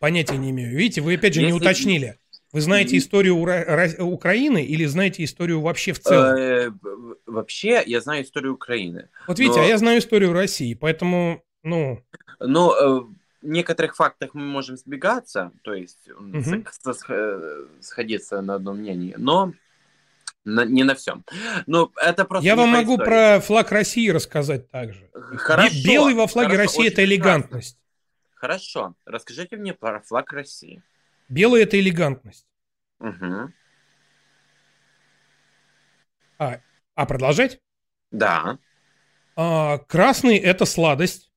Понятия не имею. Видите, вы опять же не Если- уточнили. Вы знаете историю Ура- Ра- Украины или знаете историю вообще в целом? Вообще, я знаю историю Украины. Вот видите, но- а я знаю историю России, поэтому, ну, Но в некоторых фактах мы можем сбегаться, то есть э, сходиться на одном мнении, но на- не на всем. Но это просто я вам могу истории. про флаг России рассказать также. Хорошо, Бе- Белый во флаге хорошо, России это элегантность. Хорошо, расскажите мне про флаг России. Белый это элегантность. Мгм. А, а продолжать? Да. А, красный это сладость,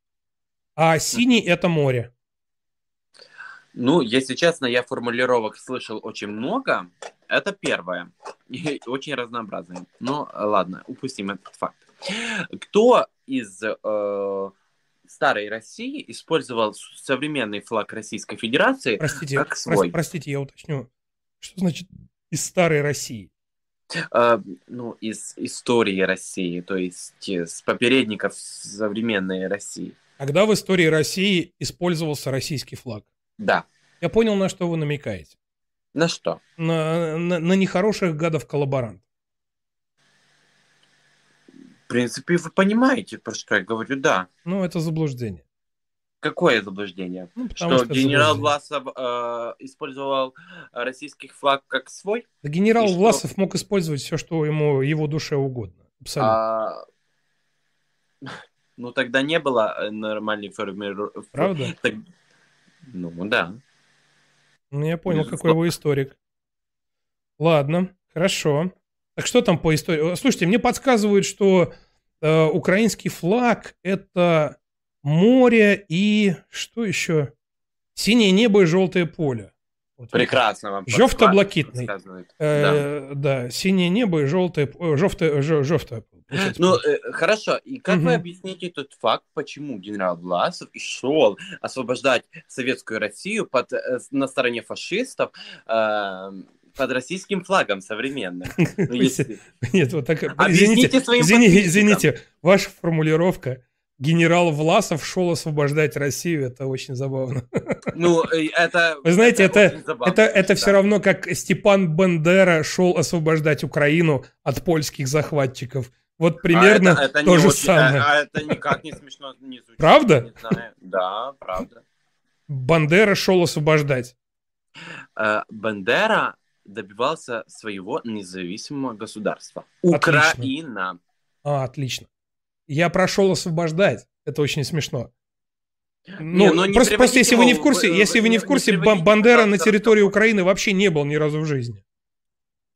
а синий это море. Ну, если честно, я формулировок слышал очень много. Это первое. И очень разнообразное. Ну, ладно, упустим этот факт. Кто из э, старой России использовал современный флаг Российской Федерации Простите, как свой? простите, я уточню. Что значит из старой России? Э, ну, из истории России, то есть э, с попередников современной России. Когда в истории России использовался российский флаг? Да. Я понял, на что вы намекаете. На что? На, на, на нехороших гадов-коллаборантов. В принципе, вы понимаете, про что я говорю, да. Ну, это заблуждение. Какое заблуждение? Ну, что что генерал. Власов э, использовал российский флаг как свой? Да генерал И что? Власов мог использовать все, что ему его душе угодно. Абсолютно. А, ну, тогда не было э, нормальной формировки. Правда? Ну, да. Ну, я понял, Безусловно. какой вы историк. Ладно, хорошо. Так что там по истории? Э, Слушайте, мне подсказывают, что э, украинский флаг это море и что еще? Синее небо и желтое поле. Вот Прекрасно вам Жовто подска- блакитный. подсказывает. Э, да. синее небо и желтое, э, Ну, э, хорошо. И как вы Мгм. объясните тот факт, почему генерал Власов и шел освобождать советскую Россию под, э, на стороне фашистов э, под российским флагом современным? *laughs* Ну, если- Нет, вот так. Объясните Извините, своим извините, ваша формулировка. Генерал Власов шел освобождать Россию. Это очень забавно. Ну, э, это... Вы знаете, это, очень забавно, это, это да. все равно как Степан Бандера шел освобождать Украину от польских захватчиков. Вот примерно А это- это то не же очень- самое. а- а это никак не смешно не звучит. Правда? Не знаю. Да, правда. Бандера шел освобождать. Э, Бандера добивался своего независимого государства. Отлично. Украина. А, отлично. Я прошел освобождать. Это очень смешно. Ну, Не, ну не просто, просто приводите если вы не в курсе, если вы не не- в не курсе, Ба- Бандера на территории Украины вообще не был ни разу в жизни.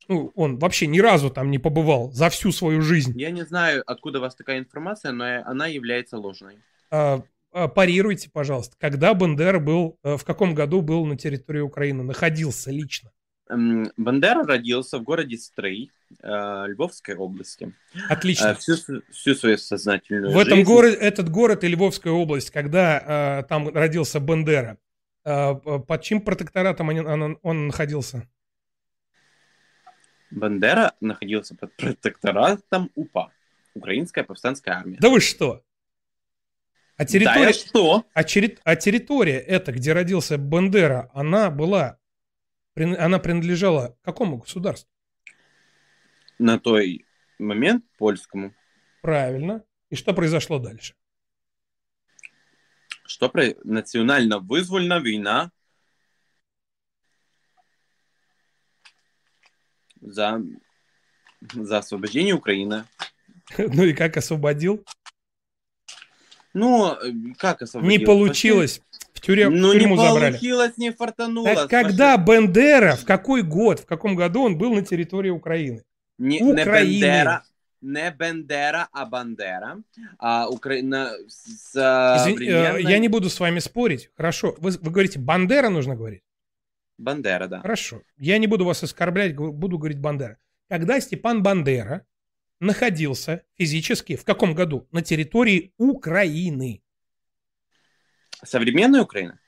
Ну, он вообще ни разу там не побывал за всю свою жизнь. Я не знаю, откуда у вас такая информация, но она является ложной. А, а, парируйте, пожалуйста, когда Бандера был, э, в каком году был на территории Украины, находился лично? Бандера родился в городе Стрий, э, Львовской области. Отлично. Э, Всю, всю свою сознательную В этом жизнь- городе, этот город и Львовская область, когда там родился Бандера, под чьим протекторатом они- он, он находился? Бандера находился под протекторатом УПА, Украинская повстанская армия. Да вы что? А территория, я что? А, терри- а территория эта, где родился Бандера, она была, она принадлежала какому государству? На той момент польскому. Правильно. И что произошло дальше? Что про национально-вызвольная война за, за освобождение Украины. *laughs* Ну и как освободил? Ну, как освободил? Не получилось. В, тюрем, Ну, в не тюрьму забрали. получилось, не фартануло. Так когда Бендера, в какой год, в каком году он был на территории Украины? Не, не Украины. Бендера, не Бендера, а Бандера. А Украина Извини, э, я не буду с вами спорить. Хорошо. Вы, вы говорите, Бандера нужно говорить? Бандера, да. Хорошо. Я не буду вас оскорблять, буду говорить Бандера. Когда Степан Бандера находился физически в каком году? На территории Украины. Современная Украина?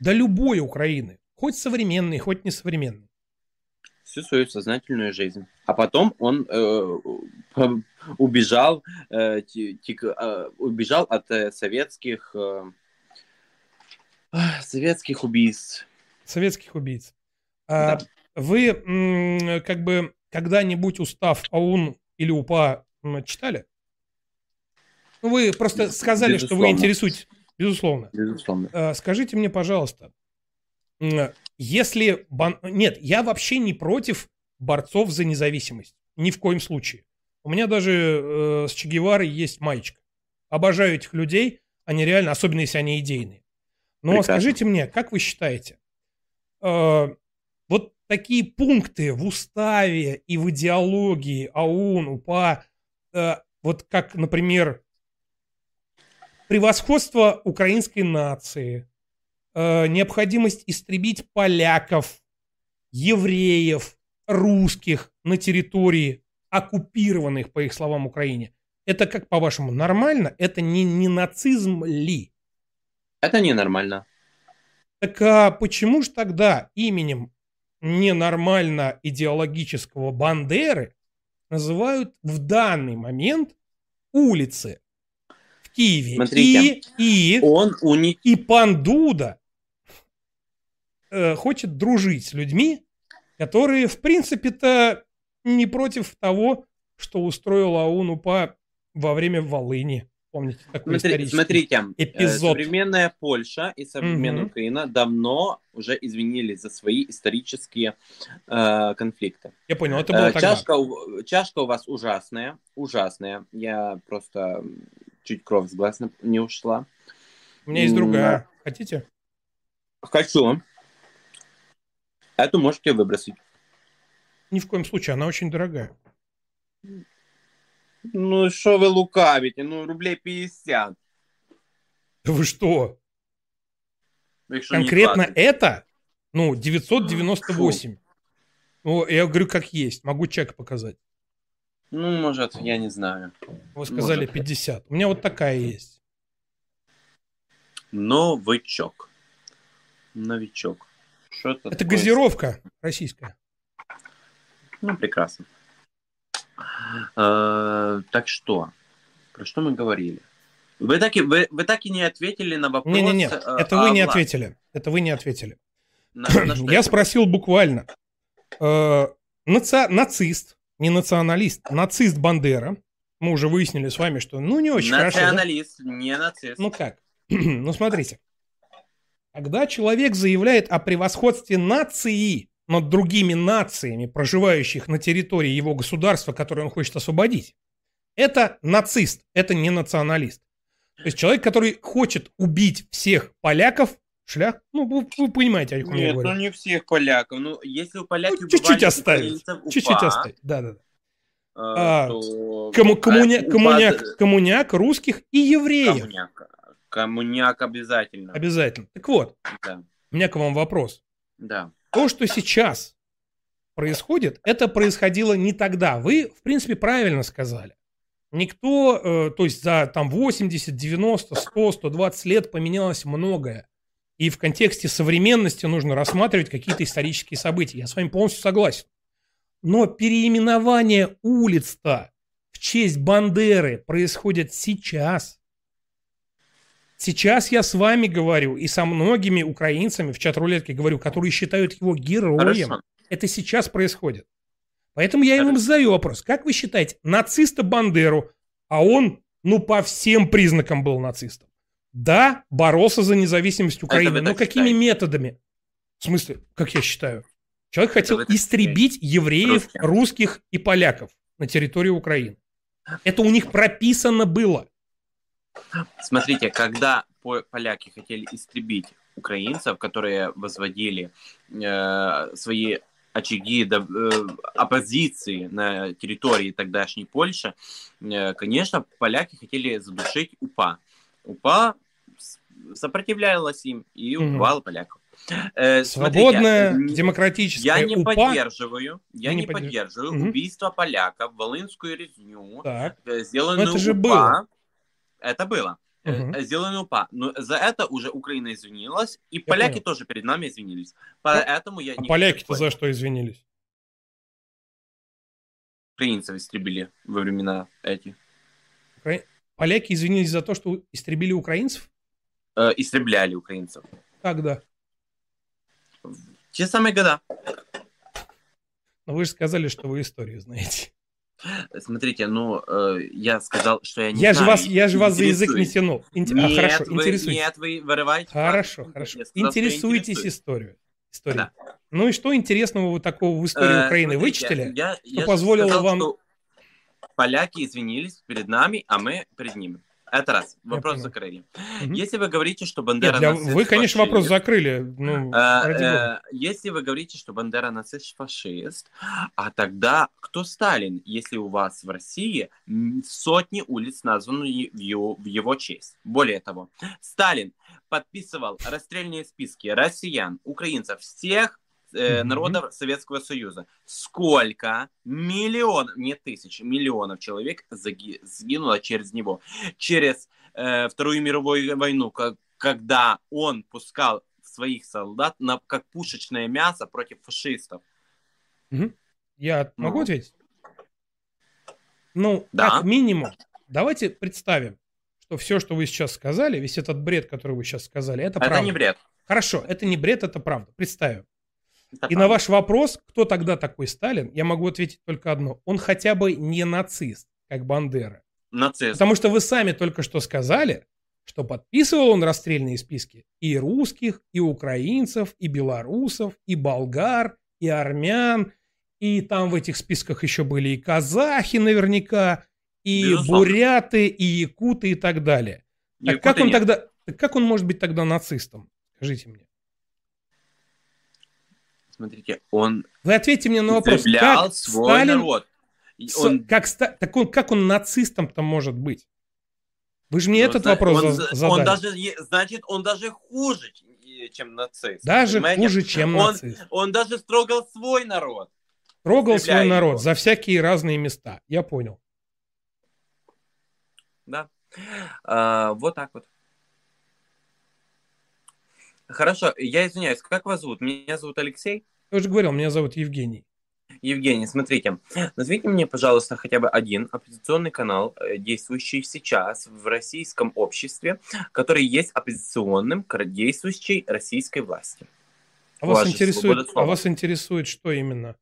Да любой Украины. Хоть современный, хоть несовременный. Всю свою сознательную жизнь. А потом он э, по- убежал, э, ти- тик- э, убежал от э, советских, э, советских убийств. Советских убийц. А Вы м, как бы когда-нибудь устав АУН или УПА читали? Ну, вы просто сказали, что вы Безусловно. интересуетесь. Безусловно. Безусловно. А, Скажите мне, пожалуйста, если... бан- Нет, я вообще не против борцов за независимость. Ни в коем случае. У меня даже э, с Че Геварой есть маечка. Обожаю этих людей. Они реально, особенно если они идейные. Но Прекрасно. скажите мне, как вы считаете, вот такие пункты в уставе и в идеологии АУН, УПА, э, вот как, например, превосходство украинской нации, э, необходимость истребить поляков, евреев, русских на территории, оккупированных, по их словам, Украине. Это как, по-вашему, нормально? Это не, не нацизм ли? Это ненормально. Так а почему же тогда именем ненормально идеологического Бандеры называют в данный момент улицы в Киеве? Смотрите, и, и, он уни... и пан Дуда э, хочет дружить с людьми, которые, в принципе-то, не против того, что устроил АУН УПА во время Волыни. Помните такой Смотри- смотрите, э, эпизод? современная Польша и современная Мгм. Украина давно уже извинились за свои исторические э, конфликты. Я понял, это было Э, тогда. чашка, чашка у вас ужасная, ужасная. Я просто чуть кровь с глаз не- ушла. У меня есть другая. Хотите? Хочу. Эту можете выбросить. Ни в коем случае, она очень дорогая. Ну, что вы лукавите? Ну, рублей 50. Да вы что? Конкретно 20? это? Ну, 998. Ну, я говорю, как есть. Могу чек показать. Ну, может, я не знаю. Вы сказали Может. 50. У меня вот такая есть. Новичок. Новичок. Что это Это такое? газировка российская. Ну, прекрасно. Э, так что? Про что мы говорили? Вы так, и, вы, вы так и не ответили на вопрос. Не-не-не, э, это вы о не ответили. Это вы не ответили. На- на *clears throat* Я спросил буквально. Э, наци- Нацист, не националист, нацист Бандера. Мы уже выяснили с вами, что ну не очень хорошо. да? Националист, не нацист. Ну как? *clears throat* ну смотрите. Когда человек заявляет о превосходстве нации над другими нациями, проживающих на территории его государства, которое он хочет освободить, это нацист, это не националист. То есть человек, который хочет убить всех поляков, шлях. Ну, вы, вы понимаете, о чем я Нет, говорю. ну не всех поляков. Ну, если у поляков Чуть-чуть бывали оставить. Чуть-чуть оставить. Да, да, да. э, А, то- Кому, коммуня- коммуняк, коммуняк русских и евреев. Коммуняк. Коммуняк обязательно. Обязательно. Так вот, Да. у меня к вам вопрос. Да. То, что сейчас происходит, это происходило не тогда. Вы, в принципе, правильно сказали. Никто, э, то есть за там 80, 90, 100, 120 лет поменялось многое. И в контексте современности нужно рассматривать какие-то исторические события. Я с вами полностью согласен. Но переименование улиц-то в честь Бандеры происходит сейчас. Сейчас я с вами говорю и со многими украинцами в чат-рулетке говорю, которые считают его героем. Хорошо. Это сейчас происходит. Поэтому я им задаю вопрос. Как вы считаете, нациста Бандеру, а он, ну, по всем признакам был нацистом. Да, боролся за независимость Украины, вы но какими считаете? методами? В смысле, как я считаю? Человек хотел так истребить евреев, Русских. русских и поляков на территории Украины. Это у них прописано было. Смотрите, когда по- поляки хотели истребить украинцев, которые возводили э, свои очаги до- э, оппозиции на территории тогдашней Польши, э, конечно, поляки хотели задушить УПА. УПА сопротивлялась им и убивала поляков. Э, смотрите, Свободная, н- демократическая я не УПА. поддерживаю, я не не, поддерж- поддерживаю Мгм. убийство поляков, волынскую резню, Так. э, сделанную это же УПА. было. Это было. Э, Мгм. Сделанную УПА. Но за это уже Украина извинилась, и поляки понял. тоже перед нами извинились. Поэтому я А не поляки-то за что извинились? украинцев истребили во времена эти. Укра- Поляки извинились за то, что истребили украинцев? Э, истребляли украинцев. Когда? Те самые года. Но вы же сказали, что вы историю знаете. Смотрите, ну, э, я сказал, что я не Я же знаю, вас, я же вас за язык не тянул. Инте- а, Нет, хорошо, вы, интересуйтесь. нет, вы вырываете. Хорошо, хорошо. Я сказал, я Интересуйтесь историей. историей. Да. Ну и что интересного вы такого в истории Э, Украины смотрите, вычитали, я- что я же позволило сказал, вам... что Поляки извинились перед нами, а мы перед ними. Это раз. Вопрос закрыли. Мгм. Если вы говорите, что Нет, Бандера для- нацист, Вы, конечно, фашист, вопрос закрыли. Ну, э, э, если вы говорите, что Бандера нацист, фашист, а тогда кто Сталин, если у вас в России сотни улиц названы в его, в его честь? Более того, Сталин подписывал расстрельные списки россиян, украинцев, всех э, народов Советского Союза. Сколько миллионов, не тысяч, миллионов человек заги- сгинуло через него. Через э, Вторую мировую войну, как, когда он пускал своих солдат на, как пушечное мясо против фашистов. Мгм. Я могу Ну. ответить? Ну, Да. как минимум, давайте представим, что все, что вы сейчас сказали, весь этот бред, который вы сейчас сказали, это, Это правда. не бред. Хорошо, это не бред, это правда. Представим. Это И на ваш вопрос, кто тогда такой Сталин, я могу ответить только одно. Он хотя бы не нацист, как Бандера. Нацист. Потому что вы сами только что сказали, что подписывал он расстрельные списки и русских, и украинцев, и белорусов, и болгар, и армян, и там в этих списках еще были и казахи наверняка, и Безусловно. буряты, и якуты и так далее. Так Якуты как он нет. тогда, так как он может быть тогда нацистом? Скажите мне. Смотрите, он Вы ответьте мне на вопрос, как свой Сталин, народ. Он- как, так он, как он нацистом-то может быть? Вы же мне ну, этот зна- вопрос он, за- за- задали. он даже, значит, он даже хуже, ч- чем нацист. Даже понимаете? хуже, чем он, нацист. Он даже строгал свой народ. Трогал истребляя свой народ его. за всякие разные места. Я понял. Да. А, вот так вот. Хорошо, я извиняюсь, как вас зовут? Меня зовут Алексей. Я уже говорил, меня зовут Евгений. Евгений, смотрите, назовите мне, пожалуйста, хотя бы один оппозиционный канал, э, действующий сейчас в российском обществе, который есть оппозиционным к действующей российской власти. А вас, интересует, а вас интересует что именно?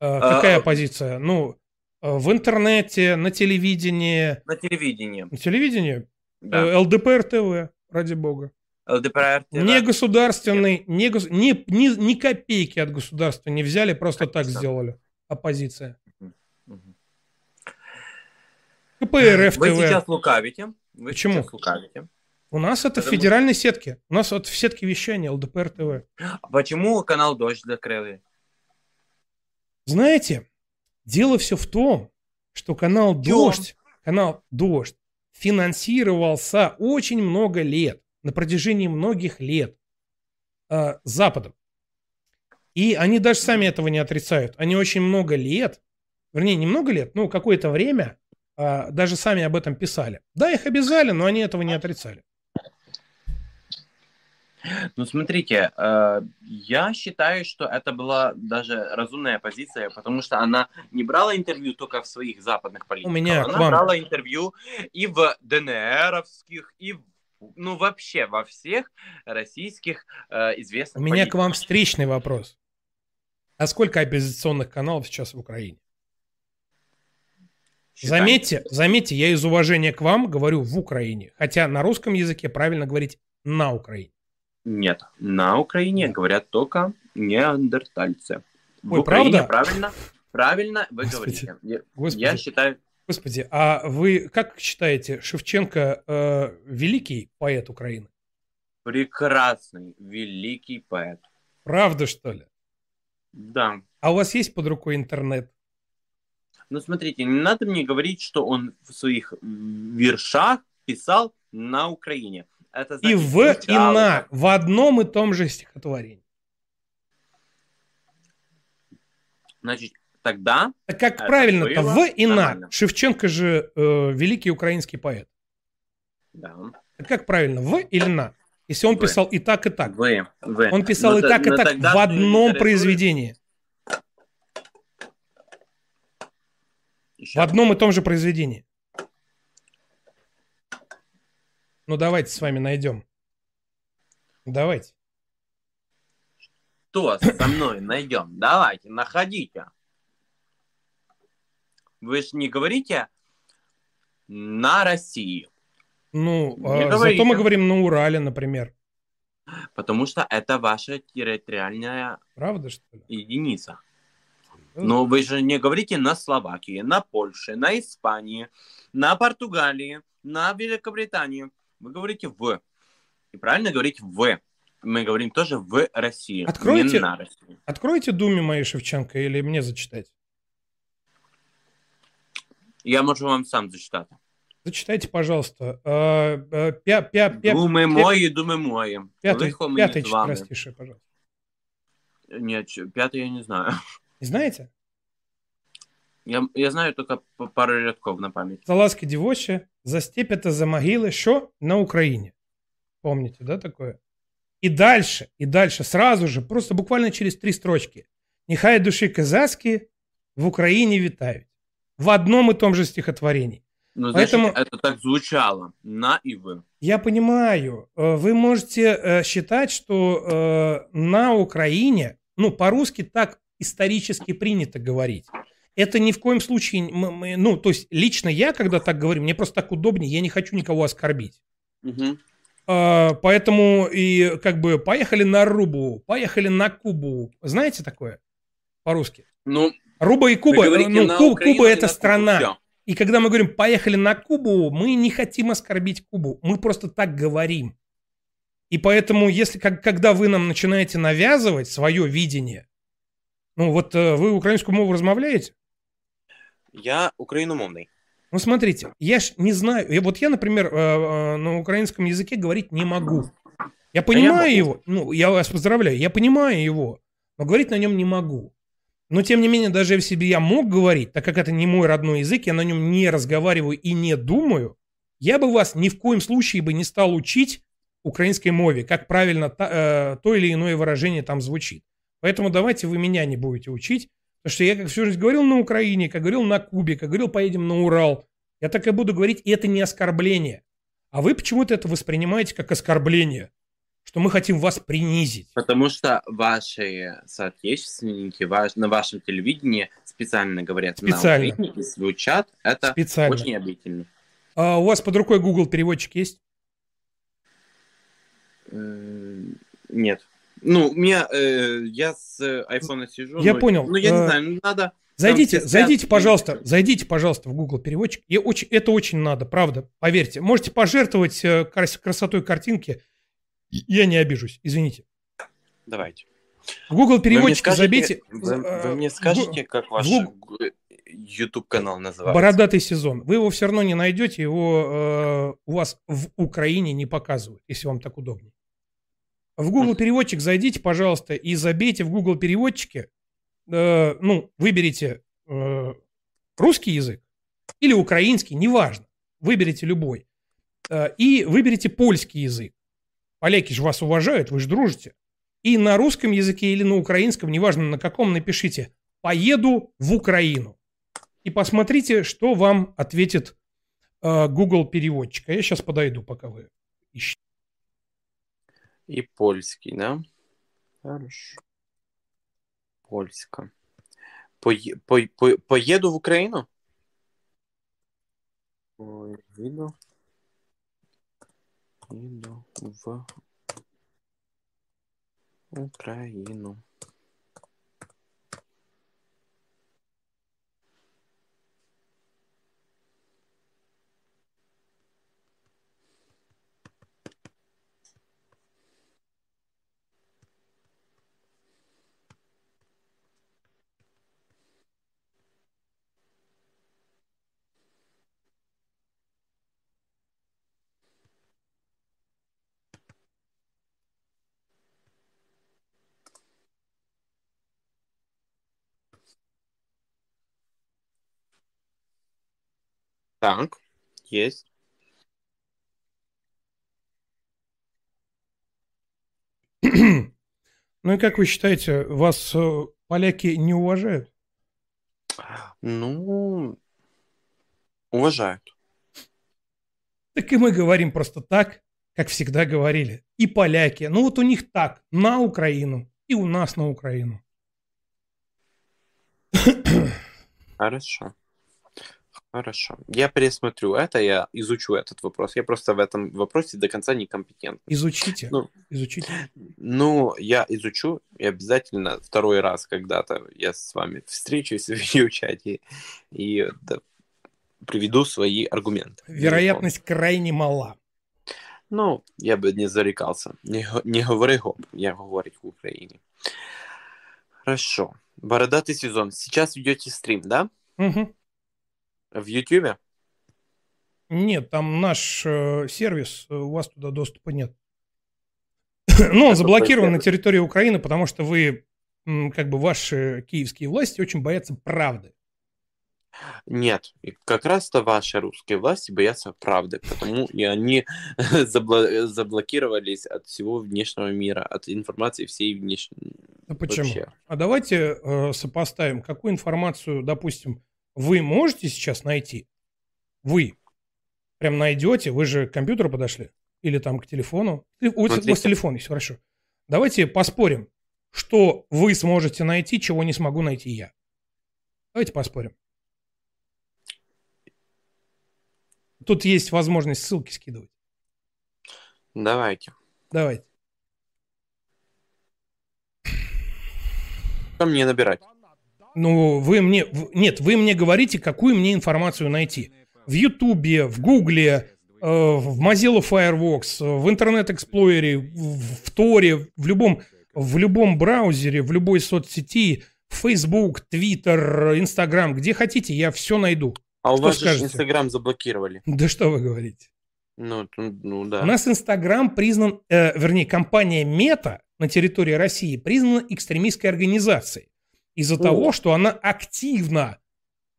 А, А, какая а- позиция? Ну, а, в интернете, на телевидении. На телевидении. На телевидении? Да. Э, ЛДПР ТВ, ради бога. ЛДПР. Не государственный, не, гос- ни, ни, ни копейки от государства не взяли, просто так сделали. Оппозиция. КПРФ Вы ТВ. сейчас лукавите. Вы Почему? сейчас лукавите. У нас это в Потому- федеральной сетке. У нас вот в сетке вещания ЛДПР ТВ. А Почему канал Дождь закрыли? Знаете, дело все в том, что канал Дождь, канал Дождь финансировался очень много лет, на протяжении многих лет э, Западом. И они даже сами этого не отрицают. Они очень много лет, вернее, не много лет, ну, какое-то время э, даже сами об этом писали. Да, их обязали, но они этого не отрицали. Ну, смотрите, э, я считаю, что это была даже разумная позиция, потому что она не брала интервью только в своих западных политиках. меня к она вам- брала интервью и в ДНРовских, и в- ну вообще во всех российских э, У известных меня к политиках. вам встречный вопрос. А сколько оппозиционных каналов сейчас в Украине? Заметьте, заметьте, я из уважения к вам говорю в Украине. Хотя на русском языке правильно говорить на Украине. Нет, на Украине говорят только неандертальцы. В Ой, Украине правда? правильно, правильно вы Господи, говорите. Я, Господи. я считаю, Господи, а вы как считаете, Шевченко э, великий поэт Украины? прекрасный, великий поэт. Правда, что ли? Да. А у вас есть под рукой интернет? Ну, смотрите, не надо мне говорить, что он в своих вершах писал на Украине. Это, И значит, в, и на, в одном и том же стихотворении. Значит, тогда... Так как это правильно-то в и на? нормально. Шевченко же э, великий украинский поэт. Да. Так как правильно, в или на? Если он В. писал и так, и так. Вы, вы. Он писал Ну, и так, и но так в одном произведении. В одном и том же произведении. Ну, давайте с вами найдем. Давайте. Что со мной найдем? Давайте, находите. Вы же не говорите на России, Ну, Не а, говорите. зато мы говорим на Урале, например. потому что это ваша территориальная Правда, что ли? единица. Но вы же не говорите на Словакии, на Польше, на Испании, на Португалии, на Великобритании. Вы говорите в. И правильно говорить в. Мы говорим тоже в России, Откройте, не на России. откройте Думе моей Шевченко или мне зачитать? Я можу вам сам зачитати. Зачитайте, пожалуйста. Э, э, пя- пя- пя- Думи пя- мої, думи мої. Пятый, Лихо мені пятый з вами. четверостишее, пожалуйста. Ні, ч- п'ятий я не знаю. Не знаете? Я, я знаю тільки п- пару рядков на пам'ять. За ласки дівочі, за степета, за могили, що на Украине. Помните, да, такое? И дальше, и дальше, сразу же, просто буквально через три строчки. Нехай души казацькі в Украине витают. В одном и том же стихотворении. Ну, значит, Поэтому- это так звучало. На и вы. Я понимаю, э, вы можете э, считать, что э, на Украине, ну, по-русски так исторически принято говорить. Это ни в коем случае, м- мы- ну, то есть лично я, когда так говорю, мне просто так удобнее, я не хочу никого оскорбить. А, Поэтому и как бы поехали на Рубу, поехали на Кубу. Знаете такое по-русски? Ну, Руба и Куба, ну, на Ку- Украину Куба это на Кубу, страна. всё. И когда мы говорим поехали на Кубу, мы не хотим оскорбить Кубу, мы просто так говорим. И поэтому, если как, когда вы нам начинаете навязывать свое видение, ну вот э, вы украинскую мову размовляете? Я україномовний. Ну, смотрите, я ж не знаю. Я, вот я, например, э, э, на украинском языке говорить не могу. Я понимаю могу. его, ну, я вас поздравляю, я понимаю его, но говорить на нем не могу. Но, тем не менее, даже если бы я мог говорить, так как это не мой родной язык, я на нем не разговариваю и не думаю, я бы вас ни в коем случае бы не стал учить украинской мове, как правильно та- э, то или иное выражение там звучит. Поэтому давайте вы меня не будете учить, потому что я как всю жизнь говорил на Украине, как говорил на Кубе, как говорил поедем на Урал. Я так и буду говорить, и это не оскорбление. А вы почему-то это воспринимаете как оскорбление, что мы хотим вас принизить. Потому что ваши соотечественники ваш, на вашем телевидении специально говорят Специально. на и звучат. Это Специально. очень обидно. А у вас под рукой Google переводчик есть? Нет. Ну, у меня, э, я с айфона сижу. Я ну, понял. Ну, я не Э, знаю, ну, надо Зайдите, все зайдите, спят. пожалуйста, зайдите, пожалуйста, в Google переводчик. И очень, это очень надо, правда, поверьте. Можете пожертвовать э, крас- красотой картинки. Я не обижусь, извините. Давайте. В Google переводчик забейте. Вы, э, вы мне скажете, как ваш Гу- YouTube канал называется? Бородатый сезон. Вы его все равно не найдете, его э, у вас в Украине не показывают, если вам так удобнее. В Google переводчик зайдите, пожалуйста, и забейте в Google переводчике, э, ну, выберите э, русский язык или украинский, неважно, выберите любой, Э, и выберите польский язык. Поляки же вас уважают, вы же дружите. И на русском языке или на украинском, неважно на каком, напишите «поеду в Украину» и посмотрите, что вам ответит э, Google переводчик. А я сейчас подойду, пока вы ищете. И польский, да? Хорошо. Польска. Пое- по- по- поеду в Украину? Поеду. Еду в Так, есть. *clears throat* Ну и как вы считаете, вас э, поляки не уважают? Ну, уважают. Так и мы говорим просто так, как всегда говорили. И поляки. Ну вот у них так, на Украину. И у нас на Украину. Хорошо. Хорошо. Я пересмотрю это, я изучу этот вопрос. Я просто в этом вопросе до конца некомпетентен. Изучите. Ну, Изучите. Ну, я изучу и обязательно второй раз когда-то я с вами встречусь в видеочате и да, приведу свои аргументы. Вероятность крайне мала. Ну, я бы не зарекался. Не, не говори гоп, я говорить в Украине. Хорошо. Бородатый сезон. Сейчас ведете стрим, да? Мгм. В Ютубе? Нет, там наш э, сервис, э, у вас туда доступа нет. *coughs* Ну, он заблокирован на территории Украины, потому что вы, как бы ваши киевские власти очень боятся правды. Нет, и как раз-то ваши русские власти боятся правды, потому и они *laughs* заблокировались от всего внешнего мира, от информации всей внешней. А почему? Вообще. А давайте э, сопоставим, какую информацию, допустим, вы можете сейчас найти? Вы прям найдете, вы же к компьютеру подошли? Или там к телефону? Теле- У, вас- у вас Смотрите. телефон есть, хорошо. Давайте поспорим, что вы сможете найти, чего не смогу найти я. Давайте поспорим. Тут есть возможность ссылки скидывать. Давайте. Давайте. Что мне набирать? Ну, вы мне... Нет, вы мне говорите, какую мне информацию найти. В Ютубе, в Гугле, э, в Mozilla Firefox, в Интернет Explorer, в Торе, в любом, в любом браузере, в любой соцсети, Facebook, Twitter, Instagram, где хотите, я все найду. А у Что вас же скажете? Инстаграм заблокировали. Да что вы говорите? Ну, т- ну да. У нас Инстаграм признан, э, вернее, компания Мета на территории России признана экстремистской организацией из-за О. того, что она активно,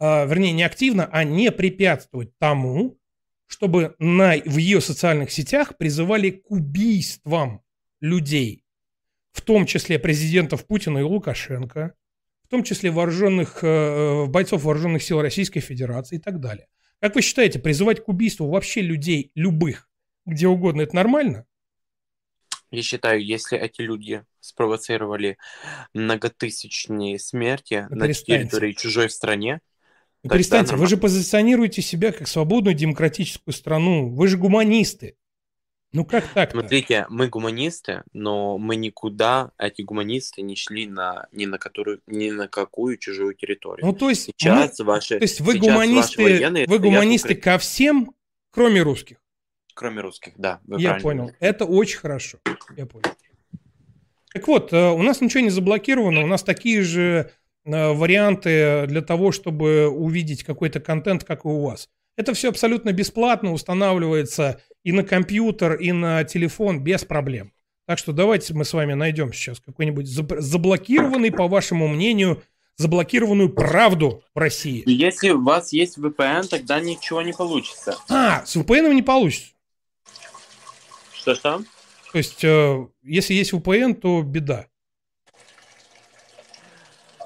э, вернее, не активно, а не препятствует тому, чтобы на, в ее социальных сетях призывали к убийствам людей, в том числе президентов Путина и Лукашенко, в том числе вооруженных, э, бойцов вооруженных сил Российской Федерации и так далее. Как вы считаете, призывать к убийству вообще людей любых, где угодно, это нормально? Я считаю, если эти люди спровоцировали многотысячные смерти Ну, на территории чужой стране, Ну, перестаньте, вы нормально. же позиционируете себя как свободную демократическую страну, вы же гуманисты. Ну как так? Смотрите, мы гуманисты, но мы никуда, эти гуманисты, не шли на ни на которую, ни на какую чужую территорию. Ну, то есть, сейчас мы- ваши, то есть вы гуманисты, военные вы гуманисты ко всем, кроме русских. Кроме русских, да. вы Я понял. говорите. Это очень хорошо. Я понял. Так вот, э, у нас ничего не заблокировано, у нас такие же э, варианты для того, чтобы увидеть какой-то контент, как и у вас. Это все абсолютно бесплатно, устанавливается и на компьютер, и на телефон без проблем. Так что давайте мы с вами найдем сейчас какой-нибудь заб- заблокированный, по вашему мнению, заблокированную правду в России. Если у вас есть VPN, тогда ничего не получится. А, с VPN не получится. Что-что? То есть, э, если есть VPN, то беда.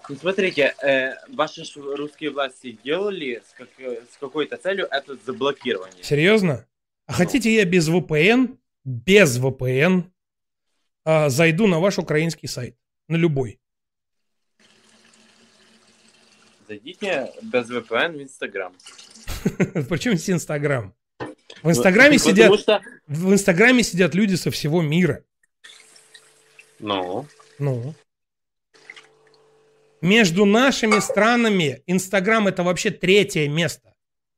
Ну, смотрите, э, ваши русские власти делали с, как- с какой-то целью это заблокирование. Серьезно? А хотите я без VPN, без VPN а, зайду на ваш украинский сайт? На любой. Зайдите без VPN в Инстаграм. Причем здесь Инстаграм? В Инстаграме Ну, сидят, потому что- в Инстаграме сидят люди со всего мира. Ну, Ну. Между нашими странами Инстаграм это вообще третье место.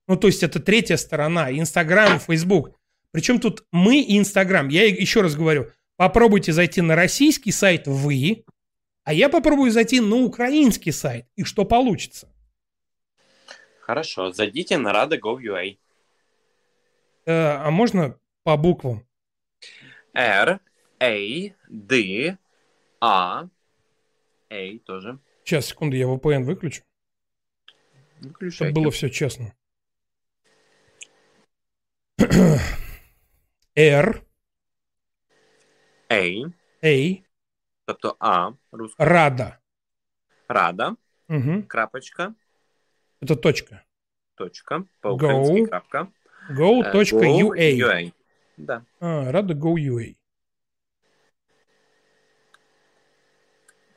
Ну, то есть это третья сторона. Инстаграм, Фейсбук. Причем тут мы и Инстаграм. Я еще раз говорю, попробуйте зайти на российский сайт вы, а я попробую зайти на украинский сайт. И что получится? хорошо. Зайдите на Rada.gov.ua. Э, а можно по буквам? R, A, D, A, A тоже. Сейчас, секунду, я VPN выключу. Чтобы Выключайте. было все честно. R, A, A, тобто А, русська. Рада. Рада, Мгм. крапочка, Это точка. точка, по-українськи Go. крапка. Go.ua. go.ua. Да. А, Рада Go.ua.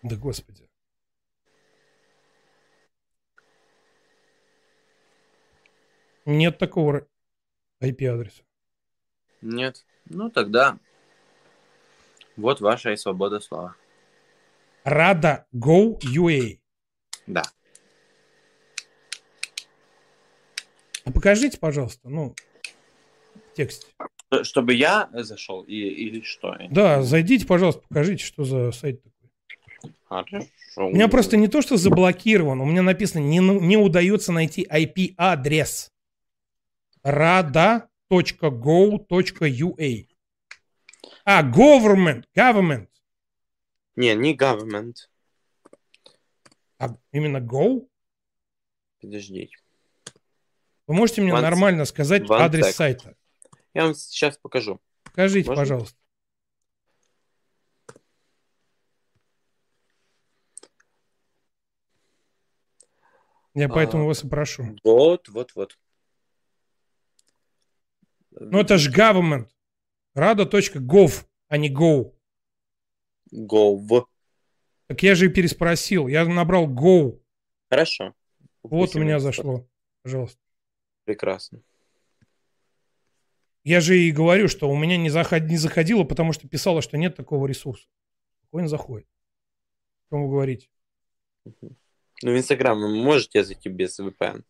Да господи. Нет такого IP-адреса. Нет. Ну тогда вот ваша и свобода слова. Рада Go.ua. Да. А покажите, пожалуйста, ну, текст. Ш- Чтобы я зашел и, или что? Да, зайдите, пожалуйста, покажите, что за сайт такой. Хорошо. У меня просто не то, что заблокирован, у меня написано, не, ну- не удается найти IP-адрес. rada.go.ua А, government, government. Не, не government. А именно go? Подождите. Вы можете мне One- нормально сказать one адрес sec. сайта? Я вам сейчас покажу. Покажите, Можно? пожалуйста. Я поэтому А, вас и прошу. Вот, вот, вот. Ну это же government. Rada.gov, а не go. Gov. Так я же и переспросил. Я набрал go. Хорошо. Вот у меня зашло. Пожалуйста. Прекрасно. Я же и говорю, что у меня не, заход... не заходило, потому что писало, что нет такого ресурса. Спокойно заходит. О чем вы говорите? Ну, в Инстаграм вы можете зайти без VPN.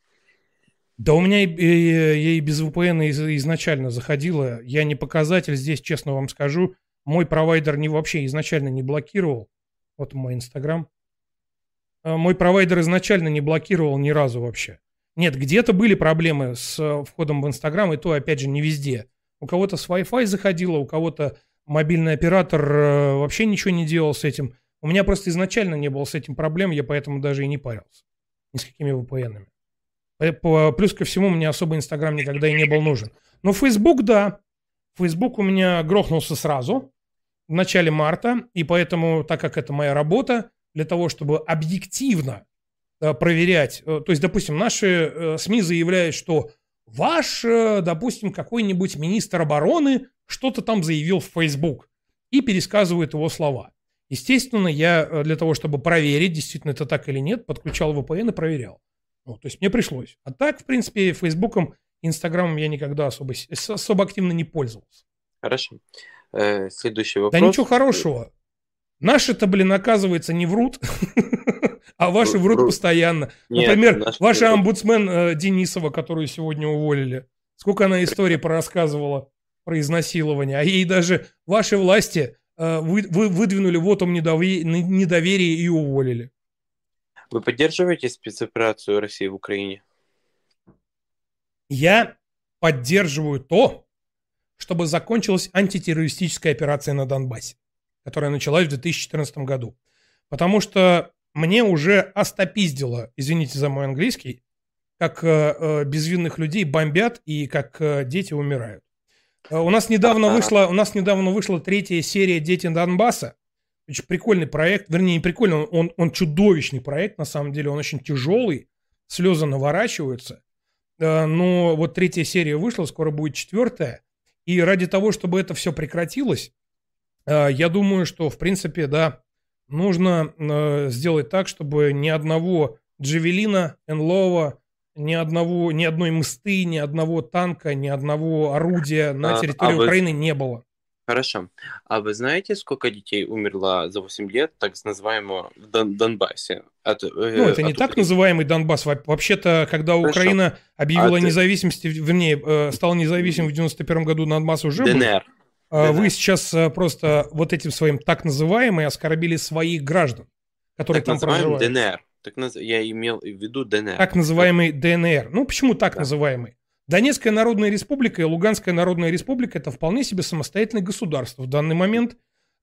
Да у меня и, и- и без VPN из- изначально заходила. Я не показатель здесь, честно вам скажу. Мой провайдер не вообще изначально не блокировал. Вот мой Инстаграм. А, Мой провайдер изначально не блокировал ни разу вообще. Нет, где-то были проблемы с э, входом в Инстаграм, и то, опять же, не везде. У кого-то с Wi-Fi заходило, у кого-то мобильный оператор э, вообще ничего не делал с этим. У меня просто изначально не было с этим проблем, я поэтому даже и не парился. Ни с какими VPN-ами. По- по- Плюс ко всему, мне особо Инстаграм никогда и не был нужен. Но Facebook, да. Facebook у меня грохнулся сразу в начале марта, и поэтому, так как это моя работа, для того, чтобы объективно э, проверять, э, то есть, допустим, наши э, СМИ заявляют, что ваш, э, допустим, какой-нибудь министр обороны что-то там заявил в Facebook и пересказывает его слова. Естественно, я э, для того, чтобы проверить, действительно это так или нет, подключал VPN и проверял. Ну, то есть мне пришлось. А так, в принципе, Фейсбуком, Инстаграмом я никогда особо, особо активно не пользовался. Хорошо. Э, следующий вопрос. Да ничего хорошего. Наши-то, блин, оказывается, не врут, *laughs* а ваши врут Врут. постоянно. Нет, Например, ваша омбудсмен э, Денисова, которую сегодня уволили. Сколько она истории порассказывала про изнасилование. А ей даже ваши власти э, вы, вы выдвинули вотум недове- недоверия и уволили. Вы поддерживаете спецоперацию России в Украине? Я поддерживаю то, чтобы закончилась антитеррористическая операция на Донбассе, которая началась в 2014 году. Потому что мне уже остопиздило, извините за мой английский, как э, э, безвинных людей бомбят и как э, дети умирают. Э, У нас недавно вышла, у нас недавно вышла третья серия «Дети Донбасса». Очень прикольный проект, вернее, не прикольный, он, он чудовищный проект, на самом деле, он очень тяжелый, слезы наворачиваются. Э, Но вот третья серия вышла, скоро будет четвертая. И ради того, чтобы это все прекратилось, я думаю, что, в принципе, да, нужно э, сделать так, чтобы ни одного Джавелина, Энлова, ни одного, ни одной мсты, ни одного танка, ни одного орудия на А, территории а вы- Украины не было. Хорошо. А вы знаете, сколько детей умерло за 8 лет, так называемого в Дон- Донбассе? От, э, Ну, это не от так Украины? называемый Донбасс. Во- Вообще-то, когда Хорошо. Украина объявила А независимость, вернее, э, стала независимым в 91 году, Донбасс уже был. А Вы сейчас э, просто вот этим своим так называемым оскорбили своих граждан, которые Так там проживают. ДНР. Так наз- Я имел в виду ДНР. Так называемый ДНР. Ну, почему так называемый? Донецкая Народная Республика и Луганская Народная Республика – это вполне себе самостоятельные государства в данный момент,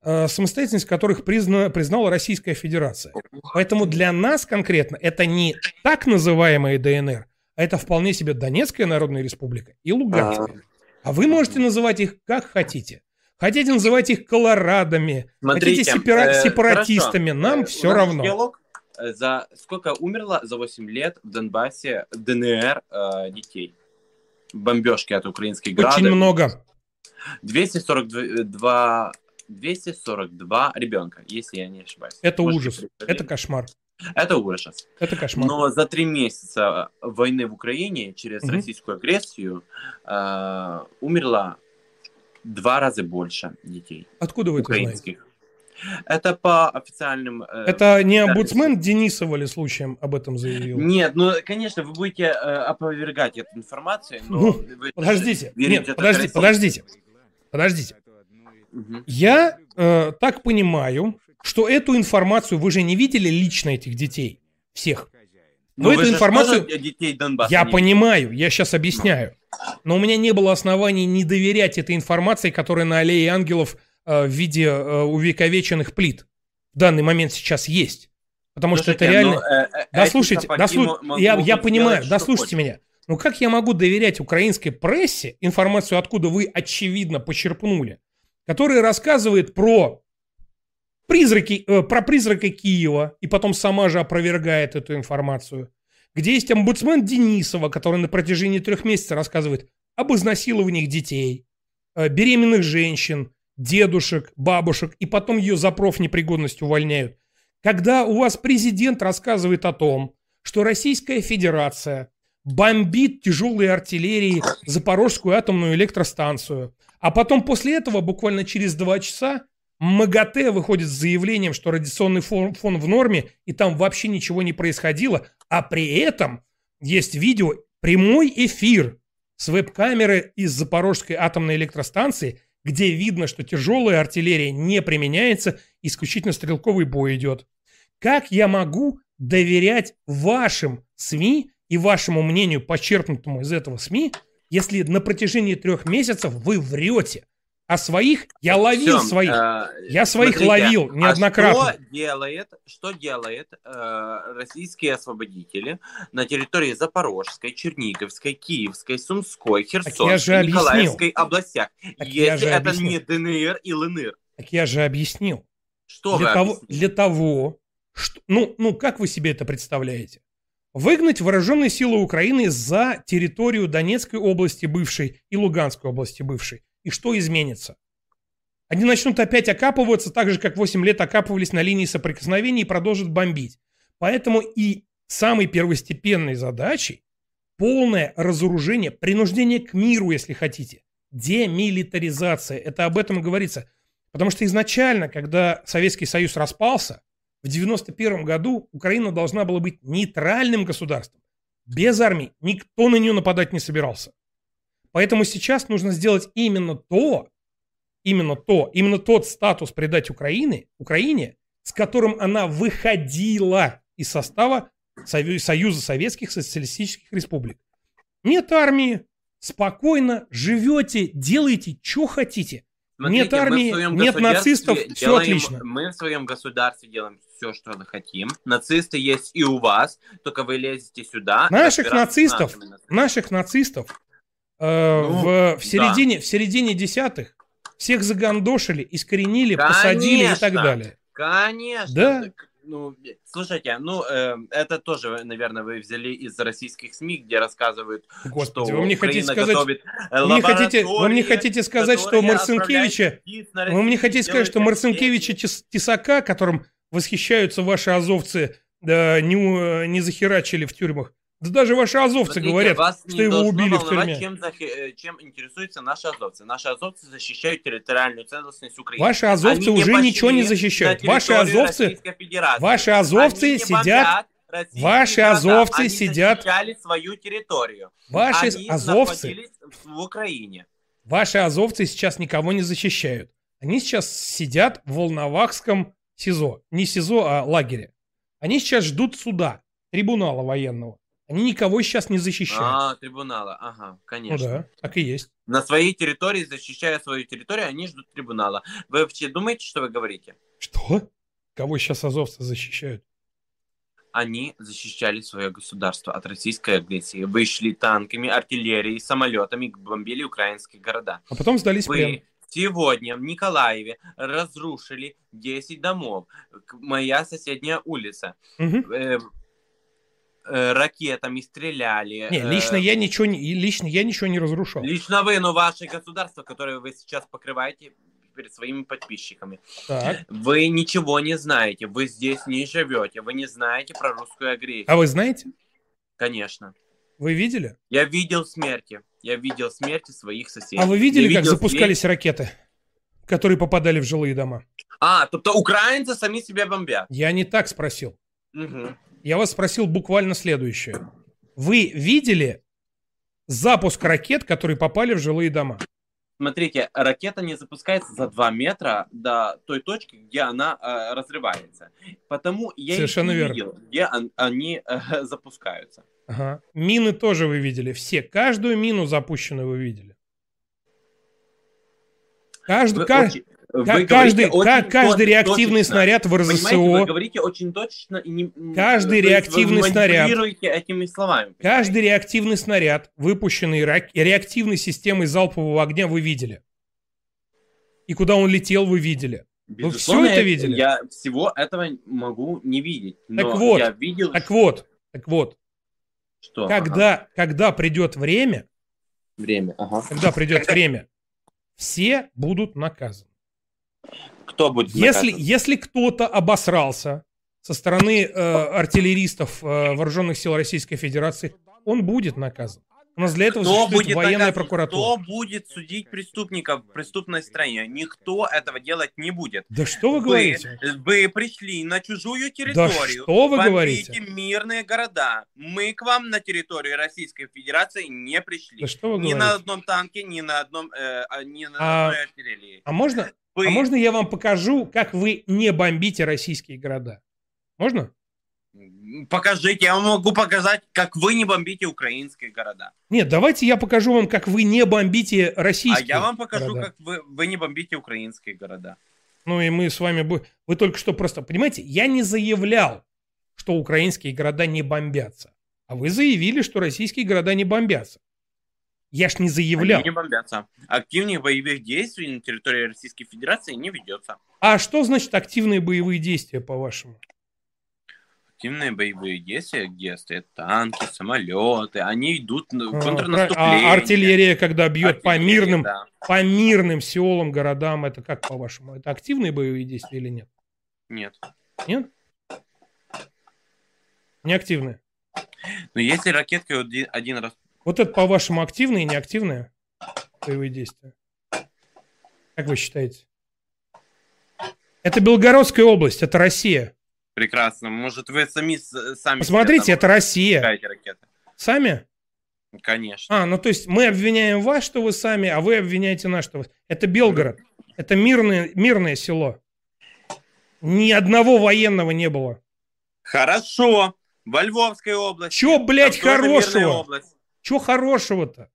э, самостоятельность которых призна- признала Российская Федерация. Поэтому для нас конкретно это не так называемые ДНР, а это вполне себе Донецкая Народная Республика и Луганская. А вы можете называть их как хотите. Хотите называть их колорадами, Смотрите, хотите сепара- э, сепаратистами, хорошо. нам Э, все равно. диалог. Э, За сколько умерло за 8 лет в Донбассе ДНР э, детей? Бомбежки от украинских градов. Очень много. 242, 242 ребенка, если я не ошибаюсь. Это Можете ужас. Это кошмар. Это ужас. Это кошмар. Но за три месяца войны в Украине через Мгм. российскую агрессию э, умерло два раза больше детей. Откуда вы это знаете? украинских. Это по официальным... э, Это не омбудсмен Денисова ли случаем об этом заявил? Нет, ну, конечно, вы будете э, опровергать эту информацию, но Ну, вы подождите, нет, подожди, России. подождите, подождите. Я э, так понимаю, что эту информацию вы же не видели лично этих детей всех. Ну, Но вы эту информацию детей Донбасса я понимаю, я сейчас объясняю. Но у меня не было оснований не доверять этой информации, которая на аллее ангелов э, в виде э, увековеченных плит в данный момент сейчас есть. Потому что это Слушайте, реально... ну, э, э, да слушайте, да слу- я, я сделать, понимаю, что да слушайте хотят. меня. Ну как я могу доверять украинской прессе, информацию откуда вы очевидно почерпнули, которая рассказывает про призраки, э, про призрака Киева, и потом сама же опровергает эту информацию, где есть омбудсмен Денисова, который на протяжении трех месяцев рассказывает об изнасилованиях детей, э, беременных женщин, дедушек, бабушек, и потом ее за профнепригодность увольняют. Когда у вас президент рассказывает о том, что Российская Федерация бомбит тяжелой артиллерией Запорожскую атомную электростанцию, а потом после этого, буквально через два часа, МАГАТЭ выходит с заявлением, что радиационный фон, фон в норме, и там вообще ничего не происходило, а при этом есть видео, прямой эфир с веб-камеры из Запорожской атомной электростанции, где видно, что тяжелая артиллерия не применяется, исключительно стрелковый бой идет. Как я могу доверять вашим СМИ и вашему мнению, почерпнутому из этого СМИ, если на протяжении трех месяцев вы врете? А своих я ловил Всё, своих. э, я своих смотрите, ловил неоднократно. А что делает, что делает э, российские освободители на территории Запорожской, Черниговской, Киевской, Сумской, Херсонской, объяснил. Николаевской областях, Так я если же это объяснил. не ДНР и ЛНР? Так я же объяснил. Что для того, для того, что, ну, ну, как вы себе это представляете? Выгнать вооруженные силы Украины за территорию Донецкой области бывшей и Луганской области бывшей. И что изменится? Они начнут опять окапываться, так же, как 8 лет окапывались на линии соприкосновения и продолжат бомбить. Поэтому и самой первостепенной задачей полное разоружение, принуждение к миру, если хотите, демилитаризация. Это об этом и говорится. Потому что изначально, когда Советский Союз распался, в 91 году Украина должна была быть нейтральным государством. Без армии. Никто на нее нападать не собирался. Поэтому сейчас нужно сделать именно то, именно то, именно тот статус придать Украине, Украине, с которым она выходила из состава Сою- Союза Советских Социалистических Республик. Нет армии, спокойно живете, делаете, что хотите. Смотрите, нет армии, нет нацистов, все делаем- отлично. Мы в своем государстве делаем все, что хотим. Нацисты есть и у вас, только вы лезете сюда. Наших нацистов, наших нацистов э, Ну, в, в да. середине, в середине десятых всех загандошили, искоренили, посадили и так Конечно. далее. Конечно. Да. Так, Ну, слушайте, ну, э, это тоже, наверное, вы взяли из российских СМИ, где рассказывают, Господи, что вы мне Украина хотите сказать, готовит э, вы мне хотите, вы мне хотите сказать, что Марцинкевича, вы мне хотите сказать, что Марцинкевича Тесака, которым восхищаются ваши азовцы, да, не, у- не захерачили в тюрьмах. Да даже ваши азовцы Смотрите, говорят, вас что его убили в тюрьме. Чем, э, чем интересуются наши азовцы. Наши азовцы защищают территориальную целостность Украины. Ваши азовцы Они уже ничего не защищают. Ваши азовцы, ваши азовцы Они сидят, российские ваши азовцы Они сидят, защищали свою территорию. Ваши Они азовцы- в Украине. ваши азовцы сейчас никого не защищают. Они сейчас сидят в Волновахском СИЗО. Не СИЗО, а лагере. Они сейчас ждут суда, трибунала военного. Они никого сейчас не защищают. А, трибунала, ага, ну конечно. да, так и есть. На своей территории, защищая свою территорию, они ждут трибунала. Вы вообще думаете, что вы говорите? Что? Кого сейчас азовцы защищают? Они защищали свое государство от российской агрессии. Вышли танками, артиллерией, самолетами, бомбили украинские города. А потом сдались Вы плен. сегодня в Николаеве разрушили 10 домов. Моя соседняя улица. Мгм. Э, э, ракетами стреляли. Не, э, лично я ничего не, лично я ничего не разрушал. Лично вы, но ваше государство, которое вы сейчас покрываете перед своими подписчиками. Так. Вы ничего не знаете, вы здесь не живете, вы не знаете про русскую агрессию. А вы знаете? Конечно. Вы видели? Я видел смерти. Я видел смерти своих соседей. А вы видели, Я как видел запускались смерть- ракеты, которые попадали в жилые дома? А, тобто украинцы сами себя бомбят. Я не так спросил. Мгм. Я вас спросил буквально следующее. Вы видели запуск ракет, которые попали в жилые дома? Смотрите, ракета не запускается за 2 метра до той точки, где она э, разрывается. Потому я Совершенно не верно. видел, где он- они э, *laughs* запускаются. Ага. Мины тоже вы видели. Все. Каждую мину запущенную вы видели. Каждый, Вы ка- очень- вы каждый, говорите ка- очень каждый реактивный точечно. снаряд в Понимаете, вы РЗСО, говорите очень точно и не... Каждый реактивный вы снаряд. этими словами. каждый реактивный снаряд, выпущенный реактивной системой залпового огня, вы видели. И куда он летел, вы видели. Вы все это видели? Я всего этого могу не видеть. Так вот, я видел, так вот, так вот. что... Когда, когда придет время, Время, ага. когда придет время, все будут наказаны. Кто будет Если, наказан? если кто-то обосрался со стороны э, артиллеристов э, вооруженных сил Российской Федерации, он будет наказан. У нас для этого Кто существует будет военная наказан? прокуратура. Кто будет судить преступников в преступной стране? Никто этого делать не будет. Да что вы говорите? Вы пришли на чужую территорию. что вы говорите? мирные города. Мы к вам на территорию Российской Федерации не пришли. Да что вы ни на говорите? одном танке, ни на одном, э, а, ни на А- одной артиллерии. А можно, Вы- а можно я вам покажу, как вы не бомбите российские города? Можно? Покажите, я вам могу показать, как вы не бомбите украинские города. Нет, давайте я покажу вам, как вы не бомбите А российские я вам покажу, города. как вы, вы не бомбите украинские города. Ну и мы с вами... бу- Вы только что просто... Понимаете, я не заявлял, что украинские города не бомбятся. А вы заявили, что российские города не бомбятся. Я ж не заявлял. Они не бомбятся. Активных боевых действий на территории Российской Федерации не ведется. А что значит активные боевые действия, по-вашему? Активные боевые действия, где стоят танки, самолеты, они идут на А, контрнаступление. а артиллерия, когда бьет по Артиллерия, мирным, да. по мирным селам, городам, это как по-вашему? Это активные боевые действия или нет? Нет. Нет? Не активные. Но если ракеткой один раз... Вот это, по-вашему, активные и неактивные? боевые действия? Как вы считаете? Это Белгородская область, это Россия. Прекрасно. Может, вы сами, сами... Посмотрите, это Россия. Сами? Конечно. А, ну то есть мы обвиняем вас, что вы сами, а вы обвиняете нас, что вы... Это Белгород. Это мирное, мирное село. Ни одного военного не было. Хорошо. Во Львовской области. Чё, блядь, хорошего? область. Чего хорошего-то?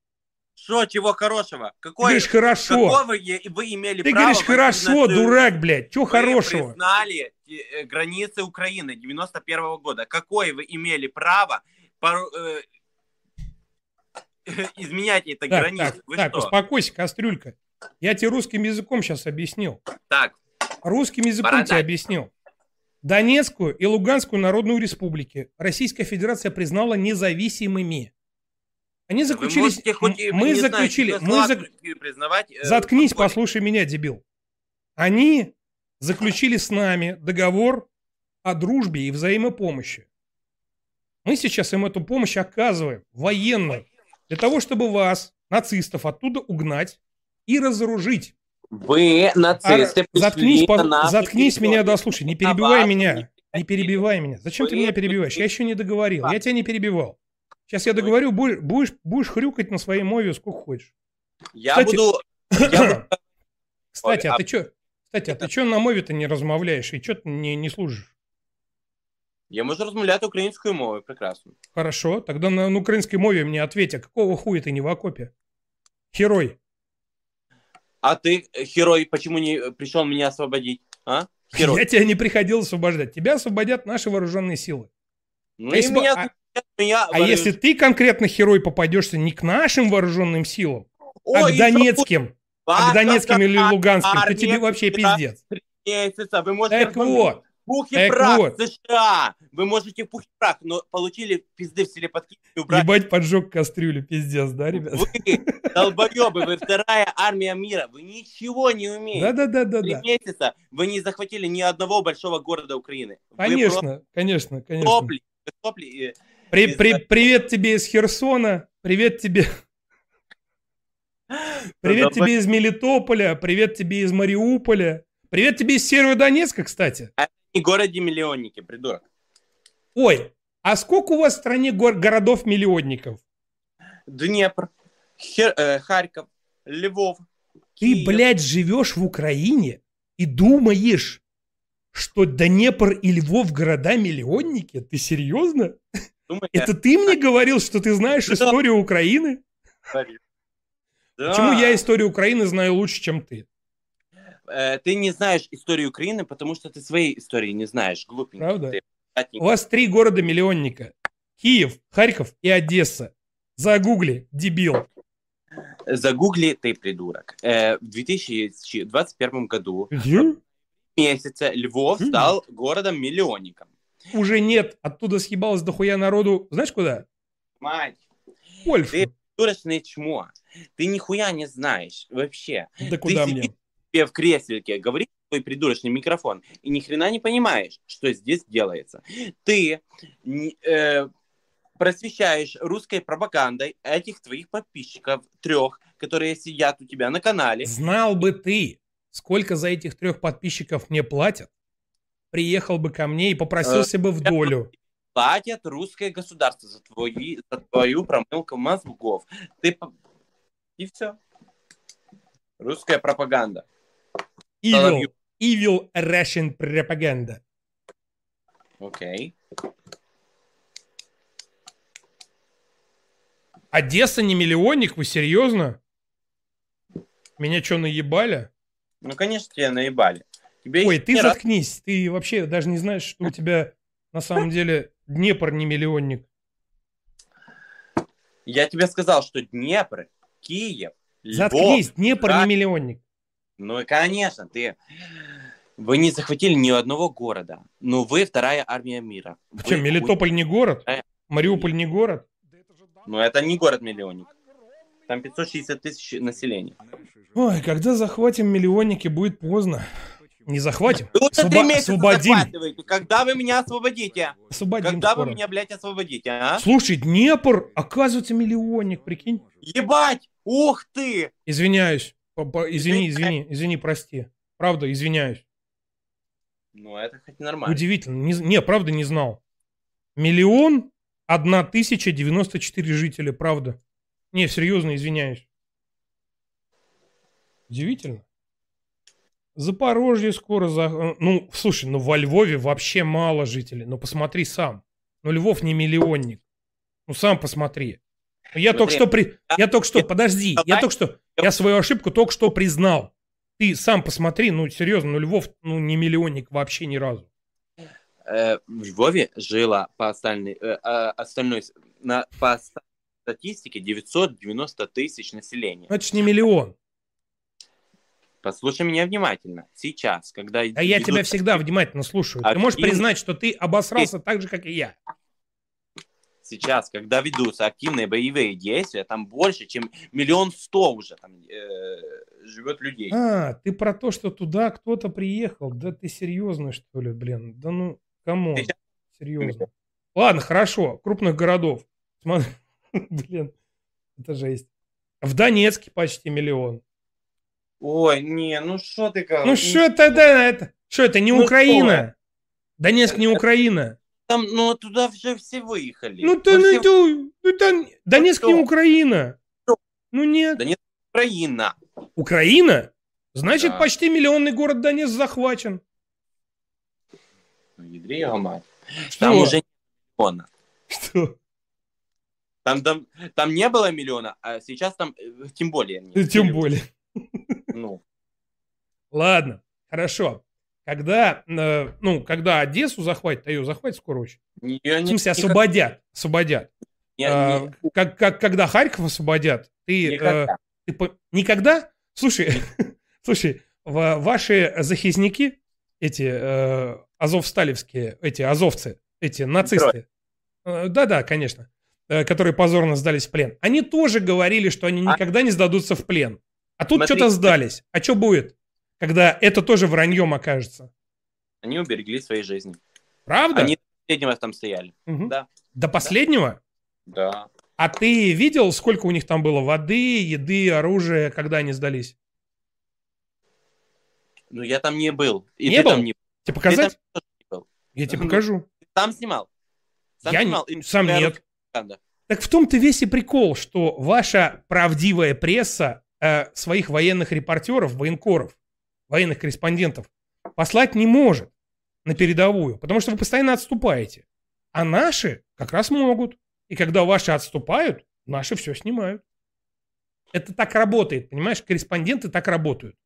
Что, чего хорошего? Какой, говоришь, хорошо. Какого вы имели Ты право... говоришь, хорошо, дурак, блядь. Чего Вы хорошего? признали э, границы Украины 91 года. Какое вы имели право пору- э, *laughs* изменять Так, границы? так, Вы так, что? успокойся, кастрюлька. Я тебе русским языком сейчас объяснил. Так, Русским языком Бородач. тебе объяснил. Донецкую и Луганскую Народную Республики Российская Федерация признала независимыми. Они вы заключили... можете хоть и- мы не знаю, заключили... Мы зак- признавать... э, Заткнись, подполье. послушай меня, дебил. Они заключили с нами договор о дружбе и взаимопомощи. Мы сейчас им эту помощь оказываем, военную, для того, чтобы вас, нацистов, оттуда угнать и разоружить. Вы, нацисты, А, заткнись, по- на заткнись меня, дослушай, не На перебивай меня, не перебивай меня. Зачем ты Вы- меня перебиваешь? Я еще не договорил, я тебя не перебивал. Сейчас я договорю, будешь, будешь, будешь хрюкать на своей мове сколько хочешь. Я Кстати- буду... *coughs* я буду- Кстати, а а- ты что? Кстати, а ты что на мове-то не размовляешь и что ты не, не служишь? Я можу розмовляти українською мовою, прекрасно. Хорошо, тогда на, на украинской мове мне ответь, а какого хуя ты не в окопе? Герой. А ты, э, герой, почему не пришел меня освободить? А? *laughs* Герой. Я тебя не приходил освобождать. Тебя освободят наши вооруженные силы. Ну а и если бы- меня, а- меня А если ты конкретно герой попадешься не к нашим вооруженным силам, а Ой, к донецким, а к донецким или луганским, то тебе вообще да, пиздец. месяца, вы можете Так вот, пух и так прах вот. США, вы можете пух и прах, но получили пизды в селепотки и убрали. Ебать поджег кастрюлю, пиздец, да, ребят? Вы *laughs* долбоебы, вы вторая армия мира, вы ничего не умеете. Да-да-да-да-да. Три месяца вы не захватили ни одного большого города Украины. Вы просто Конечно, конечно, конечно. сопли, сопли и- При- при- привет тебе из Херсона, привет тебе... *laughs* Привет тебе из Мелитополя, привет тебе из Мариуполя, привет тебе из Северодонецка, кстати. и городе-миллионники, придурок. Ой, а сколько у вас в стране гор- городов-миллионников? Днепр, Хер- э, Харьков, Львов. Ты, блядь, живешь в Украине и думаешь, что Днепр и Львов города-миллионники? Ты серьезно? *laughs* Думаю, Это ты мне говорил, что ты знаешь Да. историю Украины? Да. Почему я историю Украины знаю лучше, чем ты? Э, ты не знаешь историю Украины, потому что ты своей истории не знаешь, глупенький. Правда? ты. У вас три города-миллионника. Киев, Харьков и Одесса. Загугли, дебил. Загугли ты, придурок. Э, в 2021 году Где? месяце Львов стал городом-миллионником. Уже нет. Оттуда съебалось дохуя народу. Знаешь куда? Мать, Польшу. ты придурочное чмо. Ты нихуя не знаешь вообще. Да куда ты мне? себе в креслике, говоришь в твой придурочный микрофон, и ни хрена не понимаешь, что здесь делается. Ты э, просвещаешь русской пропагандой этих твоих подписчиков, трех, которые сидят у тебя на канале. Знал бы ты, сколько за этих трех подписчиков мне платят, приехал бы ко мне и попросился бы в долю. Платят русское государство за, твои, за твою промылку мозгов. Ты... И все. Русская пропаганда. Evil, evil Russian propaganda. Окей. Одесса не миллионник, вы серьезно? Меня что, наебали? Ну, конечно, тебя наебали. Тебе Ой, ты раз- заткнись. Ты вообще даже не знаешь, что у *laughs* тебя на самом деле Днепр не миллионник. Я тебе сказал, что Днепр, Киев, Львов... Заткнись, Днепр не миллионник. Ну, и, конечно, ты... Вы не захватили ни одного города, но вы вторая армия мира. Вы Что, Мелитополь не город? Мариуполь не город? Но это не город-миллионник. Там 560 тысяч населения. Ой, когда захватим миллионники, будет поздно. Не захватим. Вы уже Освобо- три месяца освободим. захватываете. Когда вы меня освободите? Освободим Когда скоро. вы меня, блядь, освободите, а? Слушай, Днепр, оказывается, миллионник, прикинь. Ебать! Ух ты! Извиняюсь. Извини, извини, извини, прости. Правда, извиняюсь. Ну, это хоть нормально. Удивительно. Не, з- не, правда, не знал. Миллион, одна тысяча девяносто четыре жителя, правда. Не, серьезно, извиняюсь. Удивительно. Запорожье скоро за... э, Ну, слушай, ну во Львове вообще мало жителей. Ну, посмотри сам. Ну, Львов не миллионник. Ну, сам посмотри. Я Смотри, только что при... Я только что... Подожди. Я только что... Я свою ошибку только что признал. Ты сам посмотри. Ну, серьезно, ну, Львов, ну, не миллионник вообще ни разу. Э, в Львове жило по остальной, э, а, остальной на, по статистике 990 тысяч населения. Ну, это ж не миллион. Послушай меня внимательно. Сейчас, когда... А я тебя всегда внимательно слушаю. Ты Активно. можешь признать, что ты обосрался так же, как и я. Сейчас, когда ведутся активные боевые действия, там больше, чем миллион сто уже там э, живет людей. А, ты про то, что туда кто-то приехал. Да ты серьезно, что ли, блин? Да ну, кому? Серьезно. Ладно, хорошо. Крупных городов. Смотри, *laughs* Блин, это жесть. В Донецке почти миллион. Ой, не, ну что ты как? Ну что тогда это? Что это, не Ну Украина? Донецк не Украина. Там, ну туда уже все выехали. Ну ты, Ну, ну, все- ну, Дон- Донецк не что? Украина. Ну нет. Да нет, Украина. Украина? Значит, Да. почти миллионный город Донецк захвачен. Ну, ядри его мать. Что? Там уже не миллиона. Что? Там, там, там не было миллиона, а сейчас там э, тем более. Тем более. Ну, Ладно, хорошо. Когда, э, ну, когда Одессу захватят, а ее захватят скоро очень. её В не- смысле, никак- освободят. Освободят. не- А, не- как, как, когда Харьков освободят, ты... э, Никогда. ты по- Никогда? Слушай, *laughs* слушай, ва- ваши захизники, эти э, азовсталевские, эти азовцы, эти нацисты, э, да-да, конечно, э, которые позорно сдались в плен, они тоже говорили, что они никогда не сдадутся в плен. А тут Смотри. что-то сдались. А что будет, когда это тоже враньем окажется? Они уберегли свои жизни. Правда? Они до последнего там стояли. Мгм. Да. До последнего? Да. А ты видел, сколько у них там было воды, еды, оружия, когда они сдались? Ну, я там не был. И Не ты был? там не Тебе показать? Ты там не. Я тебе покажу. Ты сам снимал? Сам Я не- снимал? И сам нет. пропаганда. Так в том-то весь и прикол, что ваша правдивая пресса э, своих военных репортеров, военкоров, военных корреспондентов послать не может на передовую, потому что вы постоянно отступаете. А наши как раз могут. И когда ваши отступают, наши все снимают. Это так работает, понимаешь? Корреспонденты так работают.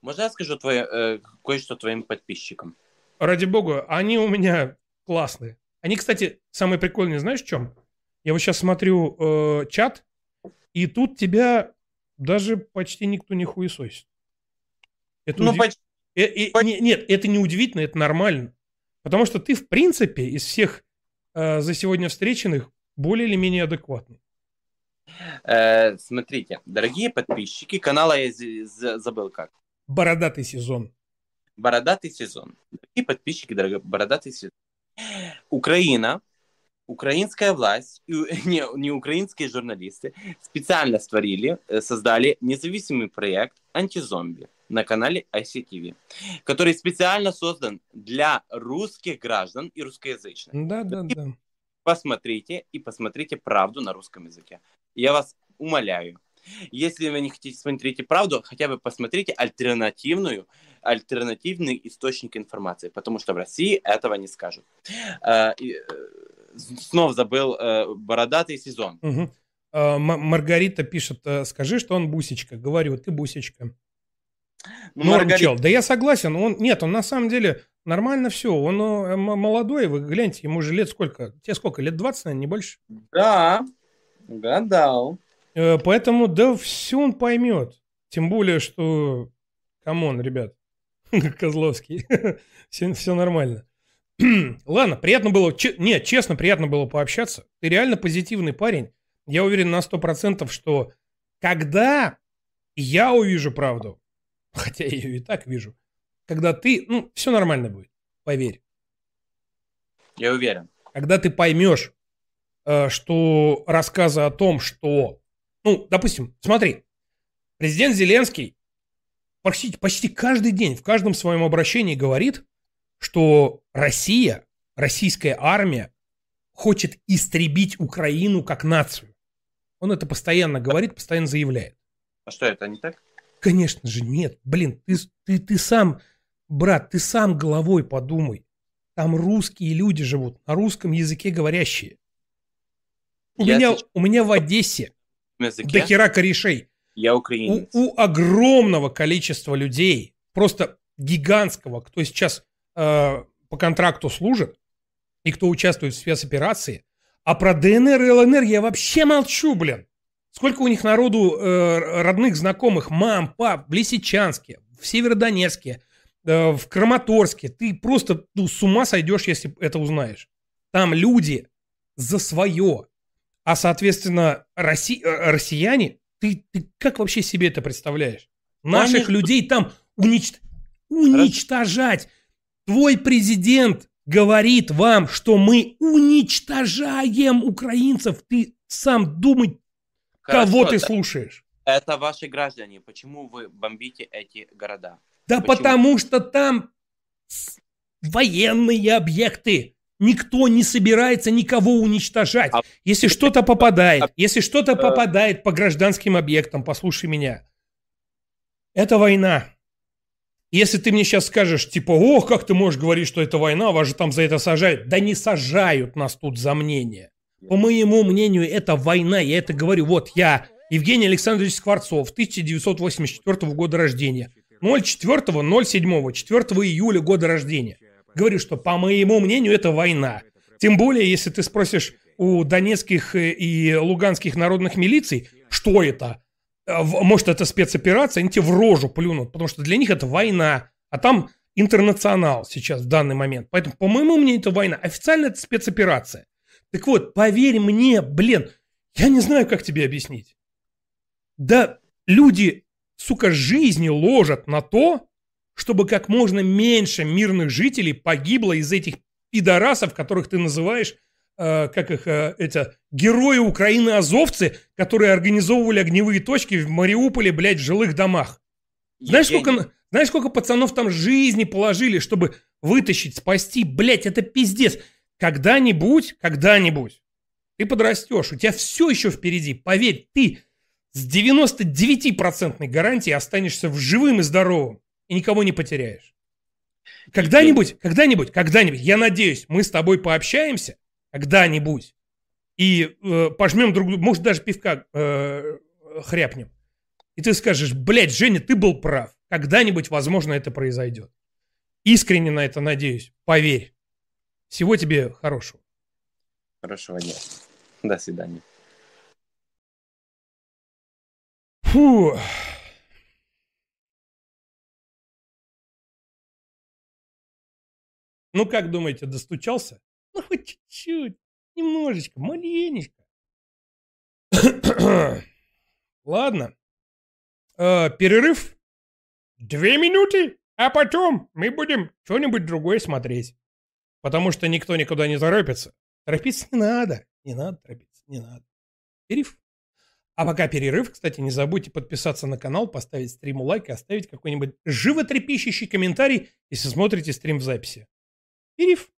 Можно я скажу твое, э, кое-что твоим подписчикам? Ради бога, они у меня классные. Они, кстати, самые прикольные, знаешь, в чем? Я вот сейчас смотрю э, чат, и тут тебя даже почти никто не хуесосит. Это Ну, удив- почти. Э, э, не- нет, это не удивительно, это нормально. Потому что ты, в принципе, из всех э, за сегодня встреченных более или менее адекватный. Э, смотрите, дорогие подписчики канала, я з- з- забыл как. Бородатый сезон. Бородатый сезон. Дорогие подписчики, дорогие, бородатый сезон. Украина, украинская власть, и, *laughs* не, не украинские журналисты специально створили, э, создали независимый проект «Антизомби» на канале ICTV, который специально создан для русских граждан и русскоязычных. Да, да, да. Посмотрите и посмотрите правду на русском языке. Я вас умоляю. Если вы не хотите смотреть правду, хотя бы посмотрите альтернативную, альтернативный источник информации, потому что в России этого не скажут. Снова забыл э, бородатый сезон. Мгм. А, Маргарита пишет, э, скажи, что он бусечка. Говорю, ты бусечка. Ну, Норм Маргарита- чел. Да я согласен. Он, нет, он на самом деле нормально все. Он э, молодой, вы гляньте, ему же лет сколько? Тебе сколько? Лет 20, наверное, не больше? Да, гадал. Э, Поэтому, да, все он поймет. Тем более, что... Come on, ребят. *laughs* Козловский. *laughs* все, все нормально. *clears throat* Ладно, приятно было... че- Нет, честно, приятно было пообщаться. Ты реально позитивный парень. Я уверен на 100%, что когда я увижу правду, *laughs* хотя я ее и так вижу, когда ты, ну, все нормально будет, поверь. Я уверен. Когда ты поймешь, э, что рассказы о том, что, ну, допустим, смотри, президент Зеленский почти, почти каждый день в каждом своем обращении говорит, что Россия, российская армия хочет истребить Украину как нацию. Он это постоянно говорит, постоянно заявляет. А что, это не так? Конечно же нет. Блин, ты, ты, ты сам, брат, ты сам головой подумай. Там русские люди живут, на русском языке говорящие. У, Я меня, сейчас- у меня в Одессе языке? до хера корешей. Я У, украинец. у огромного количества людей, просто гигантского, кто сейчас э, по контракту служит и кто участвует в спецоперации, а про ДНР и ЛНР я вообще молчу, блин. Сколько у них народу э, родных, знакомых, мам, пап, в Лисичанске, в Северодонецке, э, в Краматорске. Ты просто ну, с ума сойдешь, если это узнаешь. Там люди за свое. А, соответственно, Росси- э, россияне, ты, ты как вообще себе это представляешь? Наших они- людей там унич- уничтожать. Твой президент говорит вам, что мы уничтожаем украинцев. Ты сам думай, кого Хорошо, ты да. слушаешь. Это ваши граждане. Почему вы бомбите эти города? Да Почему? потому что там военные объекты. Никто не собирается никого уничтожать. А Если что-то попадает, если э, что-то попадает по гражданским объектам, послушай меня. Это война. Если ты мне сейчас скажешь, типа, ох, как ты можешь говорить, что это война, вас же там за это сажают. Да не сажают нас тут за мнение. По моему мнению, это война. Я это говорю. Вот я, Евгений Александрович Скворцов, 1984 года рождения. 04.07, 4 июля года рождения. Говорю, что по моему мнению это война. Тем более, если ты спросишь у донецких э, и луганских народных милиций, что это? А, Может, это спецоперация, они тебе в рожу плюнут, потому что для них это война. А там интернационал сейчас в данный момент. Поэтому, по моему мнению, это война. Официально это спецоперация. Так вот, поверь мне, блин, я не знаю, как тебе объяснить. Да люди, сука, жизни ложат на то, чтобы как можно меньше мирных жителей погибло из этих пидорасов, которых ты называешь, как их, э, это, герои Украины азовцы, которые организовывали огневые точки в Мариуполе, блядь, в жилых домах. Знаешь, Евгений. сколько, знаешь, сколько пацанов там жизни положили, чтобы вытащить, спасти? Блядь, это пиздец. Когда-нибудь, когда-нибудь ты подрастешь, у тебя все еще впереди. Поверь, ты с 99% гарантией останешься в живым и здоровым и никого не потеряешь. Когда-нибудь, когда-нибудь, когда-нибудь, я надеюсь, мы с тобой пообщаемся, когда-нибудь, и э, пожмем друг другу, может, даже пивка э, хряпнем. И ты скажешь, блядь, Женя, ты был прав. Когда-нибудь, возможно, это произойдет. Искренне на это надеюсь. Поверь. Всего тебе хорошего. Хорошего дня. До свидания. Фу. Ну, как думаете, достучался? Ну, хоть чуть-чуть. Немножечко, маленечко. *coughs* Ладно. Э, перерыв. Две минуты, а потом мы будем что-нибудь другое смотреть. Потому что никто никуда не торопится. Торопиться не надо. Не надо торопиться, не надо. Перерыв. А пока перерыв, кстати, не забудьте подписаться на канал, поставить стриму лайк и оставить какой-нибудь животрепещущий комментарий, если смотрите стрим в записи. Перерыв.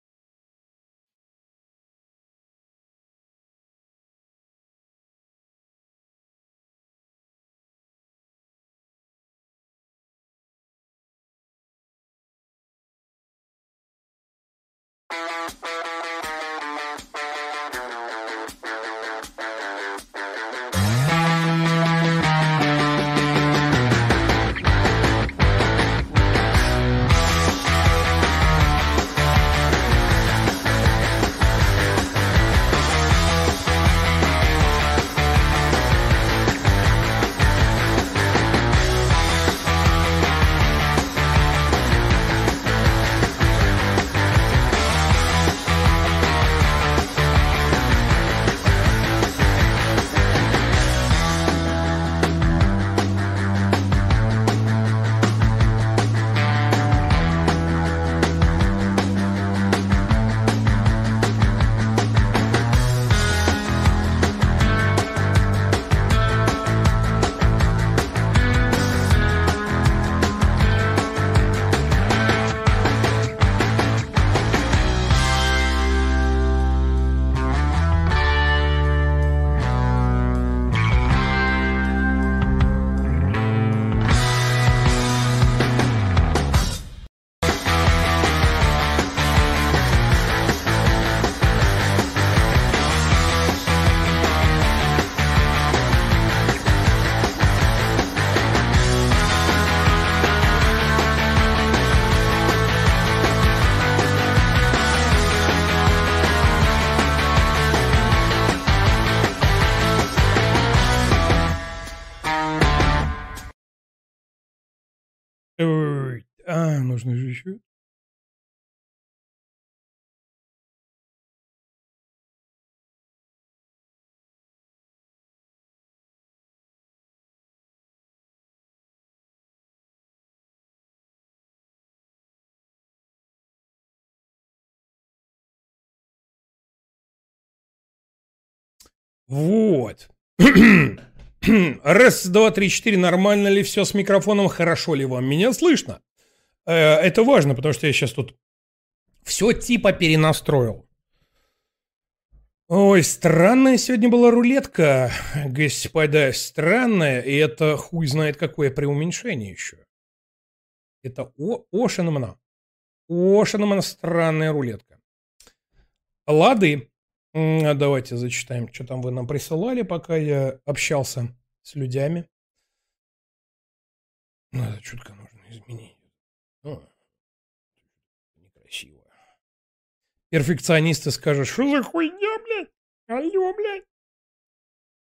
А, нужно же еще. Вот. *clears throat* Раз, два, три, четыре. Нормально ли все с микрофоном? Хорошо ли вам меня слышно? Э, Это важно, потому что я сейчас тут все типа перенастроил. Ой, странная сегодня была рулетка, господа, странная, и это хуй знает какое преуменьшение еще. Это о, ошеномна. Ошеномна странная рулетка. Лады. Давайте зачитаем, что там вы нам присылали, пока я общался с людьми. Ну, это чутка нужно изменить. Некрасиво. Перфекционисты скажут, что за хуйня, блядь? Алло, блядь.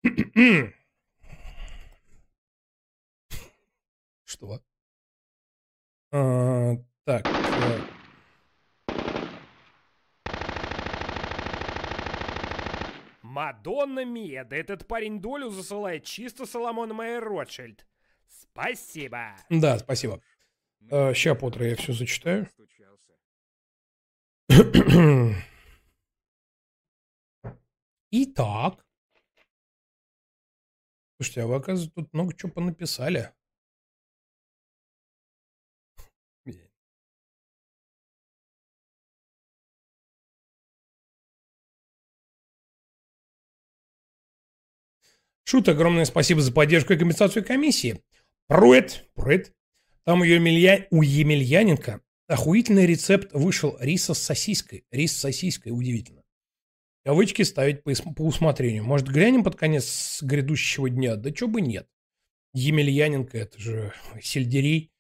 *clears throat* Что? А, так. э, Мадонна Мия, да этот парень долю засылает чисто Соломон Майер Ротшильд. Спасибо. Да, спасибо. Сейчас, Поттер, я все зачитаю. *clears throat* Итак. Слушайте, а вы, оказывается, тут много чего понаписали. Шут, огромное спасибо за поддержку и компенсацию комиссии. Пруэт, Пруэт. Там у, Емелья... у Емельяненко охуительный рецепт вышел риса с сосиской. Рис с сосиской, удивительно. Кавычки ставить по, по усмотрению. Может, глянем под конец грядущего дня? Да чё бы нет. Емельяненко, это же сельдерей.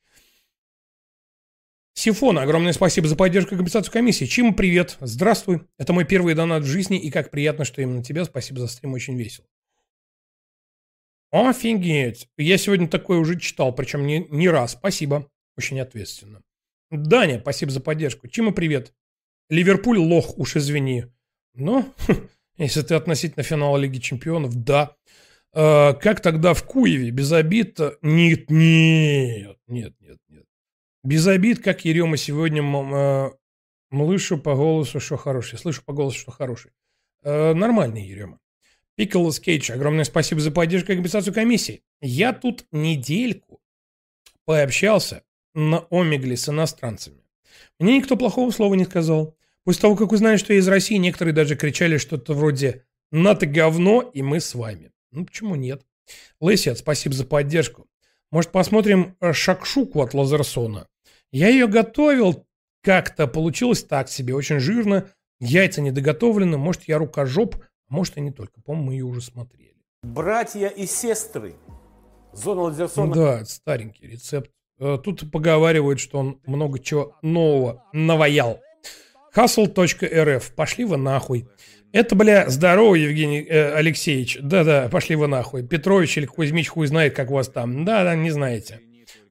Сифона, огромное спасибо за поддержку и компенсацию комиссии. Чим, привет. Здравствуй. Это мой первый донат в жизни, и как приятно, что именно тебя. Спасибо за стрим, очень весело. Офигеть. Я сегодня такое уже читал, причем не, не раз. Спасибо. Очень ответственно. Даня, спасибо за поддержку. Чима, привет. Ливерпуль лох, уж извини. Ну, *laughs* если ты относительно финала Лиги Чемпионов, да. Э, как тогда в Куеве? Без обид? Нет, нет, нет, нет, нет. Без обид, как Ерема сегодня э, слышу по голосу, что хороший. Слышу по голосу, что хороший. Э, нормальный Ерема. Пиколос Кейдж, огромное спасибо за поддержку и компенсацию комиссии. Я тут недельку пообщался на Омегле с иностранцами. Мне никто плохого слова не сказал. После того, как узнали, что я из России, некоторые даже кричали что-то вроде «На ты говно, и мы с вами». Ну, почему нет? Лысят, спасибо за поддержку. Может, посмотрим э, шакшуку от Лазерсона? Я ее готовил как-то, получилось так себе, очень жирно. Яйца недоготовлены, может, я рукожоп, может, и не только. По-моему, мы ее уже смотрели. Братья и сестры. Зона Лазерсона. Да, старенький рецепт. Э, Тут поговаривают, что он много чего нового наваял. Hustle.rf. Пошли вы нахуй. Это, бля, здорово, Евгений э, Алексеевич. Да-да, пошли вы нахуй. Петрович или Кузьмич хуй знает, как у вас там. Да-да, не знаете.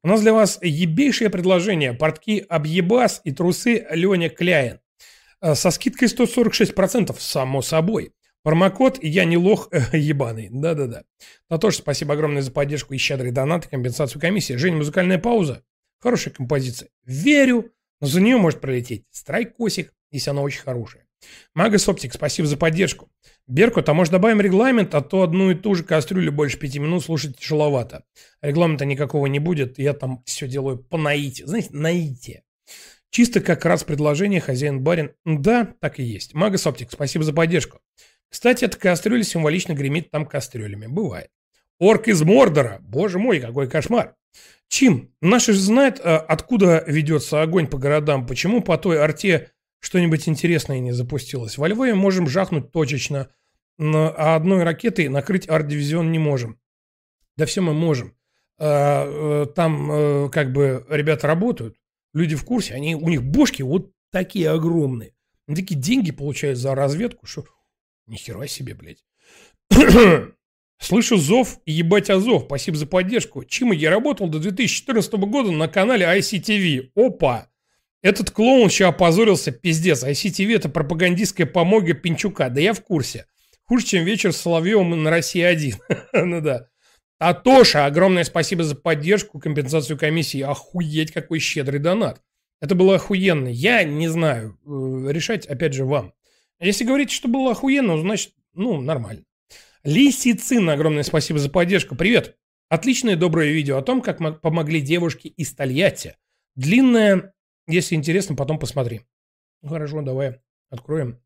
У нас для вас ебейшее предложение. Портки Объебас и трусы Леня Кляйн. Э, Со скидкой 146%, само собой. Промокод «Я не лох *laughs* э, ебаный». Да-да-да. На тоже спасибо огромное за поддержку и щедрый донат, компенсацию комиссии. Женя, музыкальная пауза. Хорошая композиция. Верю, но за нее может пролететь страйкосик, если она очень хорошая. Магас Оптик, спасибо за поддержку. Беркут, а может добавим регламент, а то одну и ту же кастрюлю больше пяти минут слушать тяжеловато. Регламента никакого не будет, я там все делаю по наите. Знаете, наите. Чисто как раз предложение хозяин-барин. Да, так и есть. Магас Оптик, спасибо за поддержку. Кстати, эта кастрюля символично гремит там кастрюлями. Бывает. Орк из Мордора. Боже мой, какой кошмар. Чим, наши же знают, а, откуда ведется огонь по городам, почему по той арте что-нибудь интересное не запустилось. Во Львове можем жахнуть точечно, но- а одной ракетой накрыть арт-дивизион не можем. Да все мы можем. А, э, Там э, как бы ребята работают, люди в курсе, они, у них бошки вот такие огромные. Они такие деньги получают за разведку, что нихера себе, блядь. *clears throat* Слышу зов и ебать Азов. Спасибо за поддержку. Чима, я работал до 2014 года на канале ICTV. Опа! Этот клоун сейчас опозорился, пиздец. ICTV это пропагандистская помога Пинчука. Да я в курсе. Хуже, чем вечер с Соловьевым на России-1. *laughs* ну да. А Тоша, огромное спасибо за поддержку, компенсацию комиссии. Охуеть, какой щедрый донат. Это было охуенно. Я не знаю. Э, Решать, опять же, вам. Если говорите, что было охуенно, значит, ну, нормально. Лисицин, огромное спасибо за поддержку. Привет. Отличное доброе видео о том, как мо- помогли девушке из Тольятти. Длинное, если интересно, потом посмотри. Ну, хорошо, давай откроем.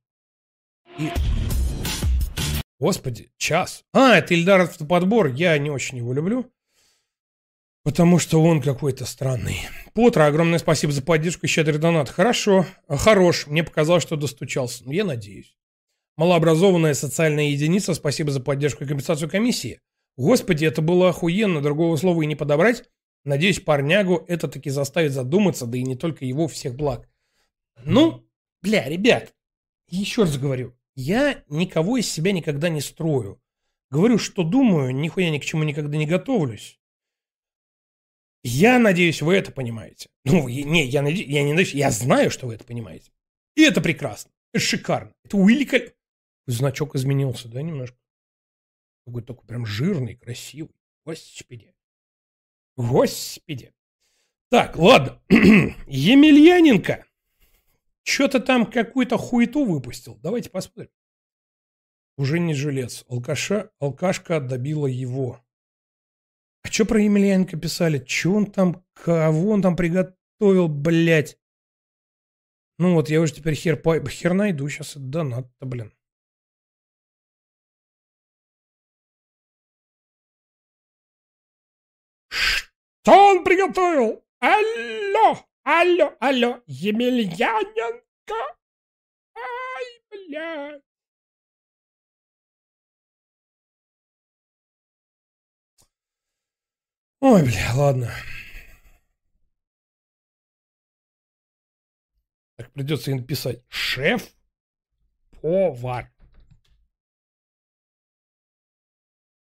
И... Господи, час. А, это Ильдар Автоподбор. Я не очень его люблю. Потому что он какой-то странный. Потро, огромное спасибо за поддержку и щедрый донат. Хорошо, а, хорош. Мне показалось, что достучался. Ну, я надеюсь. Малообразованная социальная единица, спасибо за поддержку и компенсацию комиссии. Господи, это было охуенно, другого слова и не подобрать. Надеюсь, парнягу это таки заставит задуматься, да и не только его, всех благ. Ну, бля, ребят, еще раз говорю, я никого из себя никогда не строю. Говорю, что думаю, нихуя ни к чему никогда не готовлюсь. Я надеюсь, вы это понимаете. Ну, не, я, наде- я не надеюсь, я знаю, что вы это понимаете. И это прекрасно. Это шикарно. Это великолепно. Значок изменился, да, немножко? Какой такой прям жирный, красивый. Господи. Господи. Так, ладно. *clears throat* Емельяненко. Что-то там какую-то хуету выпустил. Давайте посмотрим. Уже не жилец. Алкаша, алкашка добила его. А что про Емельяненко писали? Че он там, кого он там приготовил, блядь? Ну вот, я уже теперь хер, по- хер найду сейчас донат-то, блин. Что он приготовил? Алло, алло, алло, Емельяненко. Ай, блядь. Ой, бля, ладно. Так придется им написать. Шеф, повар.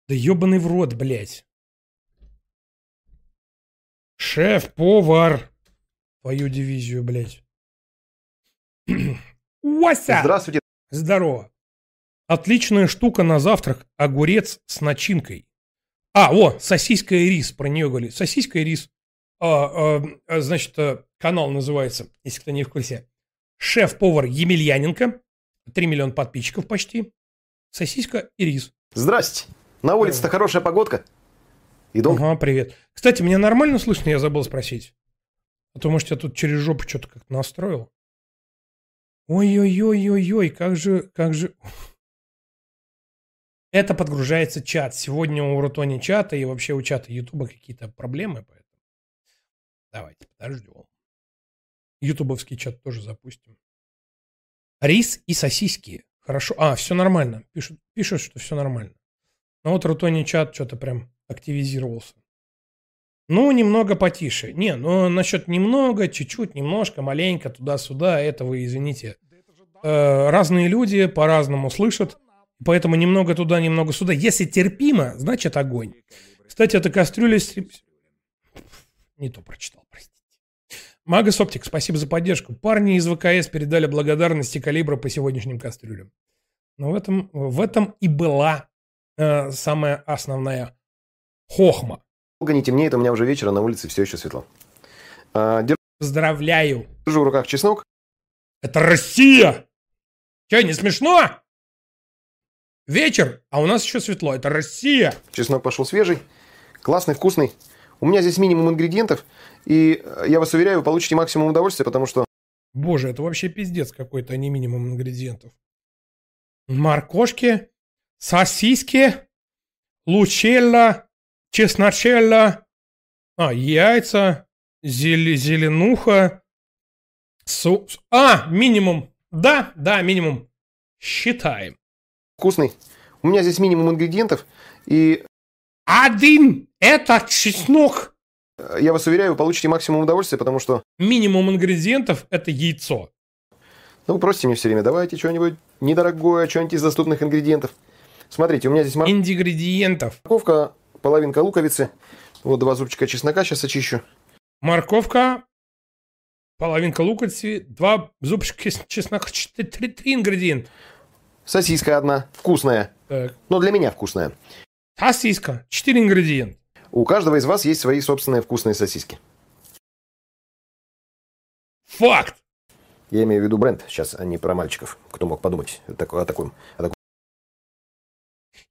Да ебаный в рот, блядь. Шеф-повар. Твою дивизию, блядь. *clears throat* Вася! Здравствуйте. Здорово. Отличная штука на завтрак. Огурец с начинкой. А, о, сосиска и рис. Про нее говорили. Сосиска и рис. А, а, а, значит, а, канал называется, если кто не в курсе. Шеф-повар Емельяненко. 3 миллиона подписчиков почти. Сосиска и рис. Здрасте. На улице-то хорошая погодка. И дом. Ага, привет. Кстати, меня нормально слышно? Я забыл спросить. А то, может, я тут через жопу что-то как-то настроил. Ой-ой-ой-ой-ой, как же, как же... Это подгружается чат. Сегодня у Рутони чата и вообще у чата Ютуба какие-то проблемы, поэтому давайте подождем. Ютубовский чат тоже запустим. Рис и сосиски. Хорошо. А, все нормально. Пишут, пишут, что все нормально. Но вот Рутони чат что-то прям активизировался. Ну, немного потише. Не, ну насчет немного, чуть-чуть, немножко, маленько, туда-сюда, это вы, извините. Э, разные люди по-разному слышат, поэтому немного туда, немного сюда. Если терпимо, значит огонь. Кстати, эта кастрюля... Не то прочитал, простите. Магас Оптик, спасибо за поддержку. Парни из ВКС передали благодарности калибра по сегодняшним кастрюлям. Но в этом, в этом и была э, самая основная хохма. Долго не темнеет, у меня уже вечер, а на улице все еще светло. А, Поздравляю. Держу в руках чеснок. Это Россия! Че, не смешно? Вечер, а у нас еще светло. Это Россия. Чеснок пошел свежий, классный, вкусный. У меня здесь минимум ингредиентов, и э, я вас уверяю, вы получите максимум удовольствия, потому что Боже, это вообще пиздец какой-то, а не минимум ингредиентов. Моркошки, сосиски, лучелла, чесночелла, а, яйца, зеле- зеленуха, су... А, минимум. Да, да, минимум. Считаем. Вкусный. У меня здесь минимум ингредиентов, и Один. Это чеснок. э, я вас уверяю, вы получите максимум удовольствия, потому что Минимум ингредиентов – это яйцо. Ну, просите мне все время, давайте что-нибудь недорогое, что-нибудь из доступных ингредиентов. Смотрите, у меня здесь мор- Ингредиентов. морковка, половинка луковицы, вот два зубчика чеснока, сейчас очищу. Морковка, половинка луковицы, два зубчика чес- чеснока, четыре, три, три ингредиента. Сосиска одна, вкусная, Так. но для меня вкусная. Сосиска, четыре ингредиента. У каждого из вас есть свои собственные вкусные сосиски. Факт. Я имею в виду бренд сейчас, а не про мальчиков. Кто мог подумать о таком? о таком.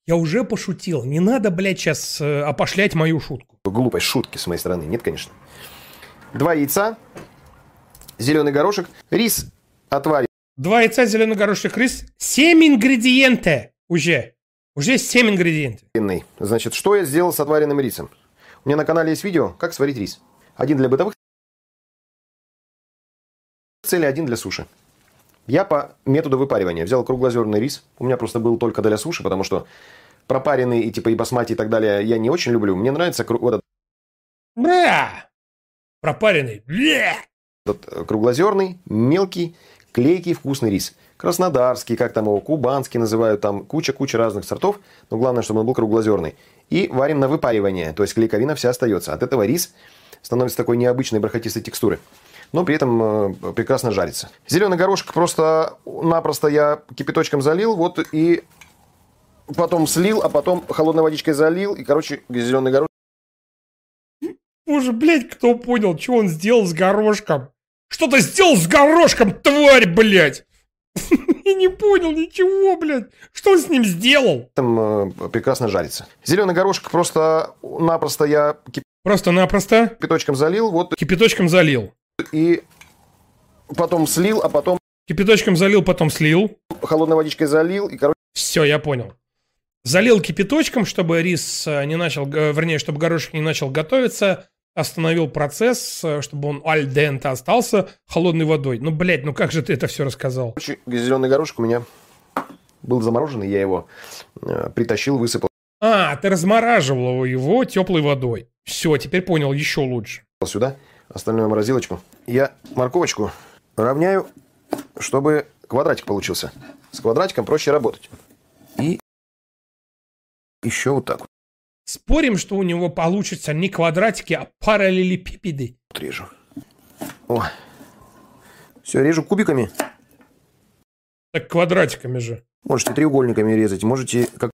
Я уже пошутил. Не надо, блядь, сейчас э, опошлять мою шутку. глупой шутки с моей стороны. Нет, конечно. Два яйца, зеленый горошек, рис отварен. Два яйца, зеленый горошек, рис. Семь ингредиентов уже. Уже семь ингредиентов. Значит, что я сделал с отваренным рисом? У меня на канале есть видео, как сварить рис. Один для бытовых целей, один для суши. Я по методу выпаривания взял круглозерный рис. У меня просто был только для суши, потому что пропаренный и типа и басмати и так далее я не очень люблю. Мне нравится кру- вот этот, Бля! Пропаренный. Бля! этот, э, круглозерный, мелкий, клейкий, вкусный рис. Краснодарский, как там его, кубанский называют, там куча-куча разных сортов, но главное, чтобы он был круглозерный. И варим на выпаривание, то есть клейковина вся остается. От этого рис становится такой необычной бархатистой текстуры, но при этом э, прекрасно жарится. Зеленый горошек просто-напросто я кипяточком залил, вот и потом слил, а потом холодной водичкой залил, и, короче, зеленый горошек Боже, блядь, кто понял, что он сделал с горошком? Что-то сделал с горошком, тварь, блядь! *laughs* Я не понял ничего, блядь. Что он с ним сделал? там э, прекрасно жарится. Зеленый горошек просто-напросто я Просто-напросто кипяточком залил, вот кипяточком залил. и потом слил, а потом Кипяточком залил, потом слил. холодной водичкой залил, и, короче, Все, я понял. Залил кипяточком, чтобы рис э, не начал, вернее, чтобы горошек не начал готовиться. Остановил процесс, э, чтобы он аль денте остался холодной водой. Ну, блядь, ну как же ты это все рассказал? зеленый горошек у меня был замороженный, я его э, притащил, высыпал А, ты размораживал его теплой водой. Все, теперь понял, еще лучше. сюда, остальное в морозилочку. Я морковочку равняю, чтобы квадратик получился. С квадратиком проще работать. И еще вот так вот Спорим, что у него получится не квадратики, а параллелепипеды. режу. О. Все, режу кубиками. Так квадратиками же. Можете треугольниками резать, можете как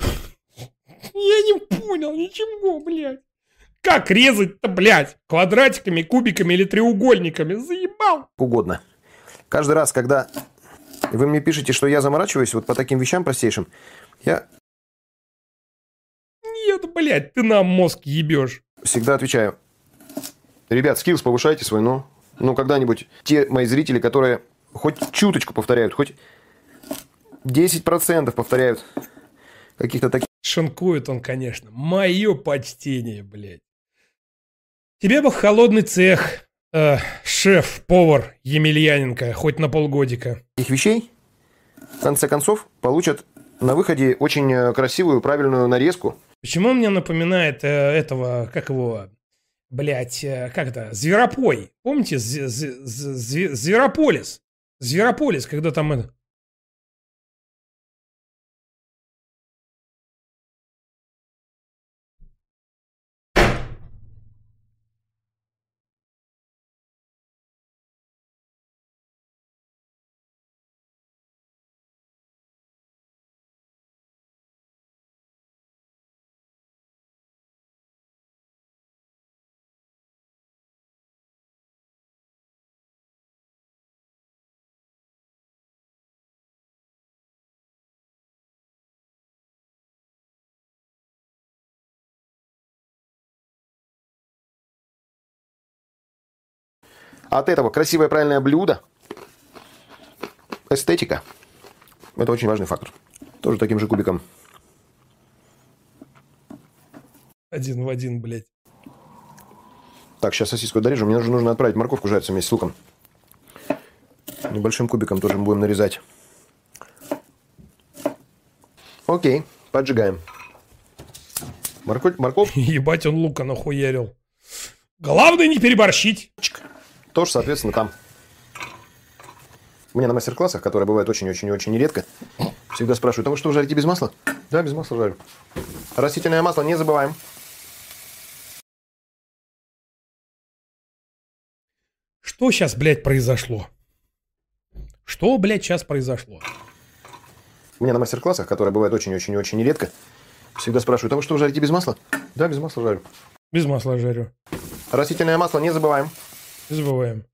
Я не понял ничего, блядь. Как резать-то, блядь? Квадратиками, кубиками или треугольниками? Заебал. угодно. Каждый раз, когда вы мне пишете, что я заморачиваюсь вот по таким вещам простейшим, я Нет, блядь, ты нам мозг ебешь. всегда отвечаю. Ребят, скиллс повышайте свой, ну, ну когда-нибудь те мои зрители, которые хоть чуточку повторяют, хоть 10% повторяют каких-то таких Шинкует он, конечно. Мое почтение, блядь. Тебе бы в холодный цех, э, шеф-повар Емельяненко, хоть на полгодика. вещей, в конце концов, получат на выходе очень э, красивую, правильную нарезку. Почему он мне напоминает э, этого, как его, блядь, э, как это, Зверопой. Помните, З- З- З- Зв- Зверополис? Зверополис, когда там это... От этого красивое, правильное блюдо, эстетика, это очень важный фактор. Тоже таким же кубиком. Один в один, блядь. Так, сейчас сосиску дорежу. Мне уже нужно отправить морковку жариться вместе с луком. Небольшим кубиком тоже будем нарезать. Окей, поджигаем. Морковь, морковь *laughs* Ебать, он лука нахуярил. Главное не переборщить. Тоже, соответственно, там. У меня на мастер-классах, которые бывают очень-очень-очень редко, Всегда спрашивают, а вы что, жарите без масла? Да, без масла жарю. Растительное масло не забываем. Что сейчас, блядь, произошло? Что, блядь, сейчас произошло? У меня на мастер-классах, которые бывают очень-очень-очень редко, всегда спрашивают, а вы что, жарите без масла? Да, без масла жарю. Без масла жарю. Растительное масло не забываем. Забываем.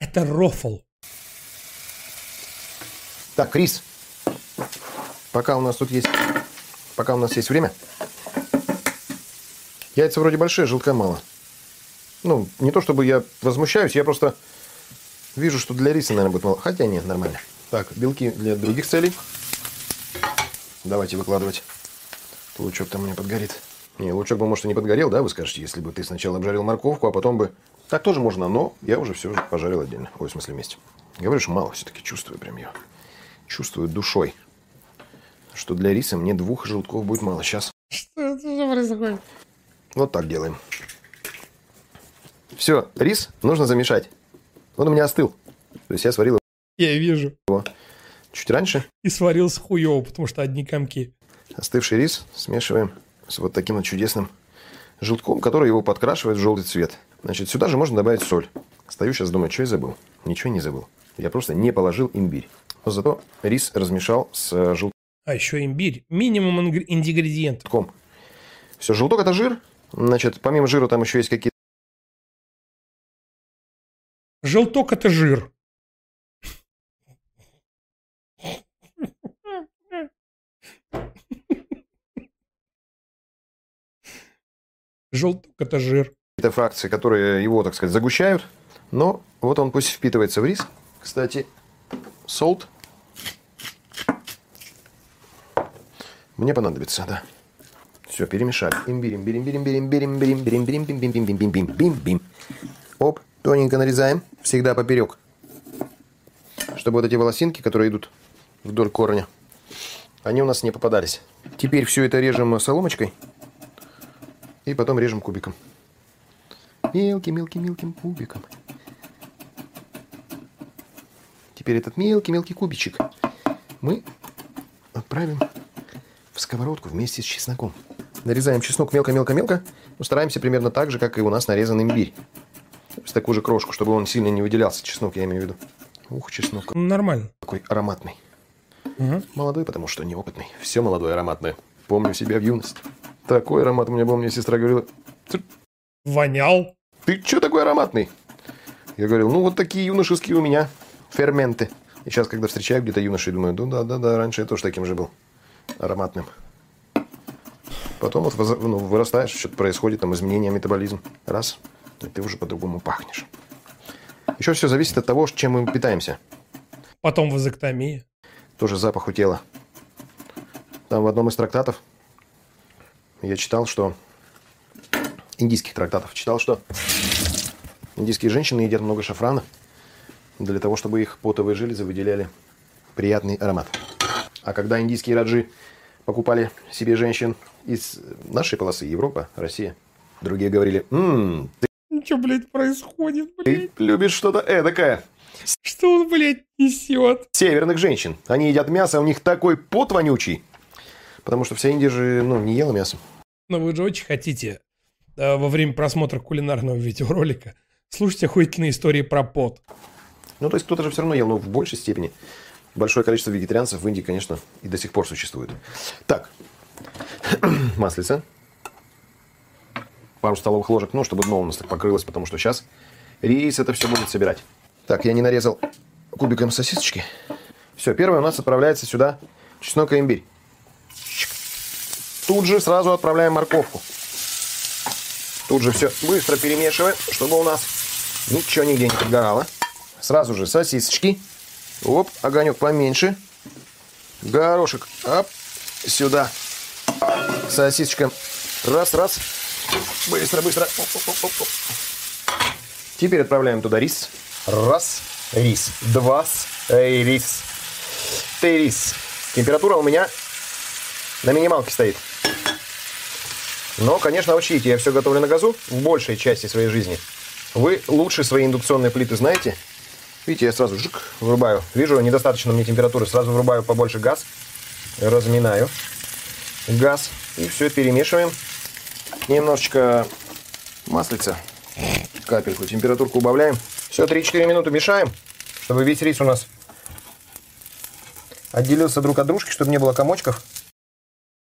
Это рофл. Так, рис. Пока у нас тут есть... Пока у нас есть время. Яйца вроде большие, желтка мало. Ну, не то чтобы я возмущаюсь, я просто вижу, что для риса, наверное, будет мало. Хотя нет, нормально. Так, белки для других целей. Давайте выкладывать. Лучок там у подгорит. Не, лучок бы, может, и не подгорел, да, вы скажете, если бы ты сначала обжарил морковку, а потом бы... Так тоже можно, но я уже все пожарил отдельно. Ой, в смысле вместе. Говорю, что мало все-таки чувствую прям ее. Чувствую душой, что для риса мне двух желтков будет мало. Сейчас. Что это что происходит? Вот так делаем. Все, рис нужно замешать. Он у меня остыл. То есть я сварил Я вижу. его чуть раньше. И сварился хуёво, потому что одни комки. Остывший рис смешиваем с вот таким вот чудесным желтком, который его подкрашивает в желтый цвет. Значит, сюда же можно добавить соль. Стою сейчас, думаю, что я забыл. Ничего не забыл. Я просто не положил имбирь. Но зато рис размешал с э, желтком. А еще имбирь. Минимум ингр- ингредиентов. Все, желток это жир. Значит, помимо жира там еще есть какие-то Желток это жир. Желток это жир. какие-то фракции, которые его, так сказать, загущают. Но вот он пусть впитывается в рис. Кстати, солт мне понадобится, да. Все, перемешали. Имбирь, имбирь, имбирь, имбирь, имбирь, имбирь, имбирь, имбирь, имбирь, бим, бим, бим, бим, бим, бим, бим. Оп, тоненько нарезаем, всегда поперек. Чтобы вот эти волосинки, которые идут вдоль корня, они у нас не попадались. Теперь все это режем соломочкой и потом режем кубиком. Мелким-мелким-мелким кубиком. Теперь этот мелкий-мелкий кубичек мы отправим в сковородку вместе с чесноком. Нарезаем чеснок мелко-мелко-мелко. но Стараемся примерно так же, как и у нас нарезан имбирь. Есть такую же крошку, чтобы он сильно не выделялся. Чеснок, я имею в виду. Ух, чеснок. Нормально. Такой ароматный. Молодой, потому что неопытный. Все молодое ароматное. Помню себя в юность. Такой аромат у меня был, мне сестра говорила. «Ты- Вонял. Ты что такой ароматный? Я говорил, ну вот такие юношеские у меня ферменты. И сейчас, когда встречаю где-то юношей, думаю, ну да, да, да, раньше я тоже таким же был. Ароматным. Потом вот ну, вырастаешь, что-то происходит, там изменения метаболизм. Раз, и ты уже по-другому пахнешь. Еще все зависит от того, чем мы питаемся. Потом вазоктомия. Тоже запах у тела. Там в одном из трактатов я читал, что... Индийских трактатов читал, что индийские женщины едят много шафрана для того, чтобы их потовые железы выделяли приятный аромат. А когда индийские раджи покупали себе женщин из нашей полосы, Европа, Россия, другие говорили, «М, ты, Что, блядь, происходит, ты любишь что-то эдакое. Что он, блядь, несет? Северных женщин. Они едят мясо, у них такой пот вонючий. Потому что вся Индия же, ну, не ела мясо. Но вы же очень хотите э, во время просмотра кулинарного *laughs* видеоролика слушать охуительные истории про пот. Ну, то есть кто-то же все равно ел, но в большей степени. Большое количество вегетарианцев в Индии, конечно, и до сих пор существует. Так, *clears throat* маслица. Пару столовых ложек, ну, чтобы дно у нас так покрылось, потому что сейчас рис это все будет собирать. Так, я не нарезал кубиком сосисочки. Все, первое у нас отправляется сюда чеснок и имбирь. Тут же сразу отправляем морковку. Тут же все быстро перемешиваем, чтобы у нас ничего нигде не подгорало. Сразу же сосисочки. Оп, огонек поменьше. Горошек. Оп, сюда. Сосисочка. Раз, раз. Быстро, быстро. Оп, оп, оп, оп. Теперь отправляем туда рис. Раз, рис. Два, рис. Три, рис. Температура у меня на минималке стоит. Но, конечно, учтите, я все готовлю на газу в большей части своей жизни. Вы лучше свои индукционные плиты знаете, Видите, я сразу жик, врубаю. Вижу, недостаточно мне температуры, сразу врубаю побольше газ. Разминаю газ. И все перемешиваем. Немножечко маслица, капельку, температурку убавляем. Все, 3-4 минуты мешаем, чтобы весь рис у нас отделился друг от дружки, чтобы не было комочков.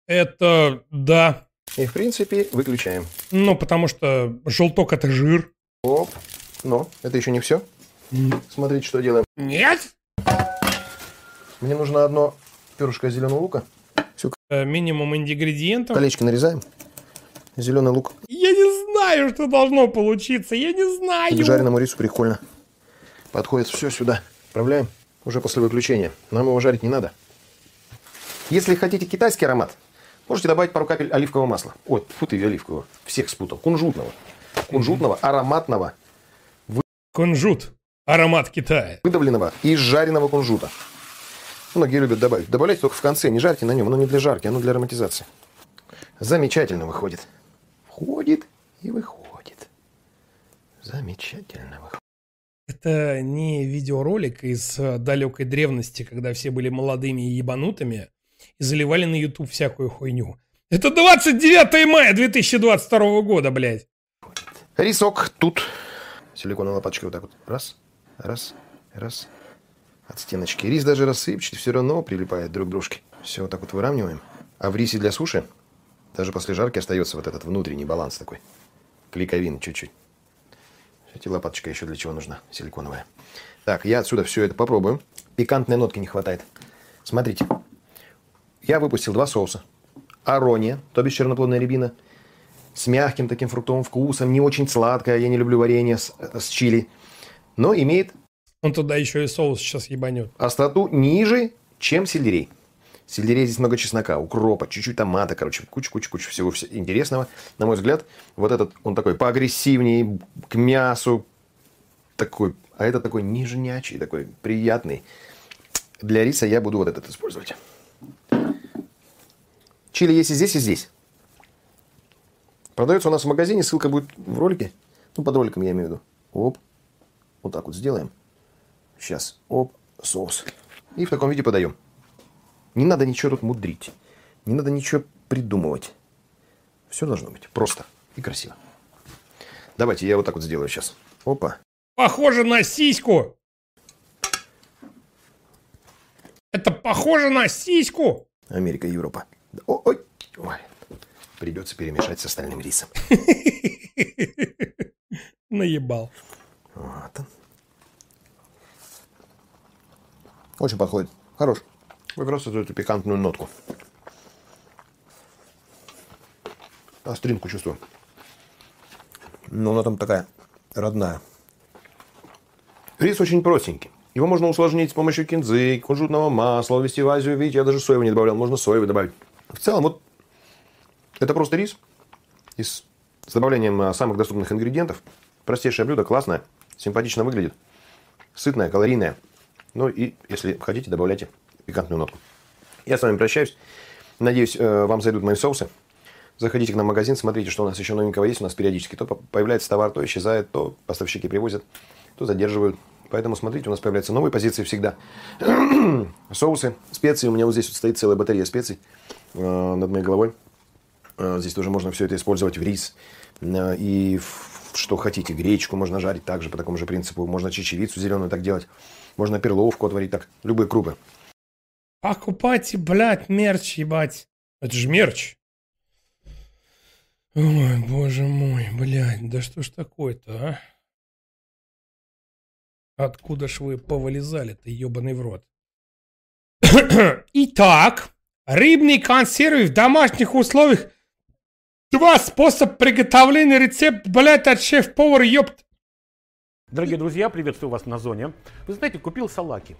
Это да. И, в принципе, выключаем. Ну, потому что желток это жир. Оп. Но это еще не все. Смотрите, что делаем. Нет? Мне нужно одно перышко зеленого лука. Все, Э, Минимум ингредиентов. колечки нарезаем. Зеленый лук Я не знаю, что должно получиться. Я не знаю. к жареному рису прикольно. Подходит все сюда. Отправляем уже после выключения. Нам его жарить не надо. Если хотите китайский аромат, можете добавить пару капель оливкового масла. Ой, фу ты, оливкового. Всех спутал. Кунжутного. Кунжутного, ароматного, Кунжут. Аромат Китая. выдавленного и жареного кунжута. Многие любят добавить. Добавляйте только в конце, не жарьте на нем. Оно не для жарки, оно для ароматизации. Замечательно выходит. Входит и выходит. Замечательно выходит. Это не видеоролик из далекой древности, когда все были молодыми и ебанутыми и заливали на YouTube всякую хуйню. Это 29 мая 2022 года, блядь. Рисок тут. Силиконовой лопаточкой вот так вот. Раз, раз, раз. От стеночки. Рис даже рассыпчатый, все равно прилипает друг к дружке. Все вот так вот выравниваем. А в рисе для суши даже после жарки остается вот этот внутренний баланс такой. Клейковин чуть-чуть. Эти лопаточка еще для чего нужна? Силиконовая. Так, я отсюда все это попробую. Пикантной нотки не хватает. Смотрите. Я выпустил два соуса. Арония, то бишь черноплодная рябина, с мягким таким фруктовым вкусом, не очень сладкое, я не люблю варенье с, с чили, но имеет Он туда еще и соус сейчас ебанет. остроту ниже, чем сельдерей. Сельдерей здесь много чеснока, укропа, чуть-чуть томата, короче, куча-куча-куча всего вс- интересного. На мой взгляд, вот этот, он такой поагрессивнее, к мясу, такой, а этот такой нежнячий, такой приятный. Для риса я буду вот этот использовать. Чили есть и здесь, и здесь. Продается у нас в магазине, ссылка будет в ролике. Ну, под роликом я имею в виду. Оп. Вот так вот сделаем. Сейчас. Оп. Соус. И в таком виде подаем. Не надо ничего тут мудрить. Не надо ничего придумывать. Все должно быть просто и красиво. Давайте я вот так вот сделаю сейчас. Опа. Похоже на сиську. Это похоже на сиську. Америка, Европа. О, ой. Ой. Придется перемешать с остальным рисом. *laughs* Наебал. Вот он. Очень подходит. Хорош. Как раз эту, эту пикантную нотку. Остринку чувствую. Но она там такая родная. Рис очень простенький. Его можно усложнить с помощью кинзы, кунжутного масла, ввести в Азию. Видите, я даже соевый не добавлял. Можно соевый добавить. В целом, вот это просто рис из, с добавлением а, самых доступных ингредиентов. Простейшее блюдо, классное, симпатично выглядит, сытное, калорийное. Ну и, если хотите, добавляйте пикантную нотку. Я с вами прощаюсь. Надеюсь, э, вам зайдут мои соусы. Заходите к нам в магазин, смотрите, что у нас еще новенького есть. У нас периодически то по- появляется товар, то исчезает, то поставщики привозят, то задерживают. Поэтому смотрите, у нас появляются новые позиции всегда. *clears throat* Соусы, специи. У меня вот здесь вот стоит целая батарея специй э, над моей головой. Э, Здесь тоже можно все это использовать в рис. э, И в что хотите. Гречку можно жарить также по такому же принципу. Можно чечевицу зеленую так делать. Можно перловку отварить так. Любые крупы. Покупайте, блядь, мерч, ебать. Это же мерч. Ой, боже мой, блядь, да что ж такое-то, а? Откуда ж вы повылезали-то, ебаный в рот? *coughs* Итак, рыбные консервы в домашних условиях. Два способа приготовления рецепт, блядь, от шеф-повара, ёпт. Дорогие друзья, приветствую вас на зоне. Вы знаете, купил салаки.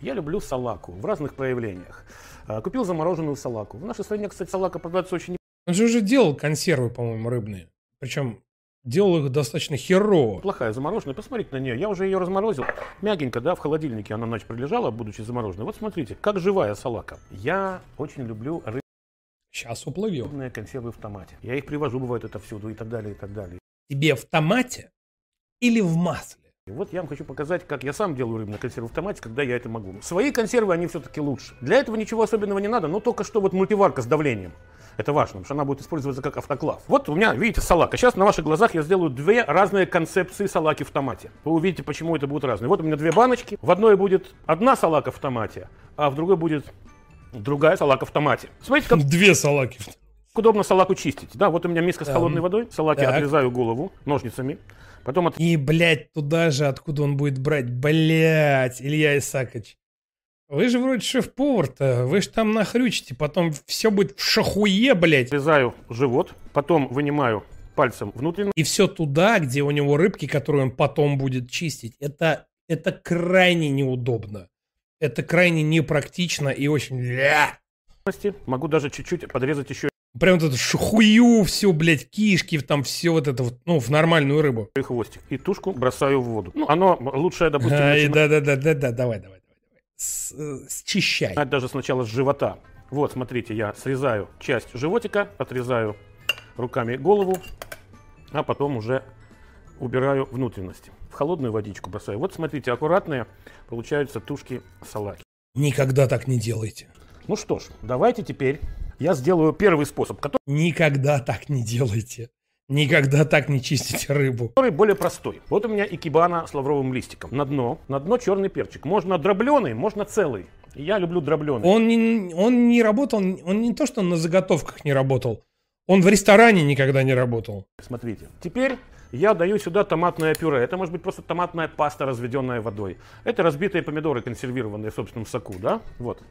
Я люблю салаку в разных проявлениях. А, Купил замороженную салаку. В нашей стране, кстати, салака продается очень Он же уже делал консервы, по-моему, рыбные. Причем делал их достаточно херово. неплохая замороженная. Посмотрите на нее. Я уже ее разморозил. Мягенько, да, в холодильнике она ночь пролежала, будучи замороженной. Вот смотрите, как живая салака. Я очень люблю рыбные Сейчас уплывем. консервы в томате. Я их привожу, бывает, это всюду и так далее, и так далее. Тебе в томате или в масле? Вот я вам хочу показать, как я сам делаю рыбные консервы в томате, когда я это могу. Свои консервы, они все-таки лучше. Для этого ничего особенного не надо, но только что вот мультиварка с давлением. Это важно, потому что она будет использоваться как автоклав. Вот у меня, видите, салака. Сейчас на ваших глазах я сделаю две разные концепции салаки в томате. Вы увидите, почему это будут разные. Вот у меня две баночки. В одной будет одна салака в томате, а в другой будет другая салака в томате. Смотрите, как... Две салаки. Удобно салаку чистить. Да, вот у меня миска с Эм, холодной водой. Салаки так. отрезаю голову ножницами. Потом от... И, блядь, туда же, откуда он будет брать. Блядь, Илья Исакович. Вы же вроде шеф-повар-то. Вы же там нахрючите. Потом все будет в шахуе, блядь. Отрезаю живот, потом вынимаю пальцем внутренний. И все туда, где у него рыбки, которые он потом будет чистить. Это, это крайне неудобно. Это крайне непрактично и очень... Могу даже чуть-чуть подрезать еще Прям вот эту шахую, все, блядь, кишки, там все вот это вот, ну, в нормальную рыбу. и хвостик. И тушку бросаю в воду. Ну, оно лучше, допустим, Ай, да-да-да-да-да, давай, давай, давай. давай. С- э, Счищай. начинать даже сначала с живота. Вот, смотрите, я срезаю часть животика, отрезаю руками голову, а потом уже убираю внутренности. В холодную водичку бросаю. Вот, смотрите, аккуратные получаются тушки салаки. Никогда так не делайте. Ну что ж, давайте теперь я сделаю первый способ, который Никогда так не делайте. Никогда так не чистите рыбу. который более простой. Вот у меня икебана с лавровым листиком. На дно, на дно черный перчик. Можно дробленый, можно целый. Я люблю дробленый. Он не, он не работал, он не то, что на заготовках не работал. Он в ресторане никогда не работал. Смотрите. Теперь я даю сюда томатное пюре. Это может быть просто томатная паста, разведенная водой. Это разбитые помидоры, консервированные в собственном соку, да? Вот.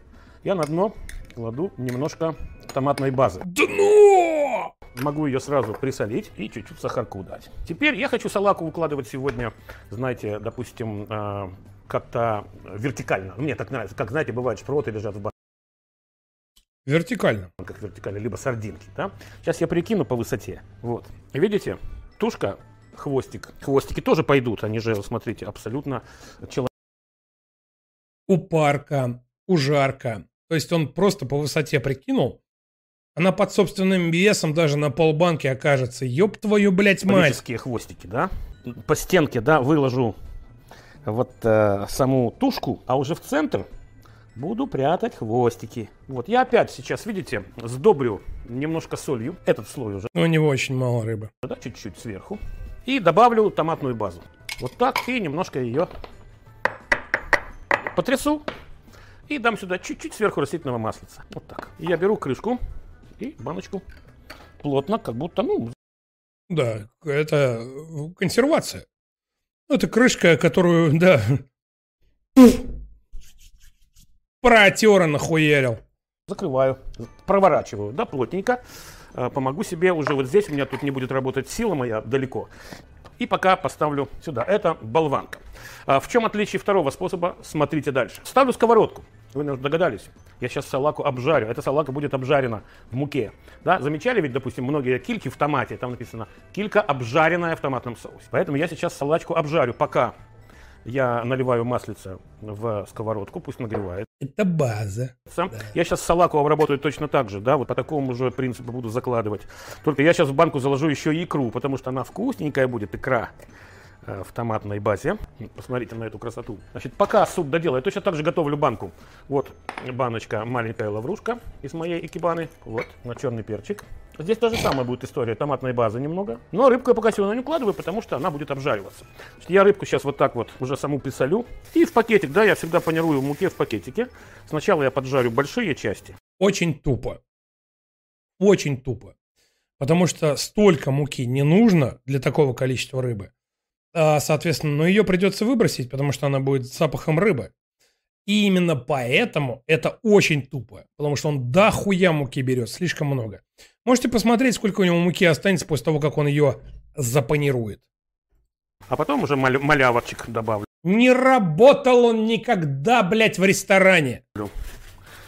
Я на дно кладу немножко томатной базы. Дно! Могу ее сразу присолить и чуть-чуть сахарку дать. Теперь я хочу салаку выкладывать сегодня, знаете, допустим, а, как-то вертикально. Мне так нравится. Как, знаете, бывает, шпроты лежат в Вертикально. банках вертикально, либо сардинки, да? Сейчас я прикину по высоте. Вот. Видите, тушка, хвостик. Хвостики тоже пойдут, они же, смотрите, абсолютно человек. У парка, у жарка. То есть он просто по высоте прикинул. Она под собственным весом даже на полбанки окажется. Ёб твою, блядь, мать. Человеческие хвостики, да? По стенке, да, выложу вот э, саму тушку, а уже в центр буду прятать хвостики. Вот я опять сейчас, видите, сдобрю немножко солью. Этот слой уже, У него очень мало рыбы. да, чуть-чуть сверху. И добавлю томатную базу. Вот так, и немножко ее потрясу. И дам сюда чуть-чуть сверху растительного маслица. Вот так. Я беру крышку и баночку плотно, как будто, ну, Да, это консервация. Ну, Это крышка, которую, *laughs* да, протера нахуярил. закрываю, проворачиваю, да, плотненько. Э, Помогу себе уже вот здесь, у меня тут не будет работать сила моя далеко. И пока поставлю сюда. Это болванка. А В чем отличие второго способа? Смотрите дальше. Ставлю сковородку. Вы, наверное, догадались. Я сейчас салаку обжарю. Эта салака будет обжарена в муке. Да? Замечали ведь, допустим, многие кильки в томате. Там написано килька обжаренная в томатном соусе. Поэтому я сейчас салачку обжарю, пока я наливаю маслица в сковородку, пусть нагревает. Это база. Сам. Я сейчас салаку обработаю точно так же, да, вот по такому же принципу буду закладывать. Только я сейчас в банку заложу еще икру, потому что она вкусненькая будет, икра э, в томатной базе. Посмотрите на эту красоту. Значит, пока суп доделаю, я точно так же готовлю банку. Вот баночка, маленькая лаврушка из моей икебаны. Вот, на черный перчик. Здесь та же самая будет история, томатной базы немного. Но рыбку я пока сюда не укладываю, потому что она будет обжариваться. Значит, я рыбку сейчас вот так вот уже саму присолю. И в пакетик, да, я всегда панирую в муке в пакетике. Сначала я поджарю большие части. Очень тупо. Очень тупо. Потому что столько муки не нужно для такого количества рыбы. А, соответственно, но ее придется выбросить, потому что она будет с запахом рыбы. И именно поэтому это очень тупо. Потому что он дохуя муки берет, слишком много. Можете посмотреть, сколько у него муки останется после того, как он ее запанирует. А потом уже маля- малявочек добавлю. Не работал он никогда, блядь, в ресторане.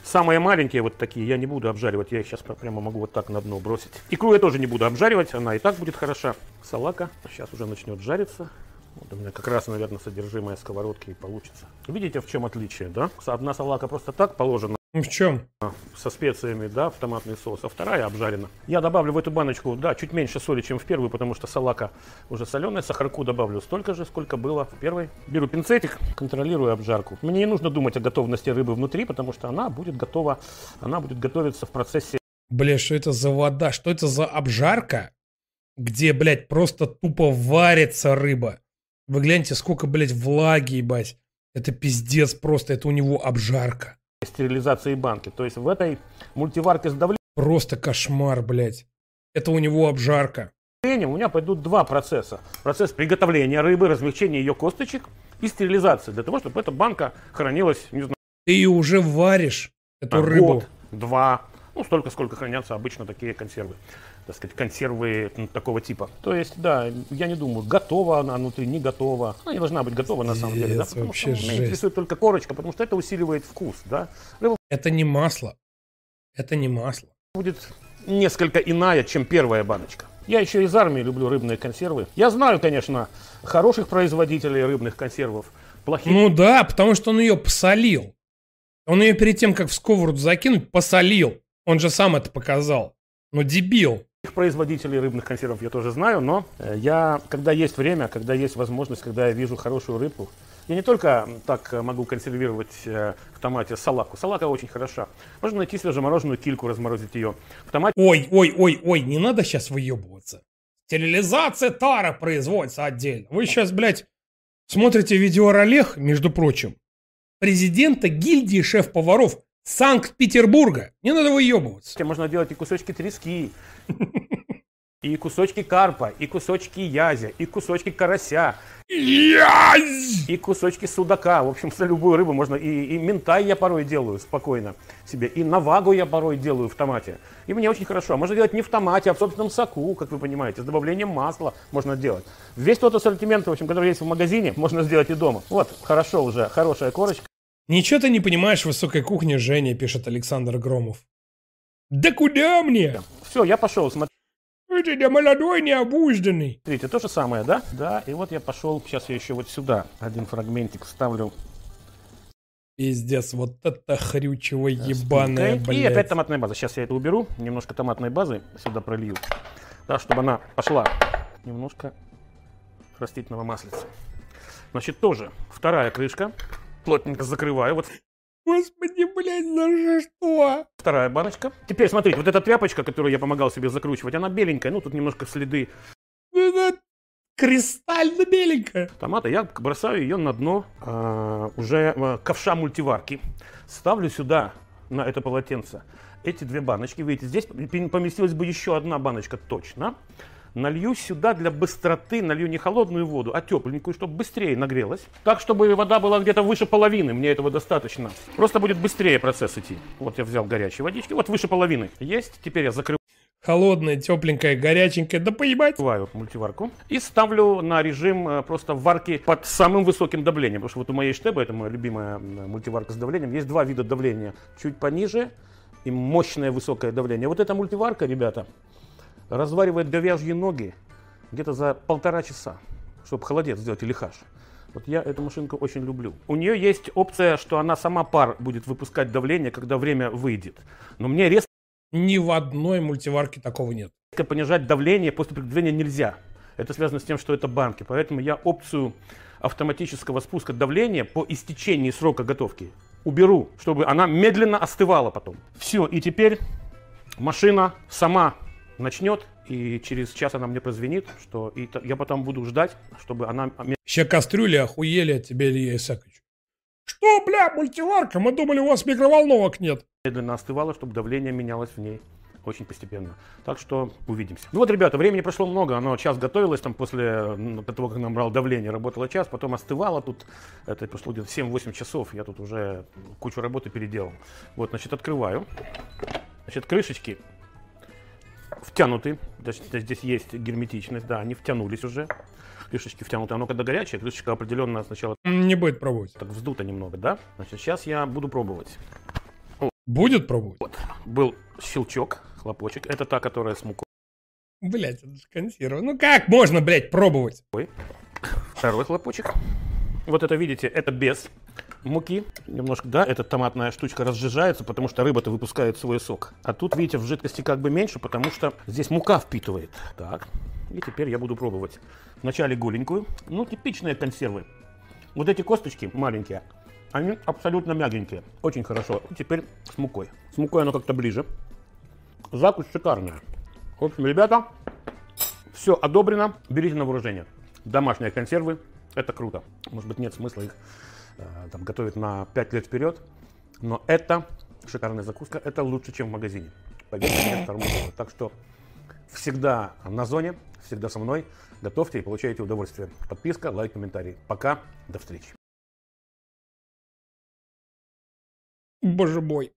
Самые маленькие вот такие я не буду обжаривать. Я их сейчас прямо могу вот так на дно бросить. Икру я тоже не буду обжаривать. Она и так будет хороша. Салака сейчас уже начнет жариться. Вот у меня как раз, наверное, содержимое сковородки и получится. Видите, в чем отличие, да? Одна салака просто так положена. В чем? Со специями, да, в томатный соус, а вторая обжарена. Я добавлю в эту баночку, да, чуть меньше соли, чем в первую, потому что салака уже соленая. Сахарку добавлю столько же, сколько было в первой. Беру пинцетик, контролирую обжарку. Мне не нужно думать о готовности рыбы внутри, потому что она будет готова, она будет готовиться в процессе Бля, что это за вода? Что это за обжарка? Где, блядь, просто тупо варится рыба. Вы гляньте, сколько, блядь, влаги, ебать. Это пиздец просто, это у него обжарка. Стерилизации банки. То есть в этой мультиварке с давлением Просто кошмар, блядь. Это у него обжарка. у меня пойдут два процесса. Процесс приготовления рыбы, размягчения ее косточек и стерилизации, для того, чтобы эта банка хранилась, не знаю, Ты ее уже варишь, эту год, рыбу. два, ну, столько, сколько хранятся обычно такие консервы. Так сказать, консервы м, такого типа. То есть, да, я не думаю, готова она внутри, не готова. Она не должна быть готова на самом деле, да, потому вообще что меня жесть. интересует только корочка, потому что это усиливает вкус, да. Рыба Это не масло. Это не масло. будет несколько иная, чем первая баночка. Я еще из армии люблю рыбные консервы. Я знаю, конечно, хороших производителей рыбных консервов, плохих. Ну да, потому что он ее посолил. Он ее перед тем, как в сковороду закинуть, посолил. Он же сам это показал. Ну дебил. Производителей рыбных консервов я тоже знаю, но э, я, когда есть время, когда есть возможность, когда я вижу хорошую рыбу, я не только так э, могу консервировать э, в томате салаку. Салака очень хороша. Можно найти свежемороженую кильку, разморозить ее. В томате Ой, ой, ой, ой, не надо сейчас выебываться. Стерилизация тара производится отдельно. Вы сейчас, блядь, смотрите видеоролех, между прочим, президента гильдии шеф-поваров Санкт-Петербурга. Не надо выебываться. можно делать и кусочки трески, *laughs* и кусочки карпа, и кусочки язя, и кусочки карася. И кусочки судака. В общем, за любую рыбу можно. И, и ментай я порой делаю спокойно себе. И навагу я порой делаю в томате. И мне очень хорошо. Можно делать не в томате, а в собственном соку, как вы понимаете. С добавлением масла можно делать. Весь тот ассортимент, в общем, который есть в магазине, можно сделать и дома. Вот, хорошо уже, хорошая корочка. Ничего ты не понимаешь в высокой кухне, Женя, пишет Александр Громов. Да куда мне? Все, я пошел. Смотрите, Это я молодой, необузданный. то же самое, да? Да, и вот я пошел. Сейчас я еще вот сюда один фрагментик ставлю. Пиздец, вот это хрючево ебаное, И блядь. опять томатная база. Сейчас я это уберу. Немножко томатной базы сюда пролью. Да, чтобы она пошла. Немножко растительного маслица. Значит, тоже вторая крышка. Плотненько закрываю. Вот Господи, блядь, за что? вторая баночка. Теперь смотрите, вот эта тряпочка, которую я помогал себе закручивать, она беленькая. Ну, тут немножко следы Это кристально беленькая. томата. Я бросаю ее на дно а, уже а, ковша мультиварки. Ставлю сюда, на это полотенце, эти две баночки. Видите, здесь поместилась бы еще одна баночка точно. Налью сюда для быстроты, налью не холодную воду, а тепленькую, чтобы быстрее нагрелась. Так, чтобы вода была где-то выше половины, мне этого достаточно. Просто будет быстрее процесс идти. Вот я взял горячей водички, вот выше половины. Есть, теперь я закрываю. Холодная, тепленькая, горяченькая, да поебать. Открываю мультиварку и ставлю на режим э, просто варки под самым высоким давлением. Потому что вот у моей штеба, это моя любимая мультиварка с давлением, есть два вида давления. Чуть пониже и мощное высокое давление. Вот эта мультиварка, ребята, разваривает говяжьи ноги где-то за полтора часа, чтобы холодец сделать или хаш. Вот я эту машинку очень люблю. У нее есть опция, что она сама пар будет выпускать давление, когда время выйдет. Но мне резко Ни в одной мультиварке такого нет. понижать давление после приготовления нельзя. Это связано с тем, что это банки. Поэтому я опцию автоматического спуска давления по истечении срока готовки уберу, чтобы она медленно остывала потом. Все, и теперь машина сама начнет, и через час она мне прозвенит, что и я потом буду ждать, чтобы она Еще кастрюли охуели от тебя, Илья Исакович. Что, бля, мультиварка? Мы думали, у вас микроволновок нет. медленно остывала, чтобы давление менялось в ней очень постепенно. Так что увидимся. Ну вот, ребята, времени прошло много. Оно час готовилось там после м, того, как нам брал давление. Работало час, потом остывало тут. Это прошло где-то 7-8 часов. Я тут уже кучу работы переделал. Вот, значит, открываю. Значит, крышечки втянуты. Значит, здесь есть герметичность, да, они втянулись уже. Крышечки втянуты. Оно когда горячее, крышечка определенно сначала Не будет пробовать. так вздуто немного, да? Значит, сейчас я буду пробовать. Будет пробовать? Вот. Был щелчок, хлопочек. Это та, которая с мукой. Блять, это же консерва. Ну как можно, блядь, пробовать? Второй хлопочек. Вот это, видите, это без муки, немножко, да, эта томатная штучка разжижается, потому что рыба-то выпускает свой сок. А тут, видите, в жидкости как бы меньше, потому что здесь мука впитывает. Так, и теперь я буду пробовать. Вначале голенькую, ну, типичные консервы. Вот эти косточки маленькие, они абсолютно мягенькие, очень хорошо. И теперь с мукой. С мукой оно как-то ближе. Закусь шикарная. В общем, ребята, все одобрено, берите на вооружение. Домашние консервы, это круто. Может быть, нет смысла их там, готовить на 5 лет вперед, но это шикарная закуска, это лучше, чем в магазине. Поверьте мне, *laughs* второму. Так что всегда на зоне, всегда со мной. Готовьте и получайте удовольствие. Подписка, лайк, комментарий. Пока, до встречи. Боже мой.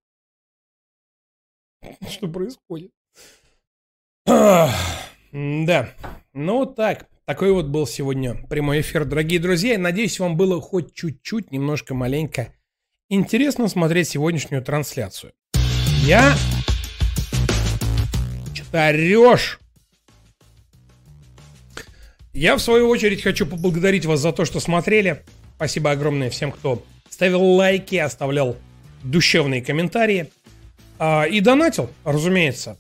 *laughs* Что происходит? Да. Ну вот так. Такой вот был сегодня прямой эфир, дорогие друзья. Надеюсь, вам было хоть чуть-чуть, немножко маленько интересно смотреть сегодняшнюю трансляцию. Я... Что орешь? Я, в свою очередь, хочу поблагодарить вас за то, что смотрели. Спасибо огромное всем, кто ставил лайки, оставлял душевные комментарии. А, и донатил, разумеется.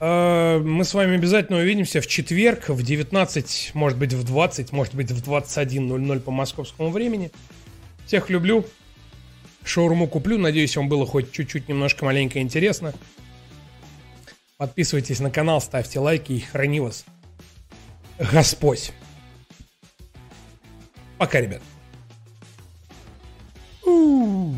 Э, мы с вами обязательно увидимся в четверг в 19, может быть в 20, может быть в 21.00 по московскому времени. Всех люблю. Шаурму куплю. Надеюсь, вам было хоть чуть-чуть немножко маленько интересно. Подписывайтесь на канал, ставьте лайки и храни вас. Господь. Пока, ребят. Ooh.